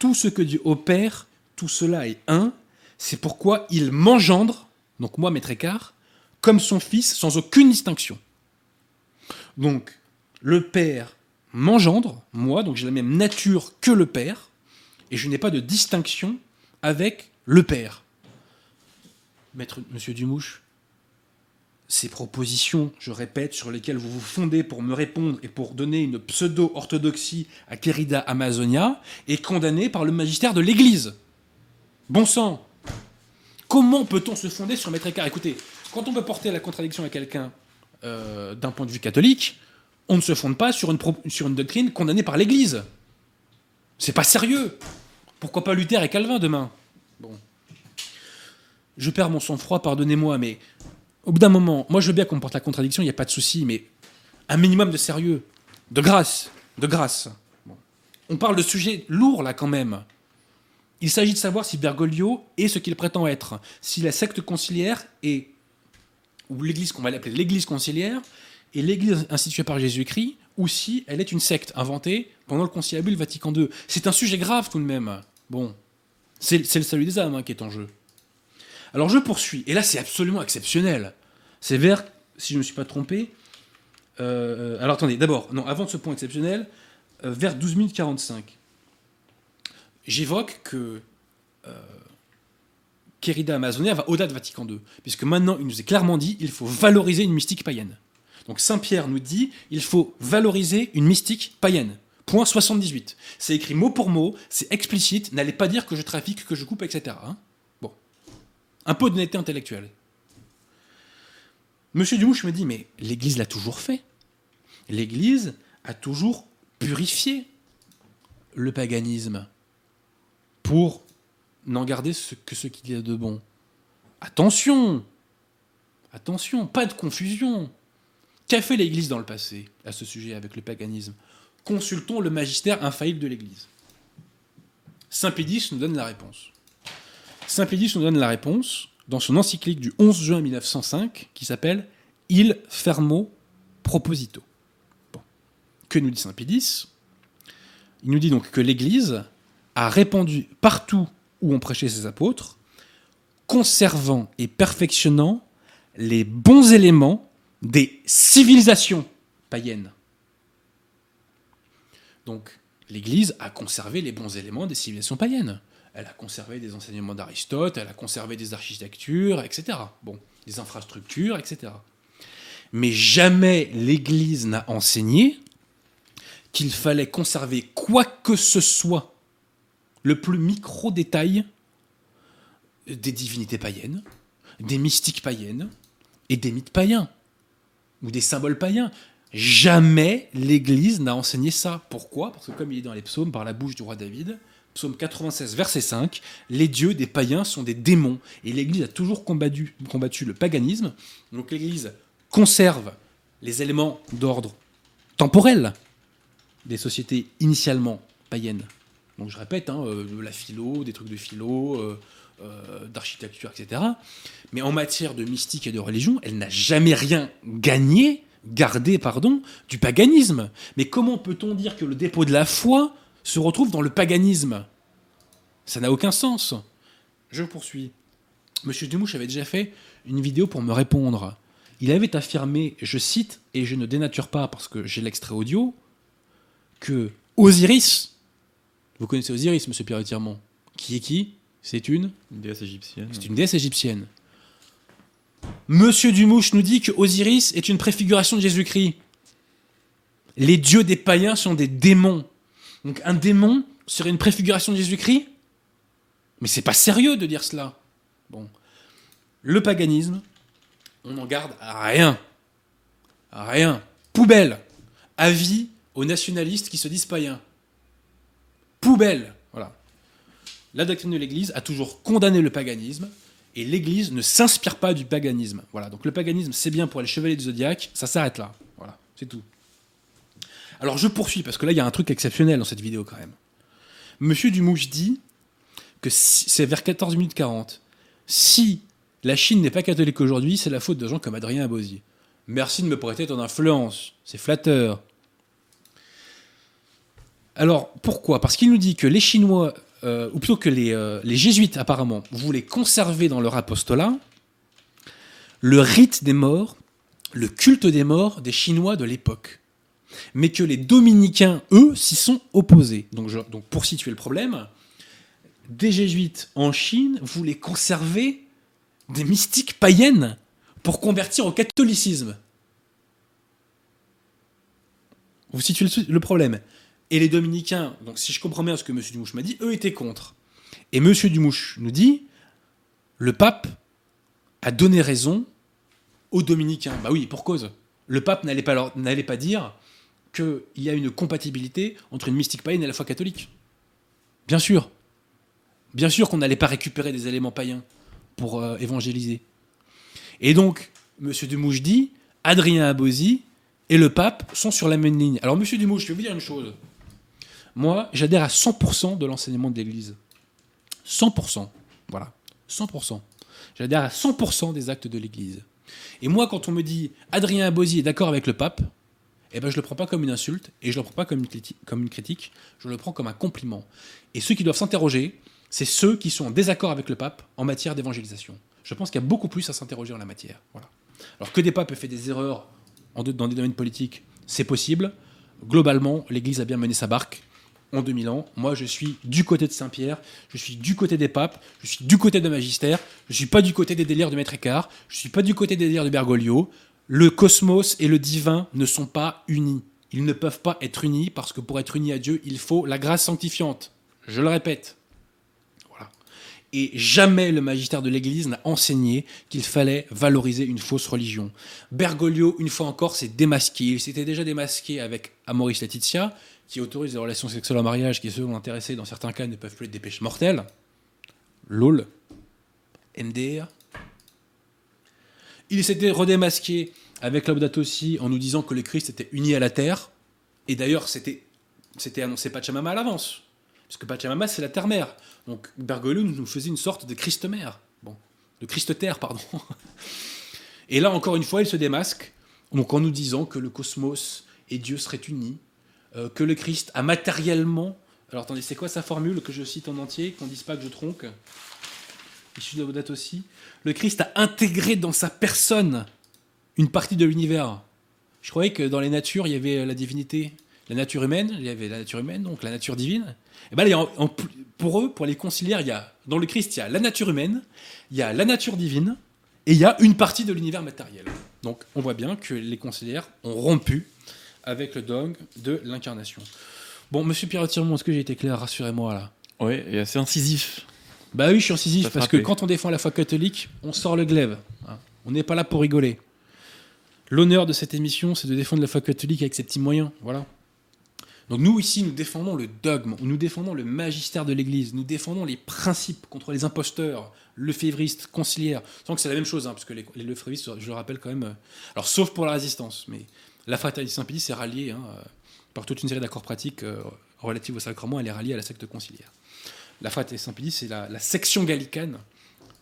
Tout ce que Dieu opère, tout cela est un. C'est pourquoi il m'engendre, donc moi, Maître Écart, comme son Fils, sans aucune distinction. Donc, le Père m'engendre, moi, donc j'ai la même nature que le Père, et je n'ai pas de distinction avec le Père. Maître Monsieur Dumouche, ces propositions, je répète, sur lesquelles vous vous fondez pour me répondre et pour donner une pseudo-orthodoxie à Querida Amazonia, est condamnée par le magistère de l'Église. Bon sang Comment peut-on se fonder sur Maître Écart Écoutez, quand on peut porter la contradiction à quelqu'un euh, d'un point de vue catholique, on ne se fonde pas sur une, sur une doctrine condamnée par l'Église. C'est pas sérieux. Pourquoi pas Luther et Calvin demain? Bon. Je perds mon sang-froid, pardonnez-moi, mais au bout d'un moment, moi je veux bien qu'on porte la contradiction, il n'y a pas de souci, mais un minimum de sérieux, de grâce, de grâce. On parle de sujets lourds là quand même. Il s'agit de savoir si Bergoglio est ce qu'il prétend être, si la secte conciliaire est, ou l'église qu'on va l'appeler l'église conciliaire, est l'église instituée par Jésus-Christ, ou si elle est une secte inventée pendant le conciliabule Vatican II. C'est un sujet grave tout de même. Bon, c'est le salut des âmes hein, qui est en jeu. Alors je poursuis, et là c'est absolument exceptionnel. C'est vers, si je ne me suis pas trompé, euh, alors attendez, d'abord, non, avant de ce point exceptionnel, euh, vers 12 minutes 45, j'évoque que euh, Amazonia va au-delà de Vatican II, puisque maintenant il nous est clairement dit il faut valoriser une mystique païenne. Donc Saint Pierre nous dit il faut valoriser une mystique païenne. Point 78. C'est écrit mot pour mot, c'est explicite, n'allez pas dire que je trafique, que je coupe, etc. Un peu d'honnêteté intellectuelle. Monsieur Dumouche me dit, mais l'Église l'a toujours fait. L'Église a toujours purifié le paganisme pour n'en garder que ce qu'il y a de bon. Attention Attention, pas de confusion. Qu'a fait l'Église dans le passé à ce sujet avec le paganisme? Consultons le magistère infaillible de l'Église. Saint Pédis nous donne la réponse. Saint Pédis nous donne la réponse dans son encyclique du 11 juin 1905 qui s'appelle Il fermo proposito. Que nous dit Saint Pédis Il nous dit donc que l'Église a répandu partout où on prêchait ses apôtres, conservant et perfectionnant les bons éléments des civilisations païennes. Donc l'Église a conservé les bons éléments des civilisations païennes elle a conservé des enseignements d'Aristote, elle a conservé des architectures, etc. Bon, des infrastructures, etc. Mais jamais l'Église n'a enseigné qu'il fallait conserver quoi que ce soit, le plus micro détail des divinités païennes, des mystiques païennes et des mythes païens, ou des symboles païens. Jamais l'Église n'a enseigné ça. Pourquoi? Parce que comme il est dans les psaumes par la bouche du roi David, Psaume 96, verset 5, les dieux des païens sont des démons. Et l'Église a toujours combattu, le paganisme. Donc l'Église conserve les éléments d'ordre temporel des sociétés initialement païennes. Donc je répète, hein, euh, la philo, des trucs de philo, euh, euh, d'architecture, etc. Mais en matière de mystique et de religion, elle n'a jamais rien gagné, gardé, pardon, du paganisme. Mais comment peut-on dire que le dépôt de la foi se retrouve dans le paganisme. Ça n'a aucun sens. Je poursuis. Monsieur Dumouche avait déjà fait une vidéo pour me répondre. Il avait affirmé, je cite, et je ne dénature pas parce que j'ai l'extrait audio, que Osiris, vous connaissez Osiris, monsieur Pierre Tirmont, qui est qui? C'est une? Une déesse égyptienne. C'est une déesse égyptienne. Monsieur Dumouche nous dit que Osiris est une préfiguration de Jésus-Christ. Les dieux des païens sont des démons. Donc un démon serait une préfiguration de Jésus-Christ Mais c'est pas sérieux de dire cela. Bon. Le paganisme, on n'en garde rien. Rien. Poubelle. Avis aux nationalistes qui se disent païens. Poubelle. Voilà. la doctrine de l'Église a toujours condamné le paganisme et l'Église ne s'inspire pas du paganisme. Voilà, donc le paganisme c'est bien pour les chevaliers du zodiaque, ça s'arrête là. Voilà, c'est tout. Alors je poursuis parce que là il y a un truc exceptionnel dans cette vidéo quand même. Monsieur Dumouche dit que c'est vers 14 minutes 40. Si la Chine n'est pas catholique aujourd'hui, c'est la faute de gens comme Adrien Abosi. Merci de me prêter ton influence, c'est flatteur. Alors pourquoi? Parce qu'il nous dit que les Chinois euh, ou plutôt que euh, les, jésuites apparemment voulaient conserver dans leur apostolat le rite des morts, le culte des morts des Chinois de l'époque. Mais que les dominicains, eux, s'y sont opposés. Donc, pour situer le problème, des jésuites en Chine voulaient conserver des mystiques païennes pour convertir au catholicisme. Vous situez le problème. Et les dominicains, donc si je comprends bien ce que M. Dumouche m'a dit, eux étaient contre. Et M. Dumouche nous dit, le pape a donné raison aux dominicains. Bah oui, pour cause. Le pape n'allait pas, pas dire qu'il y a une compatibilité entre une mystique païenne et la foi catholique. Bien sûr. Bien sûr qu'on n'allait pas récupérer des éléments païens pour euh, évangéliser. Et donc, M. Dumouche dit, Adrien Abosi et le pape sont sur la même ligne. Alors, M. Dumouche, je vais vous dire une chose. Moi, j'adhère à 100% de l'enseignement de l'Église. 100%. Voilà. 100%. J'adhère à 100% des actes de l'Église. Et moi, quand on me dit Adrien Abosi est d'accord avec le pape, eh ben, je ne le prends pas comme une insulte et je ne le prends pas comme une, critique, je le prends comme un compliment. Et ceux qui doivent s'interroger, c'est ceux qui sont en désaccord avec le pape en matière d'évangélisation. Je pense qu'il y a beaucoup plus à s'interroger en la matière. Voilà. Alors que des papes aient fait des erreurs dans des domaines politiques, c'est possible. Globalement, l'Église a bien mené sa barque en 2000 ans. Moi, je suis du côté de Saint-Pierre, je suis du côté des papes, je suis du côté de Magistère, je ne suis pas du côté des délires de Maître Écart, je ne suis pas du côté des délires de Bergoglio. Le cosmos et le divin ne sont pas unis. Ils ne peuvent pas être unis parce que pour être unis à Dieu, il faut la grâce sanctifiante. Je le répète. Voilà. Et jamais le magistère de l'Église n'a enseigné qu'il fallait valoriser une fausse religion. Bergoglio, une fois encore, s'est démasqué. Il s'était déjà démasqué avec Amoris Laetitia qui autorise les relations sexuelles en mariage qui, selon l'intéressé, dans certains cas, ne peuvent plus être des péchés mortels. LOL. MDR. Il s'était redémasqué avec Laudato aussi en nous disant que le Christ était uni à la terre. Et d'ailleurs, c'était, c'était annoncé Pachamama à l'avance. Parce que Pachamama, c'est la terre-mère. Donc Bergoglio nous faisait une sorte de Christ-mère. Bon, de Christ-terre, pardon. Et là, encore une fois, il se démasque. Donc en nous disant que le cosmos et Dieu seraient unis euh, que le Christ a matériellement. Alors attendez, c'est quoi sa formule que je cite en entier, qu'on ne dise pas que je tronque? Issu de date aussi. Le Christ a intégré dans sa personne une partie de l'univers. Je croyais que dans les natures, il y avait la divinité, la nature humaine, il y avait la nature humaine, donc la nature divine. Et ben, pour eux, pour les conciliaires, il y a, dans le Christ, il y a la nature humaine, il y a la nature divine, et il y a une partie de l'univers matériel. Donc on voit bien que les conciliaires ont rompu avec le dogme de l'incarnation. Bon, monsieur Pierre Tirmont, est-ce que j'ai été clair? Rassurez-moi là. Oui, et assez incisif. Bah oui, je suis incisif parce que quand on défend la foi catholique, on sort le glaive. Hein. On n'est pas là pour rigoler. L'honneur de cette émission, c'est de défendre la foi catholique avec ses petits moyens. Voilà. Donc nous, ici, nous défendons le dogme, nous défendons le magistère de l'Église, nous défendons les principes contre les imposteurs, le févriste, conciliaire. Sans que c'est la même chose, hein, parce que les, les lefévristes, je le rappelle quand même... Euh, alors, sauf pour la résistance, mais la fraternité Saint-Pédis est ralliée hein, par toute une série d'accords pratiques euh, relatifs au sacrement, elle est ralliée à la secte conciliaire. La fraternité Saint-Pédis, c'est la, section gallicane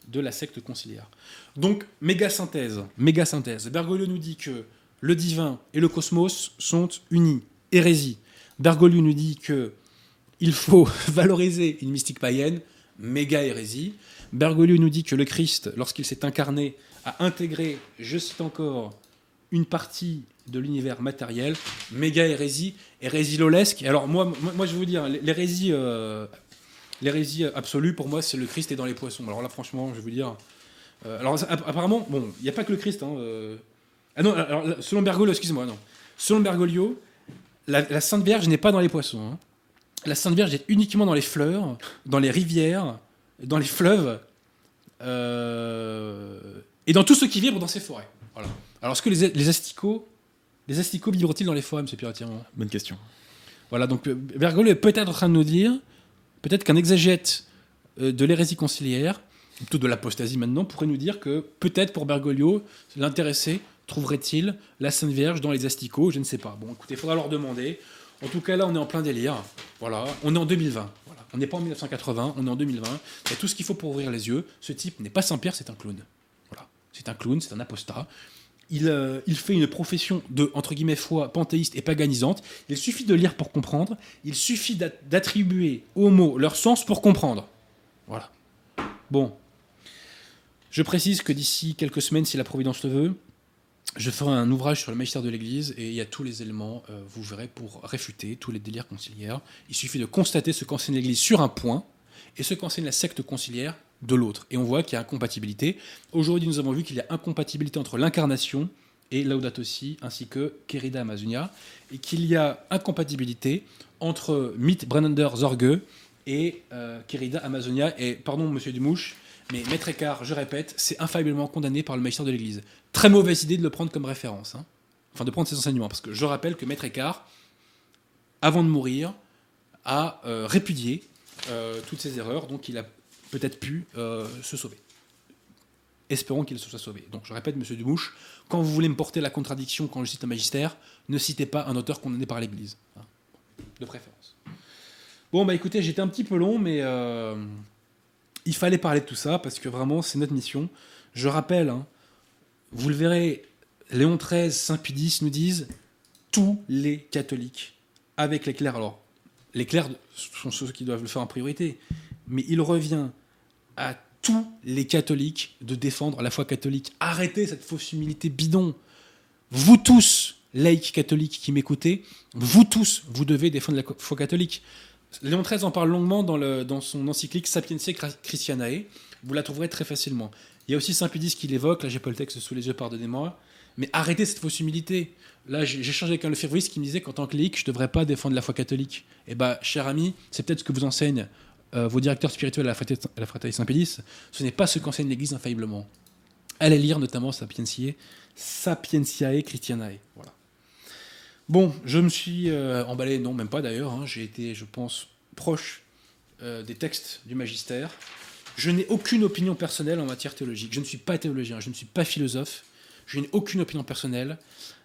de la secte conciliaire. Donc, méga synthèse, méga synthèse. Bergoglio nous dit que le divin et le cosmos sont unis. Hérésie. Bergoglio nous dit que il faut valoriser une mystique païenne. Méga hérésie. Bergoglio nous dit que le Christ, lorsqu'il s'est incarné, a intégré, je cite encore, une partie de l'univers matériel, méga hérésie, hérésie lolesque. Alors moi, moi, je vais vous dire, l'hérésie, euh, l'hérésie absolue pour moi, c'est le Christ est dans les poissons. Alors là, franchement, je vais vous dire. Euh, alors apparemment, bon, il n'y a pas que le Christ. Hein, euh. Ah non, alors, selon Bergoglio, excusez-moi, non. Selon Bergoglio, la, Sainte Vierge n'est pas dans les poissons. Hein. La Sainte Vierge est uniquement dans les fleurs, dans les rivières, dans les fleuves, et dans tout ce qui vibre dans ces forêts. Voilà. Alors, est-ce que les, les asticots les asticots vibrent-ils dans les forêts, M. Piratier Bonne question. Voilà, donc euh, Bergoglio est peut-être en train de nous dire, peut-être qu'un exégète euh, de l'hérésie conciliaire, plutôt de l'apostasie maintenant, pourrait nous dire que peut-être pour Bergoglio, l'intéressé trouverait-il la Sainte Vierge dans les asticots Je ne sais pas. Bon, écoutez, il faudra leur demander. En tout cas, là, on est en plein délire. Voilà, on est en 2020. Voilà. On n'est pas en 1980, on est en 2020. Il y a tout ce qu'il faut pour ouvrir les yeux. Ce type n'est pas Saint-Pierre, c'est un clown. Voilà. C'est un clown, c'est un apostat. Il, euh, il, fait une profession de, entre guillemets, foi panthéiste et paganisante. Il suffit de lire pour comprendre. Il suffit d'attribuer aux mots leur sens pour comprendre. Voilà. Bon. Je précise que d'ici quelques semaines, si la Providence le veut, je ferai un ouvrage sur le magistère de l'Église et il y a tous les éléments, euh, vous verrez, pour réfuter tous les délires conciliaires. Il suffit de constater ce qu'enseigne l'Église sur un point et ce qu'enseigne la secte conciliaire de l'autre. Et on voit qu'il y a incompatibilité. Aujourd'hui, nous avons vu qu'il y a incompatibilité entre l'incarnation et Laudato Si, ainsi que Querida Amazonia, et qu'il y a incompatibilité entre Mythe Brennander Zorge et euh, Querida Amazonia. Et pardon, monsieur Dumouche, mais Maître Écart, je répète, c'est infailliblement condamné par le magistère de l'Église. Très mauvaise idée de le prendre comme référence. Hein. Enfin, de prendre ses enseignements. Parce que je rappelle que Maître Écart, avant de mourir, a euh, répudié euh, toutes ses erreurs. Donc, il a peut-être pu euh, se sauver. Espérons qu'il se soit sauvé. Donc, je répète, monsieur Dumouche, quand vous voulez me porter la contradiction quand je cite un magistère, ne citez pas un auteur condamné par l'Église. Hein. De préférence. Bon, bah écoutez, j'étais un petit peu long, mais il fallait parler de tout ça parce que vraiment, c'est notre mission. Je rappelle, hein, vous le verrez, Léon XIII, Saint Pie nous disent tous les catholiques, avec les clercs. Alors, les clercs sont ceux qui doivent le faire en priorité, mais il revient à tous les catholiques de défendre la foi catholique. Arrêtez cette fausse humilité bidon. Vous tous, laïcs catholiques qui m'écoutez, vous tous, vous devez défendre la foi catholique. Léon XIII en parle longuement dans, son encyclique Sapientiae Christianae. Vous la trouverez très facilement. Il y a aussi Saint Pudis qui l'évoque. Là, j'ai pas le texte sous les yeux, pardonnez-moi. Mais arrêtez cette fausse humilité. Là, j'ai changé avec un Lefebvriste qui me disait qu'en tant que laïc, je ne devrais pas défendre la foi catholique. Eh bien, cher ami, c'est peut-être ce que vous enseignent euh, vos directeurs spirituels à la Fraternité Saint-Pédis. Ce n'est pas ce qu'enseigne l'Église infailliblement. Allez lire notamment Sapientiae, Sapientiae Christianae. Voilà. Bon, je me suis euh, emballé, non, même pas d'ailleurs. Hein. J'ai été, je pense, proche euh, des textes du magistère. Je n'ai aucune opinion personnelle en matière théologique. Je ne suis pas théologien, je ne suis pas philosophe. Je n'ai aucune opinion personnelle.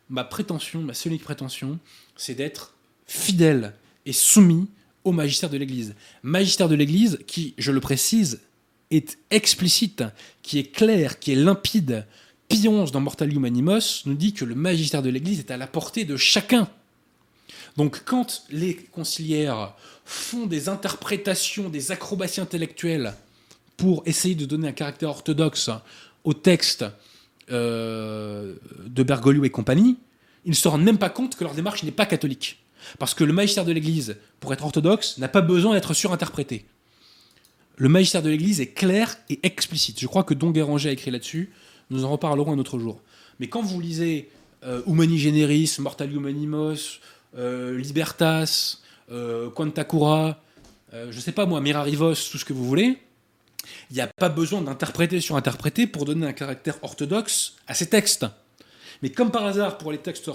Ma prétention, ma seule prétention, c'est d'être fidèle et soumis au magistère de l'Église. Magistère de l'Église qui, je le précise, est explicite, qui est clair, qui est limpide, Pie dans Mortalium Animos nous dit que le magistère de l'Église est à la portée de chacun. Donc quand les conciliaires font des interprétations, des acrobaties intellectuelles pour essayer de donner un caractère orthodoxe au texte euh, de Bergoglio et compagnie, ils ne se rendent même pas compte que leur démarche n'est pas catholique. Parce que le magistère de l'Église, pour être orthodoxe, n'a pas besoin d'être surinterprété. Le magistère de l'Église est clair et explicite. Je crois que Don Guéranger a écrit là-dessus. Nous en reparlerons un autre jour. Mais quand vous lisez euh, Humani Generis, Mortalium Animos, euh, Libertas, euh, Quantacura, euh, je ne sais pas moi, Mirarivos, tout ce que vous voulez, il n'y a pas besoin d'interpréter sur interpréter pour donner un caractère orthodoxe à ces textes. Mais comme par hasard, pour les textes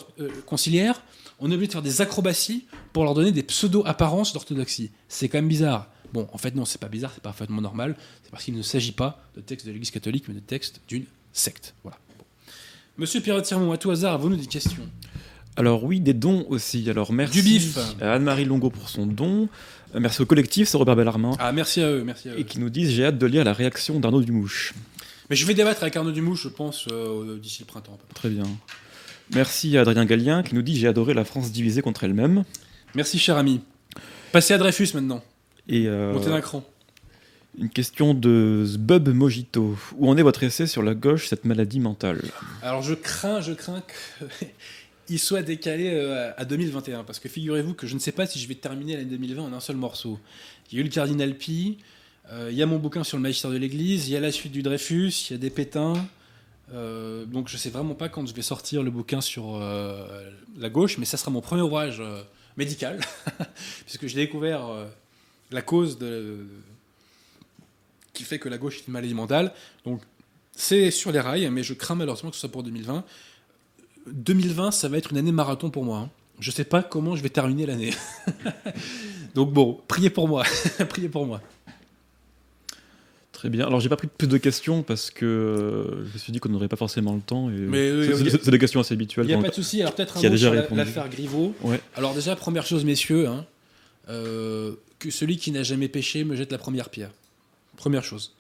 conciliaires, on est obligé de faire des acrobaties pour leur donner des pseudo-apparences d'orthodoxie. C'est quand même bizarre. Bon, en fait, non, c'est pas bizarre, c'est parfaitement normal. C'est parce qu'il ne s'agit pas de textes de l'Église catholique, mais de textes d'une secte. Voilà. Monsieur Pierre Tirmont, à tout hasard, avez-vous des questions alors oui, des dons aussi. Alors merci du bif. à Anne-Marie Longo pour son don. Euh, merci au collectif, c'est Robert Bellarmin. Ah merci à eux, merci à eux. Et qui nous disent j'ai hâte de lire la réaction d'Arnaud Dumouche. Mais je vais débattre avec Arnaud Dumouche, je pense, euh, d'ici le printemps. Très bien. Merci à Adrien Gallien qui nous dit j'ai adoré la France divisée contre elle-même. Merci cher ami. Passez à Dreyfus maintenant. Et euh, Montez d'un cran. Une question de Zbub Mojito. Où en est votre essai sur la gauche, cette maladie mentale? Alors je crains, je crains qu'il soit décalé euh, à 2021. Parce que figurez-vous que je ne sais pas si je vais terminer l'année 2020 en un seul morceau. Il y a eu le Cardinal Pi, euh, il y a mon bouquin sur le magistère de l'Église, il y a la suite du Dreyfus, il y a des pétins. Euh, donc je sais vraiment pas quand je vais sortir le bouquin sur la gauche, mais ça sera mon premier ouvrage médical, puisque j'ai découvert la cause de, qui fait que la gauche est une maladie mentale. Donc c'est sur les rails, mais je crains malheureusement que ce soit pour 2020. 2020, ça va être une année marathon pour moi. Hein. Je sais pas comment je vais terminer l'année. Donc bon, priez pour moi. priez pour moi. Très bien. Alors, j'ai pas pris plus de questions parce que euh, je me suis dit qu'on n'aurait pas forcément le temps. Et Mais, c'est- euh, c'est c'est des questions assez habituelles. Il n'y a pas de souci. Alors peut-être un mot déjà sur l'affaire Griveaux. Ouais. Alors déjà, première chose, messieurs, hein, euh, que celui qui n'a jamais péché me jette la première pierre. Première chose.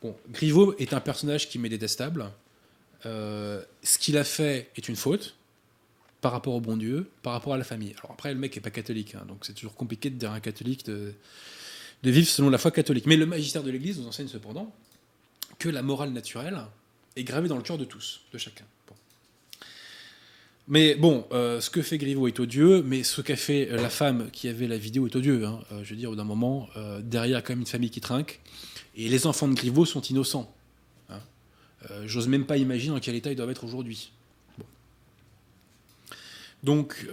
Bon, Griveaux est un personnage qui m'est détestable. Euh, ce qu'il a fait est une faute par rapport au bon Dieu, par rapport à la famille. Alors après, le mec n'est pas catholique, hein, donc c'est toujours compliqué de dire à un catholique de, de vivre selon la foi catholique. Mais le magistère de l'Église nous enseigne cependant que la morale naturelle est gravée dans le cœur de tous, de chacun. Mais bon, euh, ce que fait Griveaux est odieux, mais ce qu'a fait euh, la femme qui avait la vidéo est odieux. hein. Euh, je veux dire, au d'un moment, derrière, quand même une famille qui trinque, et les enfants de Griveaux sont innocents. hein. J'ose même pas imaginer dans quel état ils doivent être aujourd'hui. Donc,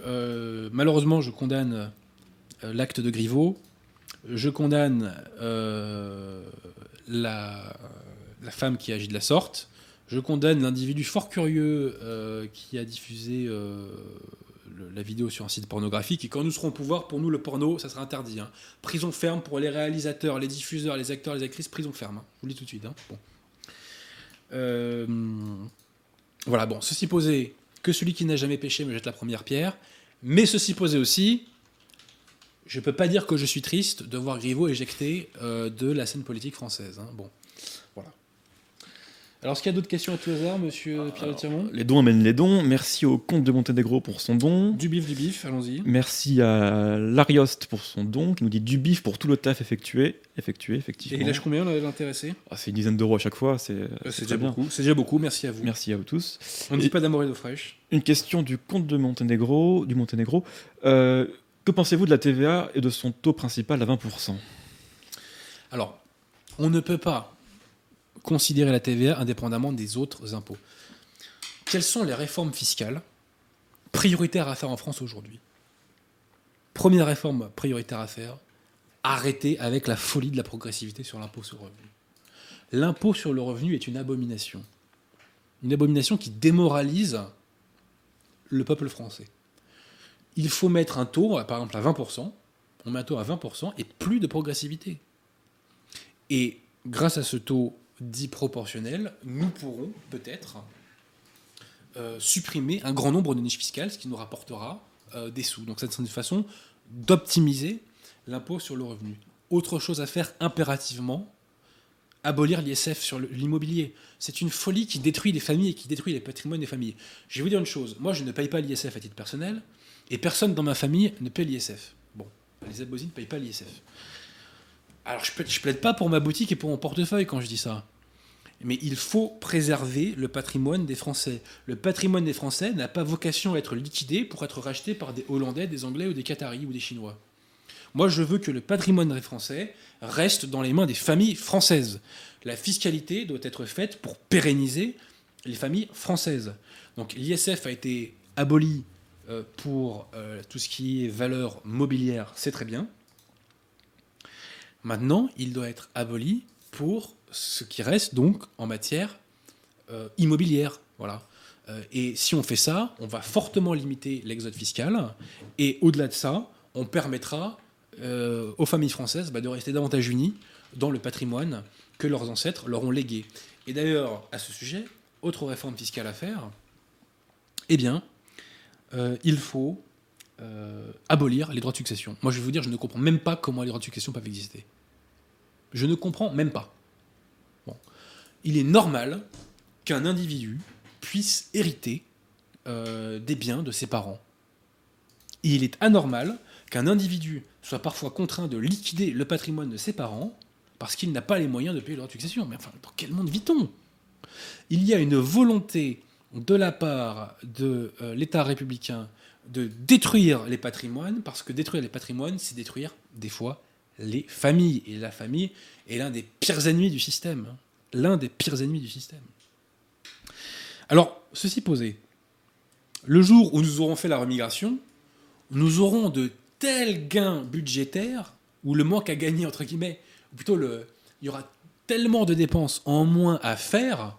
malheureusement, je condamne l'acte de Griveaux. Je condamne euh, la, femme qui agit de la sorte. Je condamne l'individu fort curieux euh, qui a diffusé euh, la vidéo sur un site pornographique. Et quand nous serons au pouvoir, pour nous, le porno, ça sera interdit. hein. Prison ferme pour les réalisateurs, les diffuseurs, les acteurs, les actrices, prison ferme. hein. Je vous le dis tout de suite. hein. Voilà, bon, ceci posé, que celui qui n'a jamais péché me jette la première pierre. Mais ceci posé aussi, je peux pas dire que je suis triste de voir Griveaux éjecté euh, de la scène politique française. hein. Bon, voilà. Alors, est-ce qu'il y a d'autres questions à tout hasard, monsieur Pierre Tirmont Les dons amènent les dons. Merci au comte de Monténégro pour son don. Du bif, du bif, allons-y. Merci à Larioste pour son don, qui nous dit du bif pour tout le taf effectué. Effectué, Et effectivement. il lâche combien l'intéressé? Ah, c'est une dizaine d'euros à chaque fois, c'est Euh, déjà bien. beaucoup. C'est déjà beaucoup. Merci à vous. Merci à vous tous. On ne dit Et- pas d'amour et d'eau fraîche. Une question du comte de Monténégro. Du Monténégro. Euh, que pensez-vous de la TVA et de son taux principal à 20% Alors, on ne peut pas considérer la TVA indépendamment des autres impôts. Quelles sont les réformes fiscales prioritaires à faire en France aujourd'hui? Première réforme prioritaire à faire, arrêter avec la folie de la progressivité sur l'impôt sur le revenu. L'impôt sur le revenu est une abomination. Une abomination qui démoralise le peuple français. Il faut mettre un taux, par exemple à 20%, on met un taux à 20% et plus de progressivité. Et grâce à ce taux dit proportionnel, nous pourrons peut-être euh, supprimer un grand nombre de niches fiscales, ce qui nous rapportera euh, des sous. Donc ça, c'est une façon d'optimiser l'impôt sur le revenu. Autre chose à faire impérativement, abolir l'ISF sur l'immobilier. C'est une folie qui détruit les familles et qui détruit les patrimoines des familles. Je vais vous dire une chose, moi je ne paye pas l'ISF à titre personnel, et personne dans ma famille ne paye l'ISF. Bon, les abosines ne payent pas l'ISF. Alors je je plaide pas pour ma boutique et pour mon portefeuille quand je dis ça. Mais il faut préserver le patrimoine des Français. Le patrimoine des Français n'a pas vocation à être liquidé pour être racheté par des Hollandais, des Anglais ou des Qataris ou des Chinois. Moi, je veux que le patrimoine des Français reste dans les mains des familles françaises. La fiscalité doit être faite pour pérenniser les familles françaises. Donc l'ISF a été aboli pour euh, tout ce qui est valeur mobilière, c'est très bien. Maintenant, il doit être aboli pour ce qui reste donc en matière euh, immobilière. Voilà. Euh, et si on fait ça, on va fortement limiter l'exode fiscal. Et au-delà de ça, on permettra euh, aux familles françaises bah, de rester davantage unies dans le patrimoine que leurs ancêtres leur ont légué. Et d'ailleurs, à ce sujet, autre réforme fiscale à faire, eh bien, euh, il faut euh, abolir les droits de succession. Moi, je vais vous dire, je ne comprends même pas comment les droits de succession peuvent exister. Je ne comprends même pas. Il est normal qu'un individu puisse hériter euh, des biens de ses parents. Il est anormal qu'un individu soit parfois contraint de liquider le patrimoine de ses parents parce qu'il n'a pas les moyens de payer leur succession. Mais enfin, dans quel monde vit-on? Il y a une volonté de la part de euh, l'État républicain de détruire les patrimoines, parce que détruire les patrimoines, c'est détruire des fois les familles. Et la famille est l'un des pires ennemis du système. hein. L'un des pires ennemis du système. Alors, ceci posé, le jour où nous aurons fait la remigration, nous aurons de tels gains budgétaires, ou le manque à gagner, entre guillemets, ou plutôt le, il y aura tellement de dépenses en moins à faire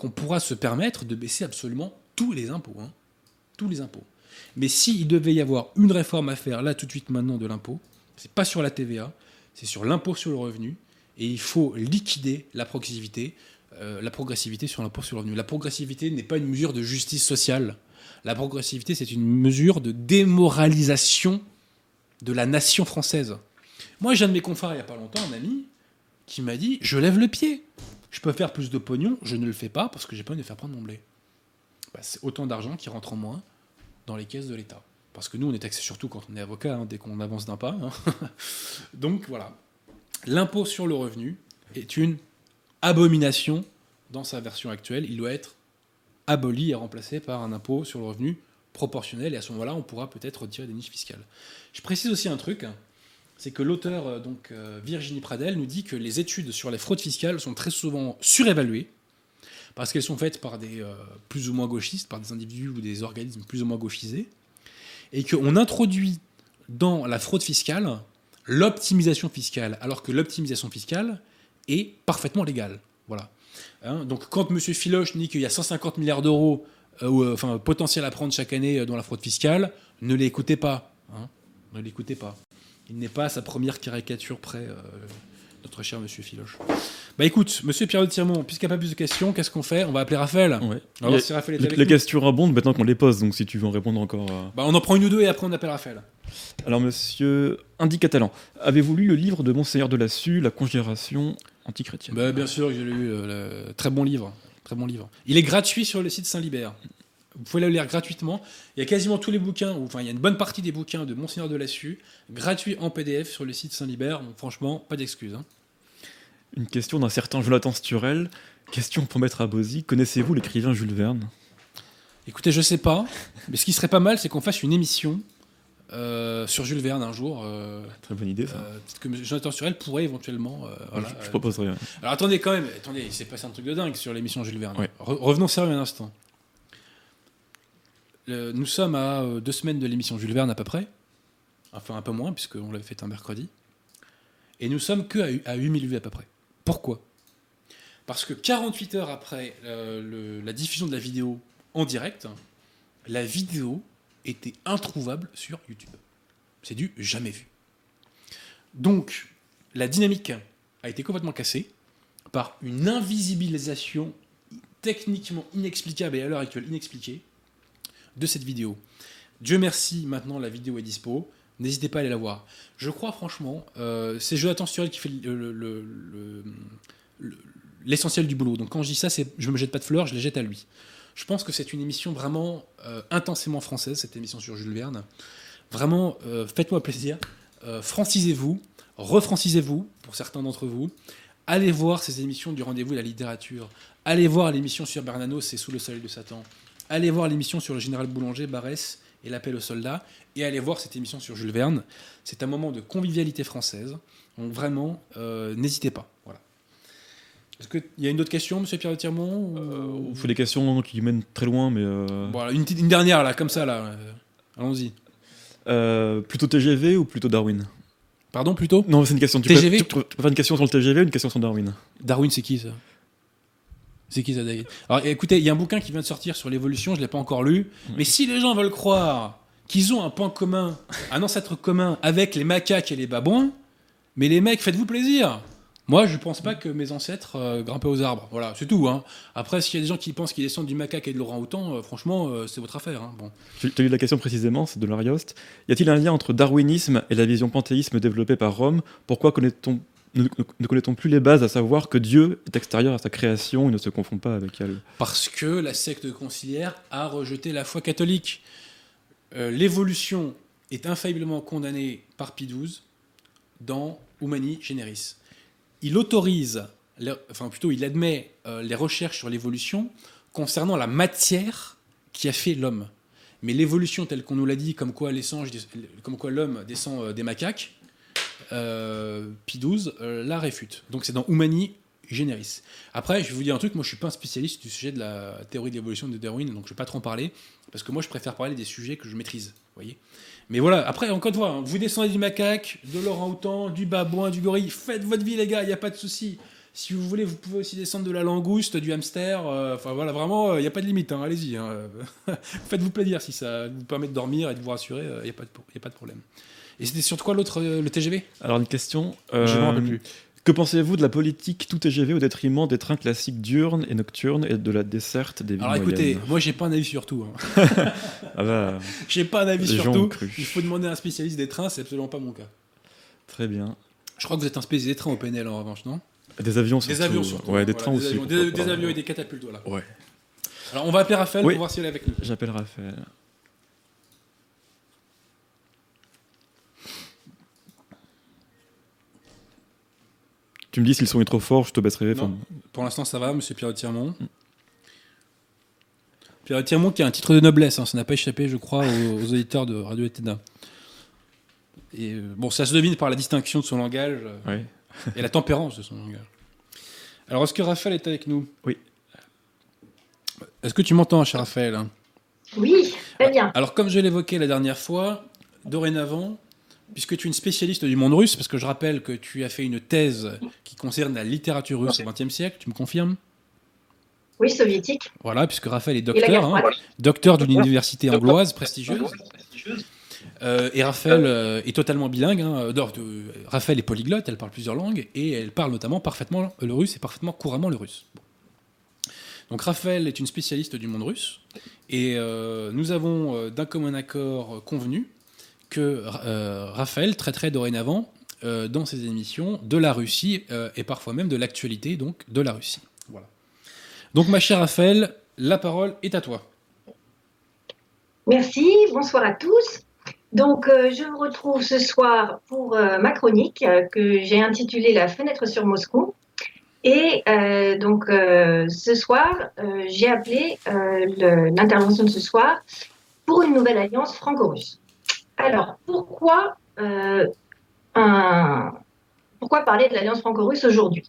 qu'on pourra se permettre de baisser absolument tous les impôts. hein. Tous les impôts. Mais s'il devait y avoir une réforme à faire là tout de suite maintenant de l'impôt, c'est pas sur la TVA, c'est sur l'impôt sur le revenu. et il faut liquider la progressivité, euh, la progressivité sur l'impôt sur le revenu. La progressivité n'est pas une mesure de justice sociale. La progressivité, c'est une mesure de démoralisation de la nation française. Moi, j'ai un de mes confrères il n'y a pas longtemps, un ami, qui m'a dit Je lève le pied. Je peux faire plus de pognon, je ne le fais pas parce que j'ai envie de faire prendre mon blé. Bah, c'est autant d'argent qui rentre en moins dans les caisses de l'État. Parce que nous, on est taxé surtout quand on est avocat, hein, dès qu'on avance d'un pas. hein. Donc voilà. L'impôt sur le revenu est une abomination dans sa version actuelle. Il doit être aboli et remplacé par un impôt sur le revenu proportionnel. Et à ce moment-là, on pourra peut-être retirer des niches fiscales. Je précise aussi un truc. hein, c'est que l'auteur euh, donc euh, Virginie Pradel nous dit que les études sur les fraudes fiscales sont très souvent surévaluées parce qu'elles sont faites par des euh, plus ou moins gauchistes, par des individus ou des organismes plus ou moins gauchisés, et qu'on introduit dans la fraude fiscale l'optimisation fiscale, alors que l'optimisation fiscale est parfaitement légale. Voilà. Hein, donc quand M. Filoche dit qu'il y a 150 milliards d'euros potentiel à prendre chaque année dans la fraude fiscale, ne l'écoutez pas. hein. ne l'écoutez pas. Il n'est pas à sa première caricature près, euh, notre cher Monsieur Filoche. Bah écoute, Monsieur Pierre de Tirmont, puisqu'il n'y a pas plus de questions, qu'est-ce qu'on fait? On va appeler Raphaël. Ouais. Si Raphaël est les- avec les nous. questions abondent maintenant qu'on les pose, donc si tu veux en répondre encore. à- Bah, on en prend une ou deux et après on appelle Raphaël. Alors, monsieur Indy Catalan, avez-vous lu le livre de Monseigneur de Lassus, La congénération antichrétienne? Bah, bien sûr, j'ai lu euh, le très bon livre, très bon livre. Il est gratuit sur le site Saint-Libert. Vous pouvez le lire gratuitement. Il y a quasiment tous les bouquins, ou enfin il y a une bonne partie des bouquins de Monseigneur de Lassus, gratuits en PDF sur le site Saint-Libert. Donc franchement, pas d'excuses. hein. Une question d'un certain Jonathan Sturel. Question pour Maître Abosi. Connaissez-vous l'écrivain Jules Verne? Écoutez, je sais pas, mais ce qui serait pas mal, c'est qu'on fasse une émission euh, sur Jules Verne un jour. euh, Très bonne idée, ça. euh, Peut-être que Jonathan Surel pourrait éventuellement. euh, voilà, je, je proposerai. ouais. Alors attendez quand même, attendez, il s'est passé un truc de dingue sur l'émission Jules Verne. Ouais. Re- revenons sérieux un instant. Nous sommes à euh, deux semaines de l'émission Jules Verne à peu près, enfin un peu moins puisqu'on l'avait fait un mercredi, et nous sommes que à, hu- à 8000 vues à peu près. Pourquoi? Parce que 48 heures après euh, la diffusion de la vidéo en direct, la vidéo était introuvable sur YouTube. C'est du jamais vu. Donc, la dynamique a été complètement cassée par une invisibilisation techniquement inexplicable et à l'heure actuelle inexpliquée de cette vidéo. Dieu merci, maintenant la vidéo est dispo. N'hésitez pas à aller la voir. Je crois franchement, euh, c'est Jonathan Sturel qui fait le- le- le- le- le- l'essentiel du boulot. Donc quand je dis ça, c'est, je ne me jette pas de fleurs, je les jette à lui. Je pense que c'est une émission vraiment euh, intensément française, cette émission sur Jules Verne. Vraiment, euh, faites-moi plaisir. Euh, francisez-vous, refrancisez-vous pour certains d'entre vous. Allez voir ces émissions du rendez-vous de la littérature. Allez voir l'émission sur Bernanos, c'est Sous le soleil de Satan. Allez voir l'émission sur le général Boulanger, Barès et l'appel aux soldats. Et allez voir cette émission sur Jules Verne. C'est un moment de convivialité française. Donc vraiment, euh, n'hésitez pas. Voilà. Est-ce qu'il y a une autre question, monsieur Pierre de Tirmont Euh, on fait des questions qui mènent très loin, mais. euh, Bon, alors, une, dernière, là, comme ça, là. Euh, Allons-y. euh, plutôt TGV ou plutôt Darwin? Pardon, plutôt? Non, c'est une question. Tu TGV? Peux, tu, tu peux faire une question sur le TGV ou une question sur Darwin? Darwin, c'est qui ça? C'est qui David Alors écoutez, il y a un bouquin qui vient de sortir sur l'évolution, je ne l'ai pas encore lu. Mais si les gens veulent croire qu'ils ont un point commun, un ancêtre commun avec les macaques et les babouins, mais les mecs, faites-vous plaisir moi, je pense pas que mes ancêtres euh, grimpaient aux arbres. Voilà, c'est tout. Hein. Après, s'il y a des gens qui pensent qu'ils descendent du macaque et de l'orang-outan, euh, franchement, euh, c'est votre affaire. hein. Bon. Tu as lu la question précisément, c'est de l'Arioste. Y a-t-il un lien entre darwinisme et la vision panthéisme développée par Rome? Pourquoi connaît-on ne, ne connaît-on plus les bases, à savoir que Dieu est extérieur à sa création et ne se confond pas avec elle? Parce que la secte conciliaire a rejeté la foi catholique. Euh, L'évolution est infailliblement condamnée par Pie XII dans Humani Generis. Il autorise, enfin plutôt il admet euh, les recherches sur l'évolution concernant la matière qui a fait l'homme. Mais l'évolution telle qu'on nous l'a dit, comme quoi l'homme descend euh, des macaques, euh, Pie XII euh, la réfute. Donc c'est dans Humani Generis. Après, je vais vous dire un truc, moi je suis pas un spécialiste du sujet de la théorie de l'évolution de Darwin, donc je vais pas trop en parler, parce que moi je préfère parler des sujets que je maîtrise, voyez. Mais voilà, après, encore une fois, hein, vous descendez du macaque, de l'orang-outan, du babouin, du gorille, faites votre vie les gars, il n'y a pas de souci. Si vous voulez, vous pouvez aussi descendre de la langouste, du hamster, euh, enfin voilà, vraiment, il n'y a pas de limite, hein, allez-y. hein, Faites-vous plaisir si ça vous permet de dormir et de vous rassurer, il n'y a pas de problème. Et c'était sur quoi l'autre, euh, le TGV Alors, une question. Je ne me euh, rappelle plus. Que pensez-vous de la politique tout TGV au détriment des trains classiques diurnes et nocturnes et de la desserte des villes Alors écoutez, moyennes moi j'ai pas un avis sur tout. hein. Ah bah, J'ai pas un avis Les sur gens ont tout. cru. Il faut demander à un spécialiste des trains, c'est absolument pas mon cas. très bien. Je crois que vous êtes un spécialiste des trains au PNL en revanche, non? Des avions surtout. Des avions surtout. Ouais, des Voilà, trains des aussi. avions, des, avions et des catapultes, voilà. Ouais. Alors on va appeler Raphaël Oui. pour voir si elle est avec nous. J'appelle Raphaël. Tu me dis s'ils sont trop forts, je te baisserai. Non. Pour l'instant, ça va, monsieur Pierre Tirmont. Pierre Tirmont qui a un titre de noblesse, hein, ça n'a pas échappé, je crois, aux, aux auditeurs de Radio Etena. Et euh, bon, ça se devine par la distinction de son langage euh, et la tempérance de son langage. Alors, est-ce que Raphaël est avec nous? Oui. Est-ce que tu m'entends, cher Raphaël? Oui, très bien. Alors, comme je l'évoquais la dernière fois, dorénavant, puisque tu es une spécialiste du monde russe, parce que je rappelle que tu as fait une thèse qui concerne la littérature russe au XXe siècle, tu me confirmes? Oui, soviétique. Voilà, puisque Raphaël est docteur, hein, docteur d'une université angloise prestigieuse. Euh, et Raphaël euh, est totalement bilingue. hein. Euh, non, euh, Raphaël est polyglotte, elle parle plusieurs langues et elle parle notamment parfaitement le russe et parfaitement couramment le russe. Donc Raphaël est une spécialiste du monde russe et nous avons d'un commun accord convenu que euh, Raphaël traiterait dorénavant euh, dans ses émissions de la Russie euh, et parfois même de l'actualité donc de la Russie. Voilà. Donc ma chère Raphaël, la parole est à toi. Merci, bonsoir à tous. Donc, je vous retrouve ce soir pour ma chronique que j'ai intitulée La fenêtre sur Moscou. Et donc, ce soir, j'ai appelé l'intervention de ce soir pour une nouvelle alliance franco-russe. Alors, pourquoi, euh, pourquoi parler de l'alliance franco-russe aujourd'hui?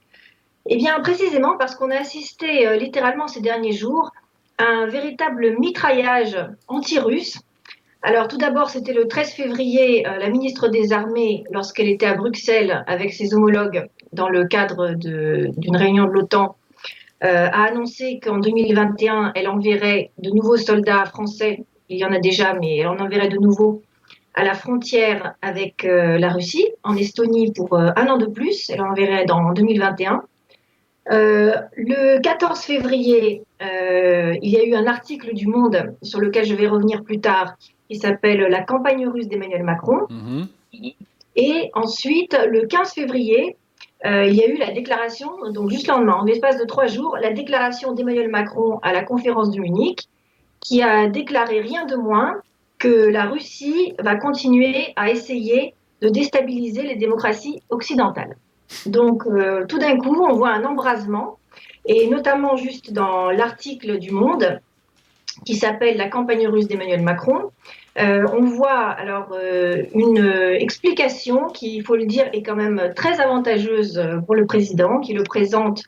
Eh bien, précisément parce qu'on a assisté euh, littéralement ces derniers jours à un véritable mitraillage anti-russe. Alors, tout d'abord, c'était le 13 février, euh, la ministre des Armées, lorsqu'elle était à Bruxelles avec ses homologues dans le cadre d'une réunion de l'OTAN, a annoncé qu'en 2021, elle enverrait de nouveaux soldats français. Il y en a déjà, mais elle en enverrait de nouveaux à la frontière avec euh, la Russie, en Estonie pour euh, un an de plus. Elle en enverrait dans en 2021. Euh, le 14 février, il y a eu un article du Monde sur lequel je vais revenir plus tard, qui s'appelle La campagne russe d'Emmanuel Macron. Mhm. Et ensuite, le 15 février, il y a eu la déclaration, donc juste le lendemain, en l'espace de trois jours, la déclaration d'Emmanuel Macron à la conférence de Munich, qui a déclaré rien de moins que la Russie va continuer à essayer de déstabiliser les démocraties occidentales. Donc, euh, tout d'un coup, on voit un embrasement, et notamment juste dans l'article du Monde, qui s'appelle La campagne russe d'Emmanuel Macron, euh, on voit alors euh, une explication qui, il faut le dire, est quand même très avantageuse pour le président, qui le présente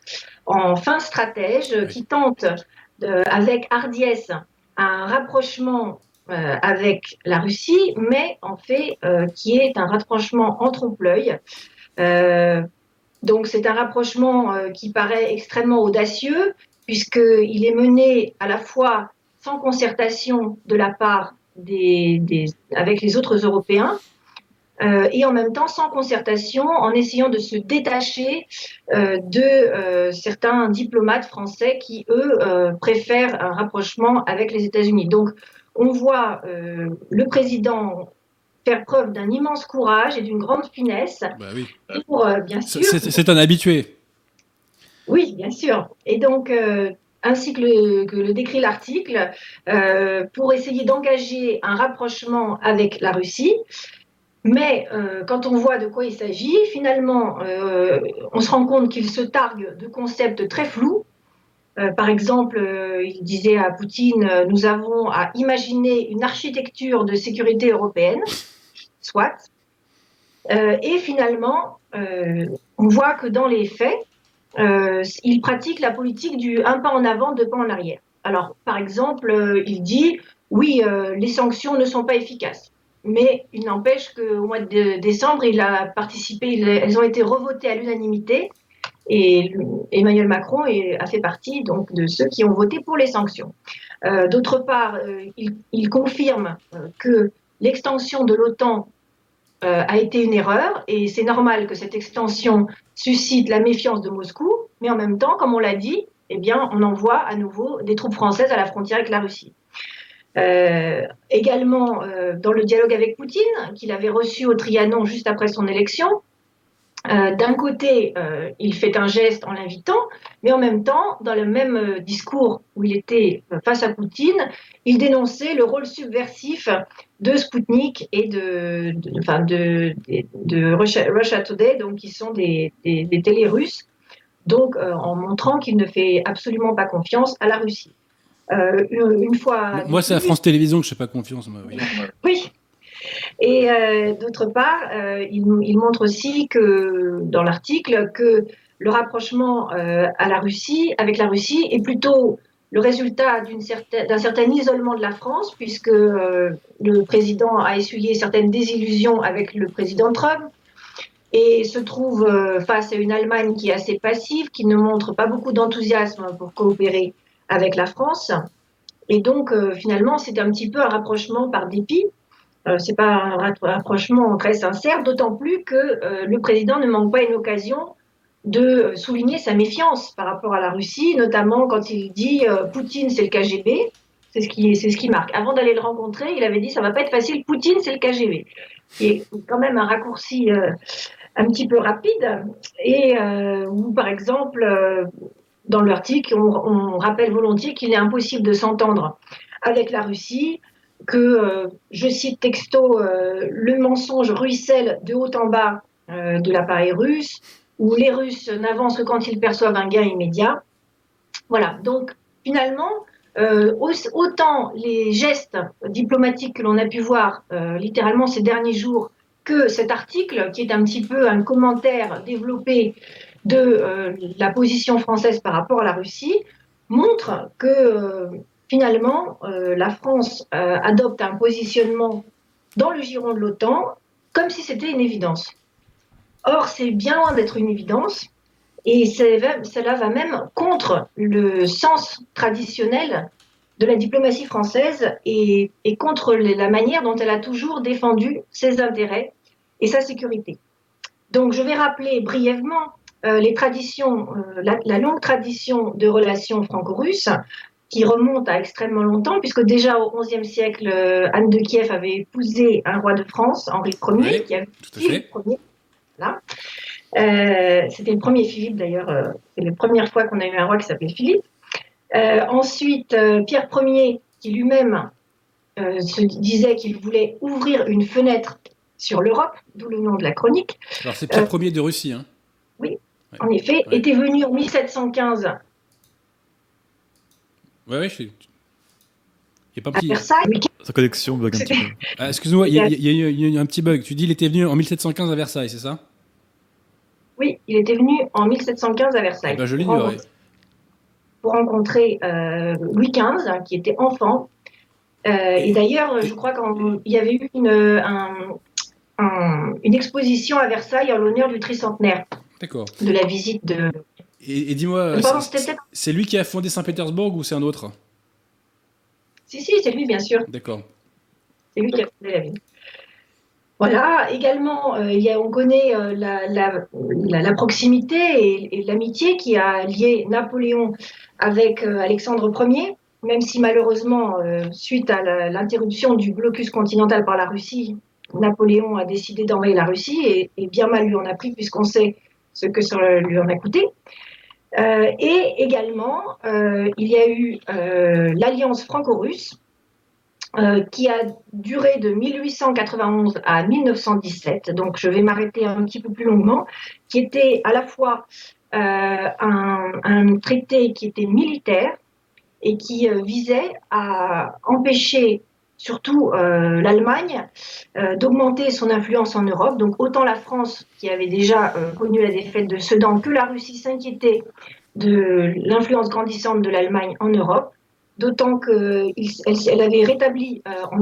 en fin stratège, qui tente avec hardiesse un rapprochement euh, avec la Russie, mais en fait euh, qui est un rapprochement en trompe-l'œil. Euh, donc c'est un rapprochement qui paraît extrêmement audacieux, puisqu'il est mené à la fois sans concertation de la part des, avec les autres Européens, et en même temps sans concertation, en essayant de se détacher de certains diplomates français qui, eux, préfèrent un rapprochement avec les États-Unis. Donc, on voit euh, le président faire preuve d'un immense courage et d'une grande finesse Bah oui. pour, euh, bien C'est- sûr, C'est c'est un habitué. oui, bien sûr. Et donc, euh, ainsi que le, que le décrit l'article, euh, pour essayer d'engager un rapprochement avec la Russie. Mais euh, quand on voit de quoi il s'agit, finalement, euh, on se rend compte qu'il se targue de concepts très flous. Euh, par exemple, euh, il disait à Poutine, euh, nous avons à imaginer une architecture de sécurité européenne, soit. Et finalement, on voit que dans les faits, il pratique la politique du un pas en avant, deux pas en arrière. Alors, par exemple, il dit oui, les sanctions ne sont pas efficaces. Mais il n'empêche qu'au mois de décembre, il a participé, elles ont été revotées à l'unanimité et Emmanuel Macron a fait partie donc de ceux qui ont voté pour les sanctions. Euh, D'autre part, euh, il, confirme euh, que l'extension de l'OTAN a été une erreur et c'est normal que cette extension suscite la méfiance de Moscou, mais en même temps, comme on l'a dit, eh bien, on envoie à nouveau des troupes françaises à la frontière avec la Russie. Également, dans le dialogue avec Poutine, qu'il avait reçu au Trianon juste après son élection, euh, d'un côté, il fait un geste en l'invitant, mais en même temps, dans le même discours où il était face à Poutine, il dénonçait le rôle subversif de Sputnik et de, de, de, Russia, Today, donc qui sont des, des, des télés russes, donc en montrant qu'il ne fait absolument pas confiance à la Russie. Euh, une fois. Moi, c'est à France Télévisions que je ne fais pas confiance. oui. Et euh, d'autre part, euh, il, montre aussi que dans l'article que le rapprochement à la Russie, avec la Russie, est plutôt le résultat d'un certain isolement de la France, puisque le président a essuyé certaines désillusions avec le président Trump et se trouve face à une Allemagne qui est assez passive, qui ne montre pas beaucoup d'enthousiasme pour coopérer avec la France. Et donc, euh, finalement, c'est un petit peu un rapprochement par dépit. Euh, c'est pas un rapprochement très sincère, d'autant plus que euh, le président ne manque pas une occasion de souligner sa méfiance par rapport à la Russie, notamment quand il dit Poutine, c'est le KGB. C'est ce qui, c'est ce qui marque. Avant d'aller le rencontrer, il avait dit ça va pas être facile. Poutine, c'est le KGB. Et quand même un raccourci un petit peu rapide. Et où, par exemple, dans l'article, on, on rappelle volontiers qu'il est impossible de s'entendre avec la Russie, que, euh, je cite texto, euh, le mensonge ruisselle de haut en bas euh, de l'appareil russe, où les Russes n'avancent que quand ils perçoivent un gain immédiat. Voilà, donc finalement, autant les gestes diplomatiques que l'on a pu voir littéralement ces derniers jours que cet article, qui est un petit peu un commentaire développé de la position française par rapport à la Russie montre que finalement euh, la France adopte un positionnement dans le giron de l'OTAN comme si c'était une évidence. Or, c'est bien loin d'être une évidence et cela va même contre le sens traditionnel de la diplomatie française et, contre la manière dont elle a toujours défendu ses intérêts et sa sécurité. Donc je vais rappeler brièvement euh, les traditions, euh, la, longue tradition de relations franco-russes qui remonte à extrêmement longtemps, puisque déjà au XIe siècle, euh, Anne de Kiev avait épousé un roi de France, Henri Ier, qui avait été le premier. C'était le premier Philippe d'ailleurs, c'est la première fois qu'on a eu un roi qui s'appelait Philippe. ensuite, Pierre Ier, qui lui-même se disait qu'il voulait ouvrir une fenêtre sur l'Europe, d'où le nom de la chronique. Alors c'est Pierre Ier de Russie, hein Oui, en effet, était venu en 1715. Oui, oui, je suis. Il n'y a pas petit... Versailles. Sa connexion bug un petit peu. Ah, Excuse-moi, il y, a, un petit bug. Tu dis qu'il était venu en 1715 à Versailles, c'est ça? Oui, il était venu en 1715 à Versailles. Eh ben, je l'ignorais. Pour rencontrer euh, Louis XV, qui était enfant. Euh, et d'ailleurs, je crois qu'il y avait eu une, une exposition à Versailles en l'honneur du tricentenaire. De la visite de. Et, dis-moi, c'est lui qui a fondé Saint-Pétersbourg ou c'est un autre? Si, si, c'est lui, bien sûr. D'accord. C'est lui qui a fondé la ville. Voilà, également, euh, il y a, on connaît euh, la, la, proximité et, l'amitié qui a lié Napoléon avec euh, Alexandre Ier, même si malheureusement, suite à l'interruption du blocus continental par la Russie, Napoléon a décidé d'envahir la Russie et, et, bien mal lui en a pris puisqu'on sait ce que ça lui en a coûté. Euh, et également, euh, il y a eu euh, l'alliance franco-russe qui a duré de 1891 à 1917, donc je vais m'arrêter un petit peu plus longuement, qui était à la fois un, un, traité qui était militaire et qui visait à empêcher surtout euh, l'Allemagne, euh, d'augmenter son influence en Europe. Donc autant la France, qui avait déjà euh, connu la défaite de Sedan, que la Russie s'inquiétait de l'influence grandissante de l'Allemagne en Europe, d'autant qu'elle elle avait rétabli en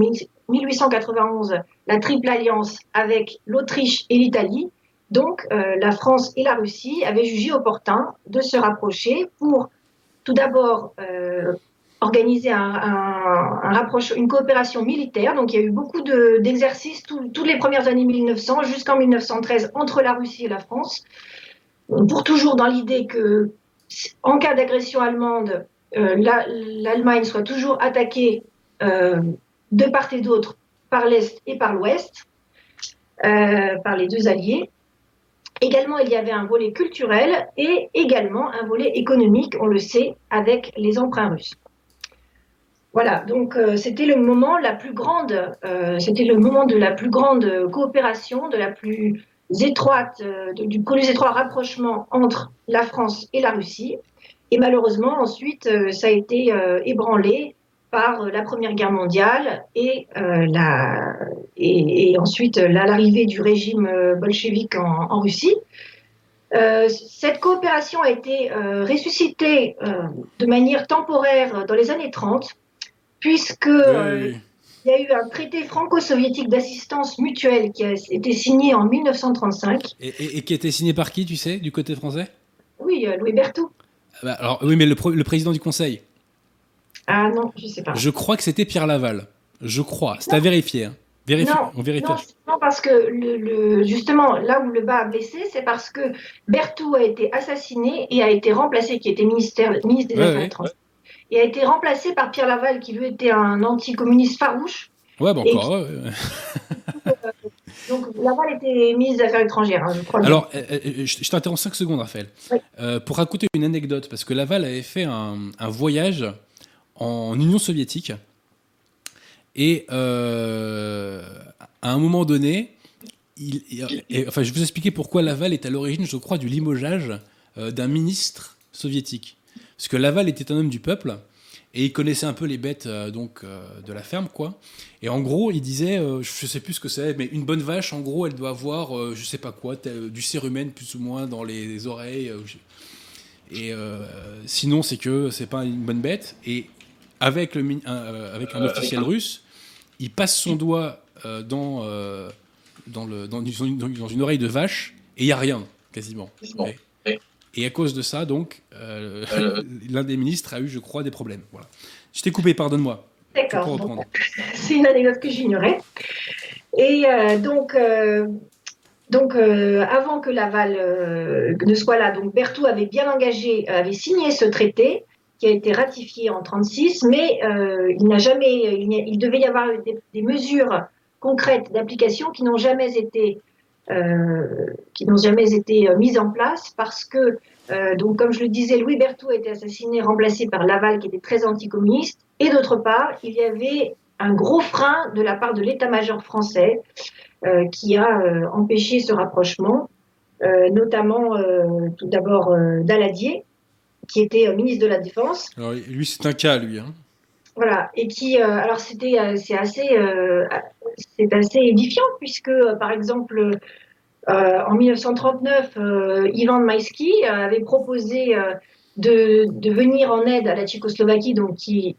1891 la triple alliance avec l'Autriche et l'Italie. Donc la France et la Russie avaient jugé opportun de se rapprocher pour tout d'abord organisé un, une coopération militaire. Donc il y a eu beaucoup d'exercices toutes les premières années 1900 jusqu'en 1913 entre la Russie et la France, pour toujours dans l'idée que en cas d'agression allemande, euh, l'Allemagne soit toujours attaquée euh, de part et d'autre par l'Est et par l'Ouest, euh, par les deux alliés. Également, il y avait un volet culturel et également un volet économique, on le sait, avec les emprunts russes. Voilà, donc c'était le moment la plus grande, c'était le moment de la plus grande coopération, de la plus étroite, du plus étroit rapprochement entre la France et la Russie. Et malheureusement, ensuite, euh, ça a été euh, ébranlé par euh, la Première Guerre mondiale et, la, et, ensuite l'arrivée du régime bolchevique en, Russie. cette coopération a été ressuscitée de manière temporaire dans les années 30, puisque il y a eu un traité franco-soviétique d'assistance mutuelle qui a été signé en 1935. Et, et, qui a été signé par qui, tu sais, du côté français? Oui, Louis Berthoud. Ah bah, alors, oui, mais le, président du conseil Ah non, je sais pas. Je crois que c'était Pierre Laval. Je crois. C'est à vérifier. Hein. non, on vérifie. Non, parce que le, justement, là où le bas a blessé, c'est parce que Berthoud a été assassiné et a été remplacé, qui était ministère, ministre des Affaires étrangères, et a été remplacé par Pierre Laval, qui lui était un anticommuniste farouche. Ouais, bon, encore. Donc Laval était ministre des Affaires étrangères, hein, je crois. Alors, euh, euh, je t'interromps 5 secondes, Raphaël. Euh, pour raconter une anecdote, parce que Laval avait fait un, voyage en Union soviétique. Et à un moment donné, il, enfin, je vais vous expliquer pourquoi Laval est à l'origine, je crois, du limogeage d'un ministre soviétique. Parce que Laval était un homme du peuple et il connaissait un peu les bêtes euh, donc euh, de la ferme quoi. Et en gros, il disait, euh, je sais plus ce que c'est, mais une bonne vache, en gros, elle doit avoir, je sais pas quoi, du cérumen plus ou moins dans les oreilles. et sinon, c'est que c'est pas une bonne bête. Et avec le avec un officiel russe, il passe son doigt dans dans le dans une, dans une oreille de vache et il y a rien quasiment. Et à cause de ça, donc, euh, euh. l'un des ministres a eu, je crois, des problèmes. Voilà. Je t'ai coupé, pardonne-moi. D'accord. C'est une anecdote que j'ignorais. Et euh, donc, donc avant que Laval ne soit là, donc Berthoud avait bien engagé, avait signé ce traité qui a été ratifié en 1936, mais il n'a jamais, il, devait y avoir des, des mesures concrètes d'application qui n'ont jamais été euh, qui n'ont jamais été euh, mises en place parce que, euh, donc, comme je le disais, Louis Berthoud a été assassiné, remplacé par Laval, qui était très anticommuniste. Et d'autre part, il y avait un gros frein de la part de l'état-major français qui a empêché ce rapprochement, notamment tout d'abord Daladier, qui était ministre de la Défense. Alors, lui, c'est un cas, lui. Hein. Et qui, alors c'était, c'est assez, c'est assez édifiant puisque, par exemple, euh, en 1939, euh, Ivan Maïski avait proposé euh, de, de, venir en aide à la Tchécoslovaquie, donc qui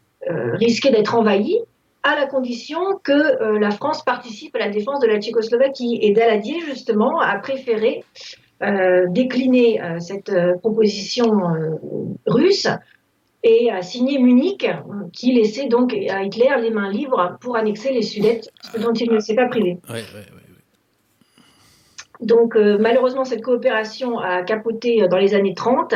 risquait d'être envahie, à la condition que la France participe à la défense de la Tchécoslovaquie. Et Daladier, justement, a préféré décliner cette proposition russe et a signé Munich, qui laissait donc à Hitler les mains libres pour annexer les Sudètes, ce dont il ne s'est pas privé. Donc euh, malheureusement, cette coopération a capoté euh, dans les années 30.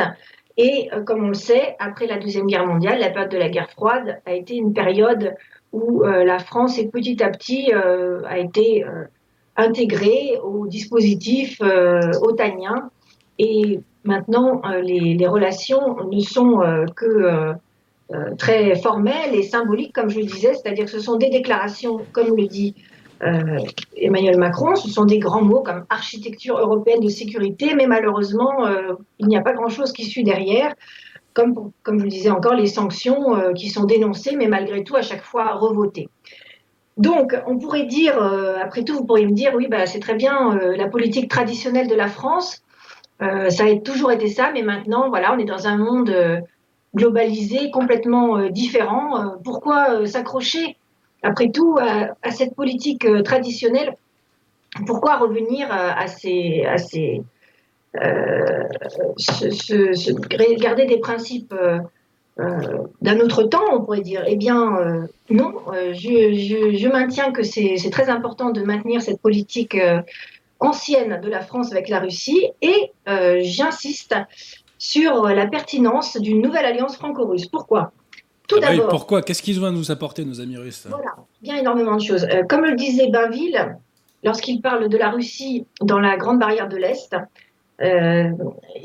Et euh, comme on le sait, après la Deuxième Guerre mondiale, la période de la guerre froide a été une période où la France est petit à petit a été intégrée au dispositif otanien. Et maintenant, les, les, relations ne sont que très formelles et symboliques, comme je le disais, c'est-à-dire que ce sont des déclarations, comme le dit euh, Emmanuel Macron, ce sont des grands mots comme architecture européenne de sécurité, mais malheureusement, euh, il n'y a pas grand-chose qui suit derrière, comme, comme je vous disais encore, les sanctions euh, qui sont dénoncées, mais malgré tout, à chaque fois revotées. Donc, on pourrait dire, après tout, vous pourriez me dire, oui, bah, c'est très bien la politique traditionnelle de la France, ça a toujours été ça, mais maintenant, voilà, on est dans un monde globalisé, complètement différent. pourquoi s'accrocher après tout, à, cette politique euh, traditionnelle, pourquoi revenir à, ces, à euh, garder des principes d'un autre temps, on pourrait dire? Eh bien, non, je, je, maintiens que c'est très important de maintenir cette politique ancienne de la France avec la Russie et j'insiste sur la pertinence d'une nouvelle alliance franco-russe. Pourquoi? Tout ah d'abord. pourquoi? Qu'est-ce qu'ils ont à nous apporter, nos amis russes? Voilà, bien énormément de choses. comme le disait Bainville, lorsqu'il parle de la Russie dans la Grande Barrière de l'Est, euh,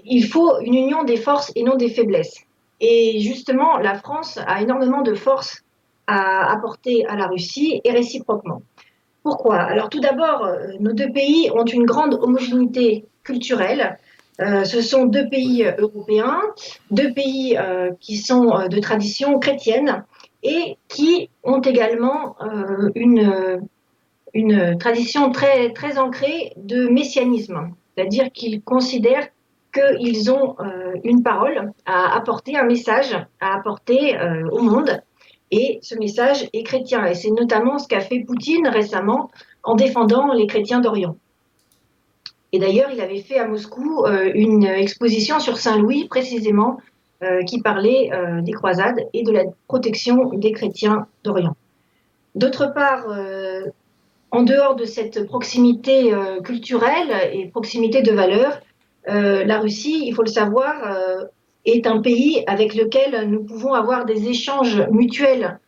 il faut une union des forces et non des faiblesses. Et justement, la France a énormément de forces à apporter à la Russie et réciproquement. Pourquoi? Alors tout d'abord, euh, nos deux pays ont une grande homogénéité culturelle. Euh, ce sont deux pays européens, deux pays qui sont de tradition chrétienne et qui ont également une, tradition très, ancrée de messianisme. C'est-à-dire qu'ils considèrent qu'ils ont euh, une parole à apporter, un message à apporter euh, au monde. Et ce message est chrétien. Et c'est notamment ce qu'a fait Poutine récemment en défendant les chrétiens d'Orient. Et d'ailleurs, il avait fait à Moscou euh, une exposition sur Saint-Louis, précisément, qui parlait des croisades et de la protection des chrétiens d'Orient. D'autre part, en dehors de cette proximité euh, culturelle et proximité de valeurs, euh, la Russie, il faut le savoir, euh, est un pays avec lequel nous pouvons avoir des échanges mutuels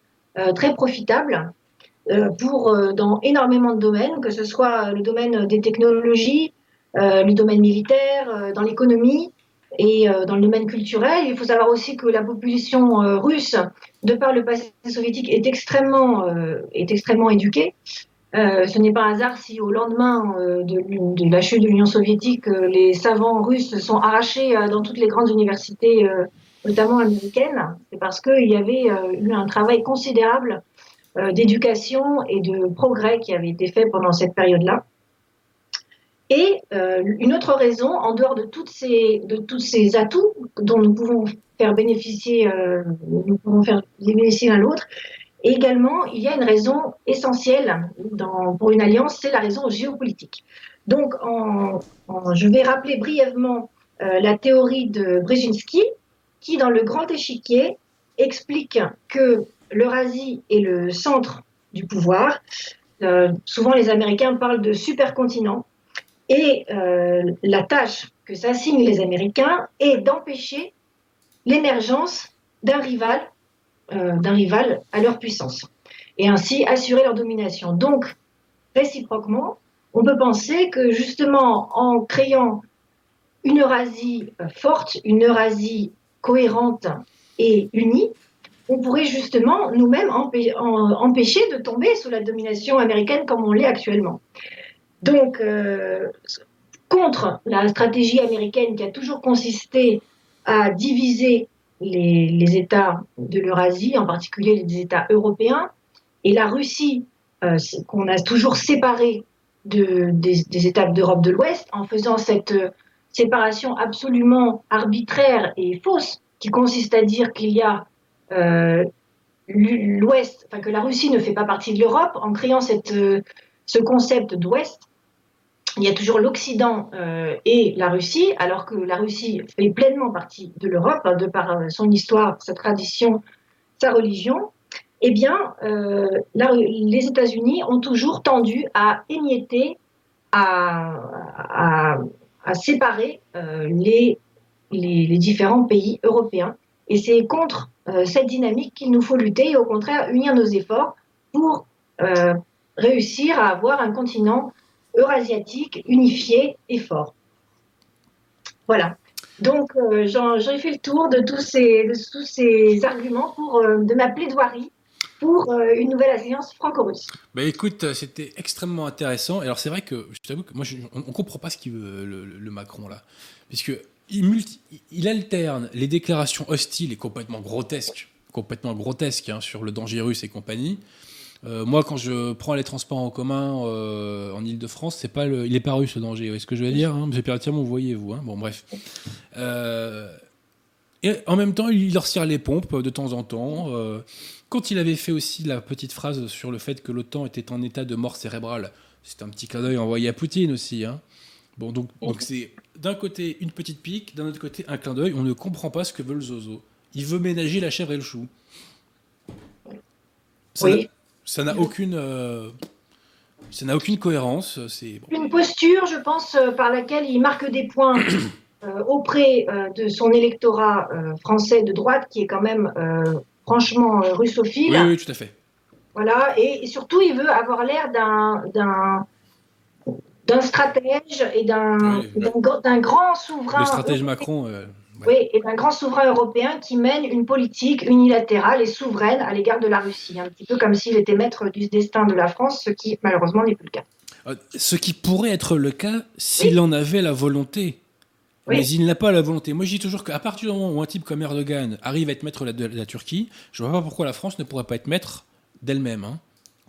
très profitables pour dans énormément de domaines, que ce soit le domaine des technologies, le domaine militaire, dans l'économie et dans le domaine culturel. Il faut savoir aussi que la population russe, de par le passé soviétique, est extrêmement, est extrêmement éduquée. Euh, ce n'est pas un hasard si au lendemain euh, de, la chute de l'Union soviétique, euh, les savants russes sont arrachés dans toutes les grandes universités, notamment américaines. C'est parce qu'il y avait eu un travail considérable d'éducation et de progrès qui avait été fait pendant cette période-là. Et une autre raison, en dehors de, tous ces atouts dont nous pouvons faire bénéficier, nous pouvons faire bénéficier l'un l'autre, et également, il y a une raison essentielle pour une alliance, c'est la raison géopolitique. Donc, je vais rappeler brièvement euh, la théorie de Brzezinski, qui, dans le grand échiquier, explique que l'Eurasie est le centre du pouvoir. Euh, souvent, les Américains parlent de supercontinent. Et euh, la tâche que s'assignent les Américains est d'empêcher l'émergence d'un rival d'un rival à leur puissance et ainsi assurer leur domination. Donc, réciproquement, on peut penser que justement en créant une Eurasie euh, forte, une Eurasie cohérente et unie, on pourrait justement nous-mêmes empêcher de tomber sous la domination américaine comme on l'est actuellement. Donc, euh, contre la stratégie américaine qui a toujours consisté à diviser les, États de l'Eurasie, en particulier les États européens, et la Russie, euh, qu'on a toujours séparée de, des, États d'Europe de l'Ouest, en faisant cette euh, séparation absolument arbitraire et fausse, qui consiste à dire qu'il y a euh, l'Ouest, enfin que la Russie ne fait pas partie de l'Europe, en créant cette, ce concept d'Ouest il y a toujours l'Occident euh, et la Russie, alors que la Russie fait pleinement partie de l'Europe, hein, de par euh, son histoire, sa tradition, sa religion. Eh bien, euh, les États-Unis ont toujours tendu à émietter, à, séparer les, les, différents pays européens. Et c'est contre cette dynamique qu'il nous faut lutter et au contraire unir nos efforts pour réussir à avoir un continent eurasiatique, unifié et fort. Voilà. Donc, euh, j'ai fait le tour de tous ces, arguments pour, euh, de ma plaidoirie pour euh, une nouvelle alliance franco-russe. Bah écoute, c'était extrêmement intéressant. Alors c'est vrai que je t'avoue que moi, on, ne comprend pas ce qu'il veut le, Macron là, puisque il, il, alterne les déclarations hostiles et complètement grotesques, complètement grotesques hein, sur le danger russe et compagnie, euh, moi, quand je prends les transports en commun euh, en Ile-de-France, c'est pas le, il n'est pas russe ce danger. Vous voyez ce que je veux dire hein? Monsieur vous voyez-vous. Hein? Bon, bref. Euh, et en même temps, il leur tire les pompes de temps en temps. quand il avait fait aussi la petite phrase sur le fait que l'OTAN était en état de mort cérébrale, c'est un petit clin d'œil envoyé à Poutine aussi. Hein bon, donc, donc c'est d'un côté une petite pique, d'un autre côté un clin d'œil. On ne comprend pas ce que veut le Zozo. il veut ménager la chèvre et le chou. Ça Oui. Ça n'a aucune, euh, ça n'a aucune cohérence. C'est bon. Une posture, je pense, euh, par laquelle il marque des points euh, auprès euh, de son électorat français de droite, qui est quand même franchement russophile. Oui, oui, tout à fait. Voilà, et, et surtout, il veut avoir l'air d'un d'un stratège et d'un Oui, grand souverain. Le stratège Macron. Oui, et d'un grand souverain européen qui mène une politique unilatérale et souveraine à l'égard de la Russie, un petit peu comme s'il était maître du destin de la France, ce qui malheureusement n'est plus le cas. Euh, Ce qui pourrait être le cas s'il en avait la volonté. Oui. Mais il n'a pas la volonté. Moi, je dis toujours qu'à partir du moment où un type comme Erdogan arrive à être maître de la, Turquie, je ne vois pas pourquoi la France ne pourrait pas être maître d'elle-même. hein.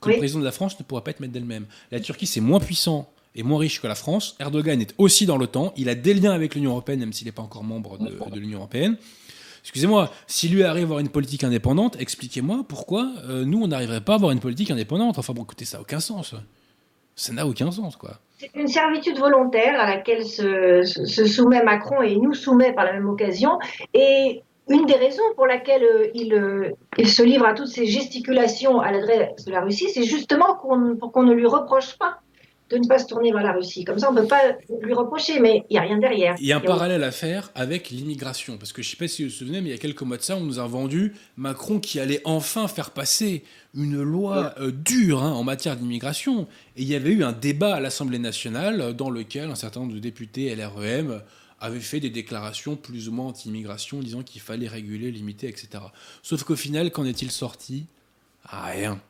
Que le président de la France ne pourrait pas être maître d'elle-même. La Turquie, c'est moins puissant et moins riche que la France. Erdogan est aussi dans l'OTAN. Il a des liens avec l'Union européenne, même s'il n'est pas encore membre de, de l'Union européenne. Excusez-moi, si lui arrive à avoir une politique indépendante, expliquez-moi pourquoi euh, nous, on n'arriverait pas à avoir une politique indépendante. Enfin bon, écoutez, ça n'a aucun sens. Ça n'a aucun sens, quoi. C'est une servitude volontaire à laquelle se, soumet Macron et nous soumet par la même occasion. Et une des raisons pour laquelle euh, il, euh, il se livre à toutes ces gesticulations à l'adresse de la Russie, c'est justement pour qu'on ne lui reproche pas de ne pas se tourner vers la Russie. Comme ça, on ne peut pas lui reprocher, mais il n'y a rien derrière. Il y a un Et on- parallèle à faire avec l'immigration. Parce que je ne sais pas si vous vous souvenez, mais il y a quelques mois de ça, on nous a vendu Macron qui allait enfin faire passer une loi euh, dure hein, en matière d'immigration. Et il y avait eu un débat à l'Assemblée nationale euh, dans lequel un certain nombre de députés LREM avaient fait des déclarations plus ou moins anti-immigration, disant qu'il fallait réguler, limiter, etc. Sauf qu'au final, qu'en est-il sorti? Ah, Rien.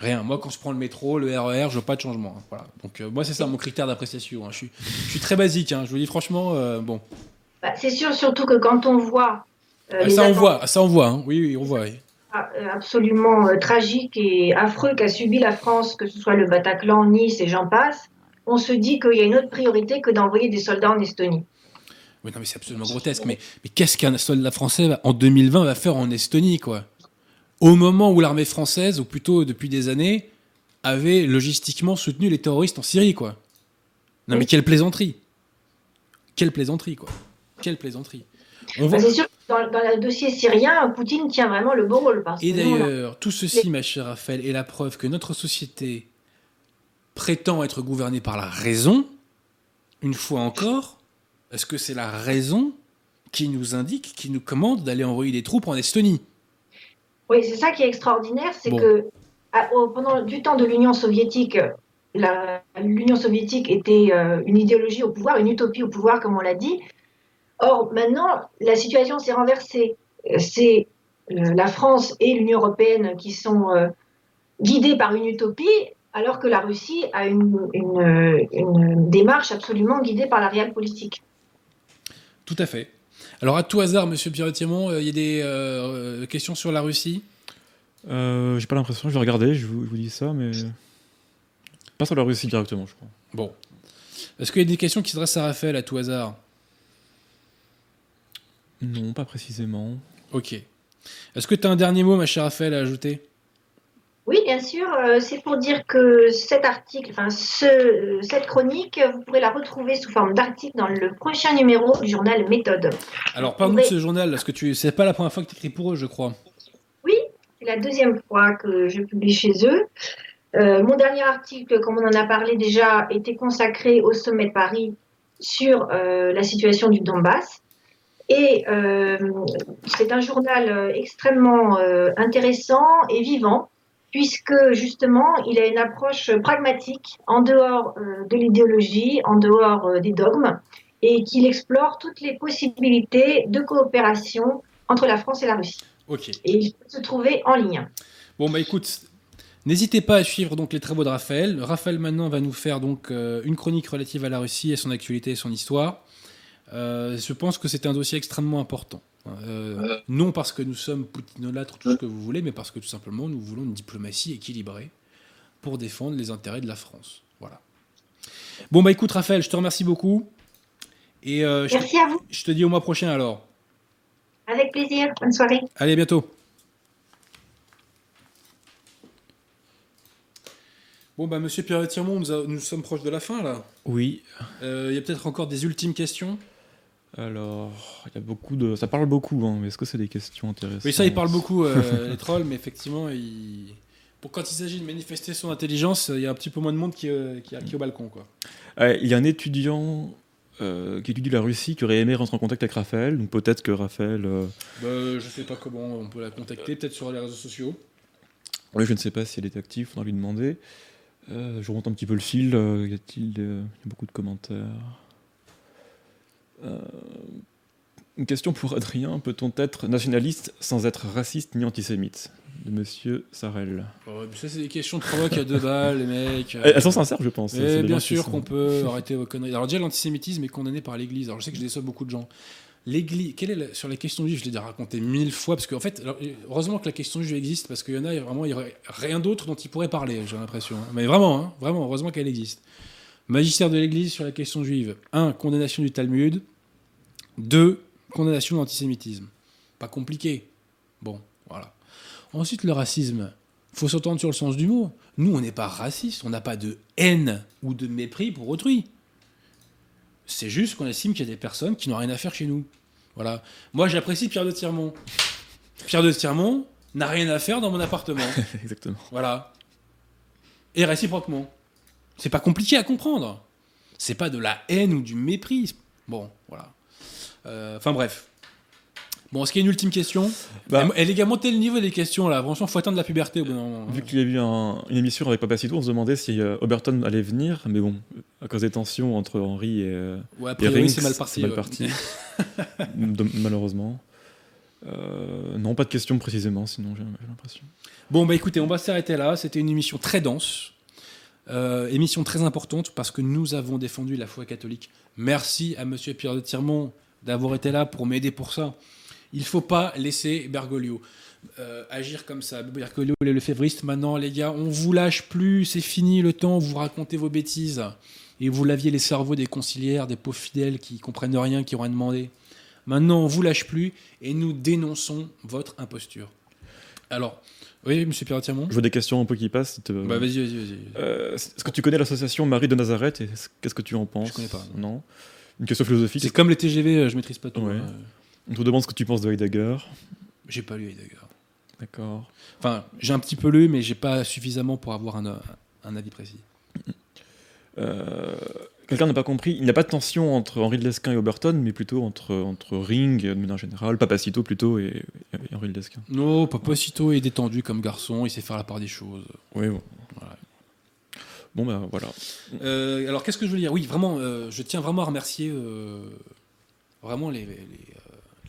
Rien. Moi, quand je prends le métro, le RER, je veux pas de changement. hein. Voilà. Donc, euh, moi, c'est ça mon critère d'appréciation. hein. Je, suis, je suis très basique. hein. Je vous dis franchement, euh, bon. Bah, c'est sûr, surtout que quand on voit euh, Ah, les ça, on voit. Ça, on voit. Oui, oui, on voit. oui. euh, absolument tragiques et affreux qu'a subi la France, que ce soit le Bataclan, Nice et j'en passe, on se dit qu'il y a une autre priorité que d'envoyer des soldats en Estonie. Oui, non, mais c'est absolument grotesque. Mais, mais qu'est-ce qu'un soldat français en 2020 va faire en Estonie, quoi? Au moment où l'armée française, ou plutôt depuis des années, avait logistiquement soutenu les terroristes en Syrie, quoi. Non, mais quelle plaisanterie Quelle plaisanterie, quoi Quelle plaisanterie On voit... Bah, c'est sûr que dans, dans le dossier syrien, Poutine tient vraiment le beau rôle. Parce Et d'ailleurs, tout ceci, ma chère Raphaël, est la preuve que notre société prétend être gouvernée par la raison. Une fois encore, est-ce que c'est la raison qui nous indique, qui nous commande d'aller envoyer des troupes en Estonie Oui, c'est ça qui est extraordinaire, c'est Bon. que à- au- pendant du temps de l'Union soviétique, l'Union soviétique était euh, une idéologie au pouvoir, une utopie au pouvoir, comme on l'a dit. Or, maintenant, la situation s'est renversée. Euh, C'est euh, la France et l'Union européenne qui sont euh, guidées par une utopie, alors que la Russie a une, une, une démarche absolument guidée par la réelle politique. Tout à fait. Alors, à tout hasard, monsieur Pierre-Thiemont, il y a des euh, questions sur la Russie? Euh, J'ai pas l'impression, je vais regarder, je vous, je vous dis ça, mais. Pas sur la Russie directement, je crois. Bon. Est-ce qu'il y a des questions qui s'adressent à Raphaël à tout hasard? Non, pas précisément. Ok. Est-ce que tu as un dernier mot, ma chère Raphaël, à ajouter? Oui, bien sûr. euh, c'est pour dire que cet article, enfin ce, cette chronique, vous pourrez la retrouver sous forme d'article dans le prochain numéro du journal Méthode. Alors, parle-nous de Oui. ce journal, parce que tu... c'est pas la première fois que tu écris pour eux, je crois. C'est la deuxième fois que je publie chez eux. Euh, mon dernier article, comme on en a parlé déjà, était consacré au sommet de Paris sur euh, la situation du Donbass. Et euh, c'est un journal euh, extrêmement euh, intéressant et vivant, puisque justement, il a une approche pragmatique, en dehors euh, de l'idéologie, en dehors euh, des dogmes, et qu'il explore toutes les possibilités de coopération entre la France et la Russie. Et il peut se trouver en ligne. Bon, bah écoute, n'hésitez pas à suivre donc les travaux de Raphaël. Raphaël maintenant va nous faire donc euh, une chronique relative à la Russie et son actualité et son histoire. Euh, je pense que c'est un dossier extrêmement important. Euh, non parce que nous sommes poutinolâtres, tout ce que vous voulez, mais parce que tout simplement nous voulons une diplomatie équilibrée pour défendre les intérêts de la France. Voilà. Bon, bah écoute, Raphaël, je te remercie beaucoup. Et euh, je, te, Merci à vous. je te dis au mois prochain alors. Avec plaisir. Bonne soirée. Allez, à bientôt. Bon, bah, monsieur Pierre-Tirmont, nous, a- nous sommes proches de la fin, là. Oui. Euh, Il y a peut-être encore des ultimes questions? Alors, il y a beaucoup de. Ça parle beaucoup, hein, mais est-ce que c'est des questions intéressantes? Oui, ça, il parle beaucoup, euh, les trolls, mais effectivement, il... pour quand il s'agit de manifester son intelligence, il y a un petit peu moins de monde qui, euh, qui, qui est au balcon. Quoi. Ouais, Il y a un étudiant euh, qui étudie la Russie qui aurait aimé rentrer en contact avec Raphaël, donc peut-être que Raphaël. euh, Bah, je sais pas comment on peut la contacter, peut-être sur les réseaux sociaux. Oui, je ne sais pas si elle est active, faudra lui demander. Euh, je remonte un petit peu le fil. euh, y a-t-il euh, beaucoup de commentaires? Euh, Une question pour Adrien peut-on être nationaliste sans être raciste ni antisémite? De Monsieur Sarel. Mais ça, c'est des questions de provoque à deux balles, les mecs. euh. Elles sont sincères, je pense. Des bien sûr sont- qu'on peut arrêter vos conneries. Alors déjà, l'antisémitisme est condamné par l'Église. Alors je sais que je déçois beaucoup de gens. L'Église, quelle est la- sur la question juive Je l'ai déjà raconté mille fois parce qu'en fait, alors, heureusement que la question juive existe parce qu'il y en a vraiment, il y aurait rien d'autre dont ils pourraient parler. J'ai l'impression. hein. Mais vraiment, hein, vraiment, heureusement qu'elle existe. Magistère de l'Église sur la question juive. 1. Condamnation du Talmud. 2. Condamnation de l'antisémitisme. Pas compliqué. Bon, voilà. Ensuite, le racisme. Faut s'entendre sur le sens du mot. Nous, on n'est pas raciste, on n'a pas de haine ou de mépris pour autrui. C'est juste qu'on estime qu'il y a des personnes qui n'ont rien à faire chez nous. Voilà. Moi, j'apprécie Pierre de Tirmont. Pierre de Tirmont n'a rien à faire dans mon appartement. Exactement. Voilà. Et réciproquement. C'est pas compliqué à comprendre. C'est pas de la haine ou du mépris. Bon, Enfin bref. Bon, est-ce qu'il y a une ultime question Bah- les gars, montez le niveau des questions là. Franchement, faut atteindre la puberté au bout d'un moment. Vu qu'il y a eu un- une émission avec Papacito, on se demandait si euh, Oberton allait venir, mais bon, à cause des tensions entre Henry et, euh, Ouais, a priori, c'est mal parti. ouais. De- malheureusement. Euh, non, pas de questions précisément, sinon j'ai j'ai l'impression. Bon, bah écoutez, on va s'arrêter là. C'était une émission très dense. Euh, émission très importante parce que nous avons défendu la foi catholique. Merci à Monsieur Pierre de Tirmont d'avoir été là pour m'aider pour ça. Il faut pas laisser Bergoglio euh, agir comme ça. Bergoglio, il est le févriste. Maintenant, les gars, on vous lâche plus. C'est fini le temps. où Vous racontez vos bêtises. Et vous laviez les cerveaux des conciliaires, des pauvres fidèles qui comprennent rien, qui ont rien demandé. Maintenant, on vous lâche plus et nous dénonçons votre imposture. Alors, oui, Monsieur Pierre de Tirmont Je vois des questions un peu qui passent. te- bah vas-y, vas-y, vas-y. Euh, Est-ce que tu connais l'association Marie de Nazareth et est-ce- Qu'est-ce que tu en penses Je connais pas, Non. Une question philosophique. C'est comme les TGV, euh, je maîtrise pas tout. Ouais. hein. On te demande ce que tu penses de Heidegger. J'ai pas lu Heidegger. D'accord. Enfin, j'ai un petit peu lu, mais j'ai pas suffisamment pour avoir un, un avis précis. Euh, Quelqu'un n'a pas compris. Il n'y a pas de tension entre Henri de Lesquin et Oberton, mais plutôt entre, entre Ring, de manière générale, Papacito plutôt, et, et Henri de Lesquin. Non, Papacito est détendu comme garçon, il sait faire la part des choses. Oui, bon. Voilà. Bon, ben voilà. Euh, alors, qu'est-ce que je veux dire? Oui, vraiment, euh, je tiens vraiment à remercier euh, vraiment les,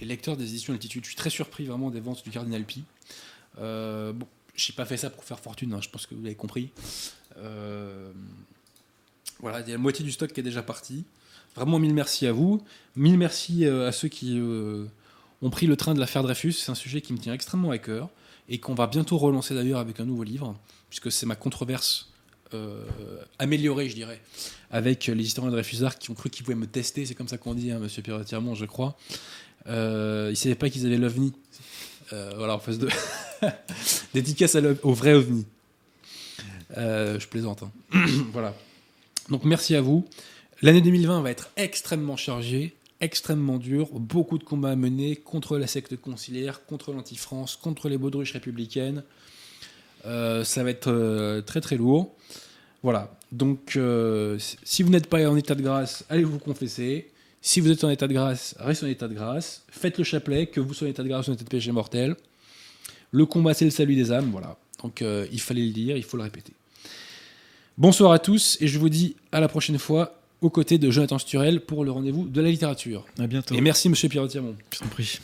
lecteurs des éditions Altitude. Je suis très surpris vraiment des ventes du Cardinal Pi. Bon, j'ai pas fait ça pour faire fortune, hein, je pense que vous l'avez compris. Voilà, il y a la moitié du stock qui est déjà parti. Vraiment, mille merci à vous. Mille merci à ceux qui ont pris le train de l'affaire Dreyfus. C'est un sujet qui me tient extrêmement à cœur et qu'on va bientôt relancer d'ailleurs avec un nouveau livre, puisque c'est ma controverse euh, améliorée, je dirais, avec les historiens de Dreyfusard qui ont cru qu'ils pouvaient me tester. C'est comme ça qu'on dit, hein, monsieur Pierre Tirmont, je crois. Euh, ils ne savaient pas qu'ils avaient l'OVNI. Euh, voilà, en face de. Dédicace à au vrai OVNI. Je plaisante. hein. voilà. Donc merci à vous. L'année 2020 va être extrêmement chargée, extrêmement dure. Beaucoup de combats à mener contre la secte conciliaire, contre l'anti-France, contre les baudruches républicaines. Ça va être très très lourd. Voilà. Donc euh, si vous n'êtes pas en état de grâce, allez vous confesser. Si vous êtes en état de grâce, restez en état de grâce. Faites le chapelet, que vous soyez en état de grâce ou en état de péché mortel. Le combat, c'est le salut des âmes. Voilà. Donc euh, il fallait le dire, il faut le répéter. Bonsoir à tous et je vous dis à la prochaine fois aux côtés de Jonathan Sturel pour le rendez-vous de la littérature. À bientôt. Et merci Monsieur Pierre Tirmont. Je t'en prie.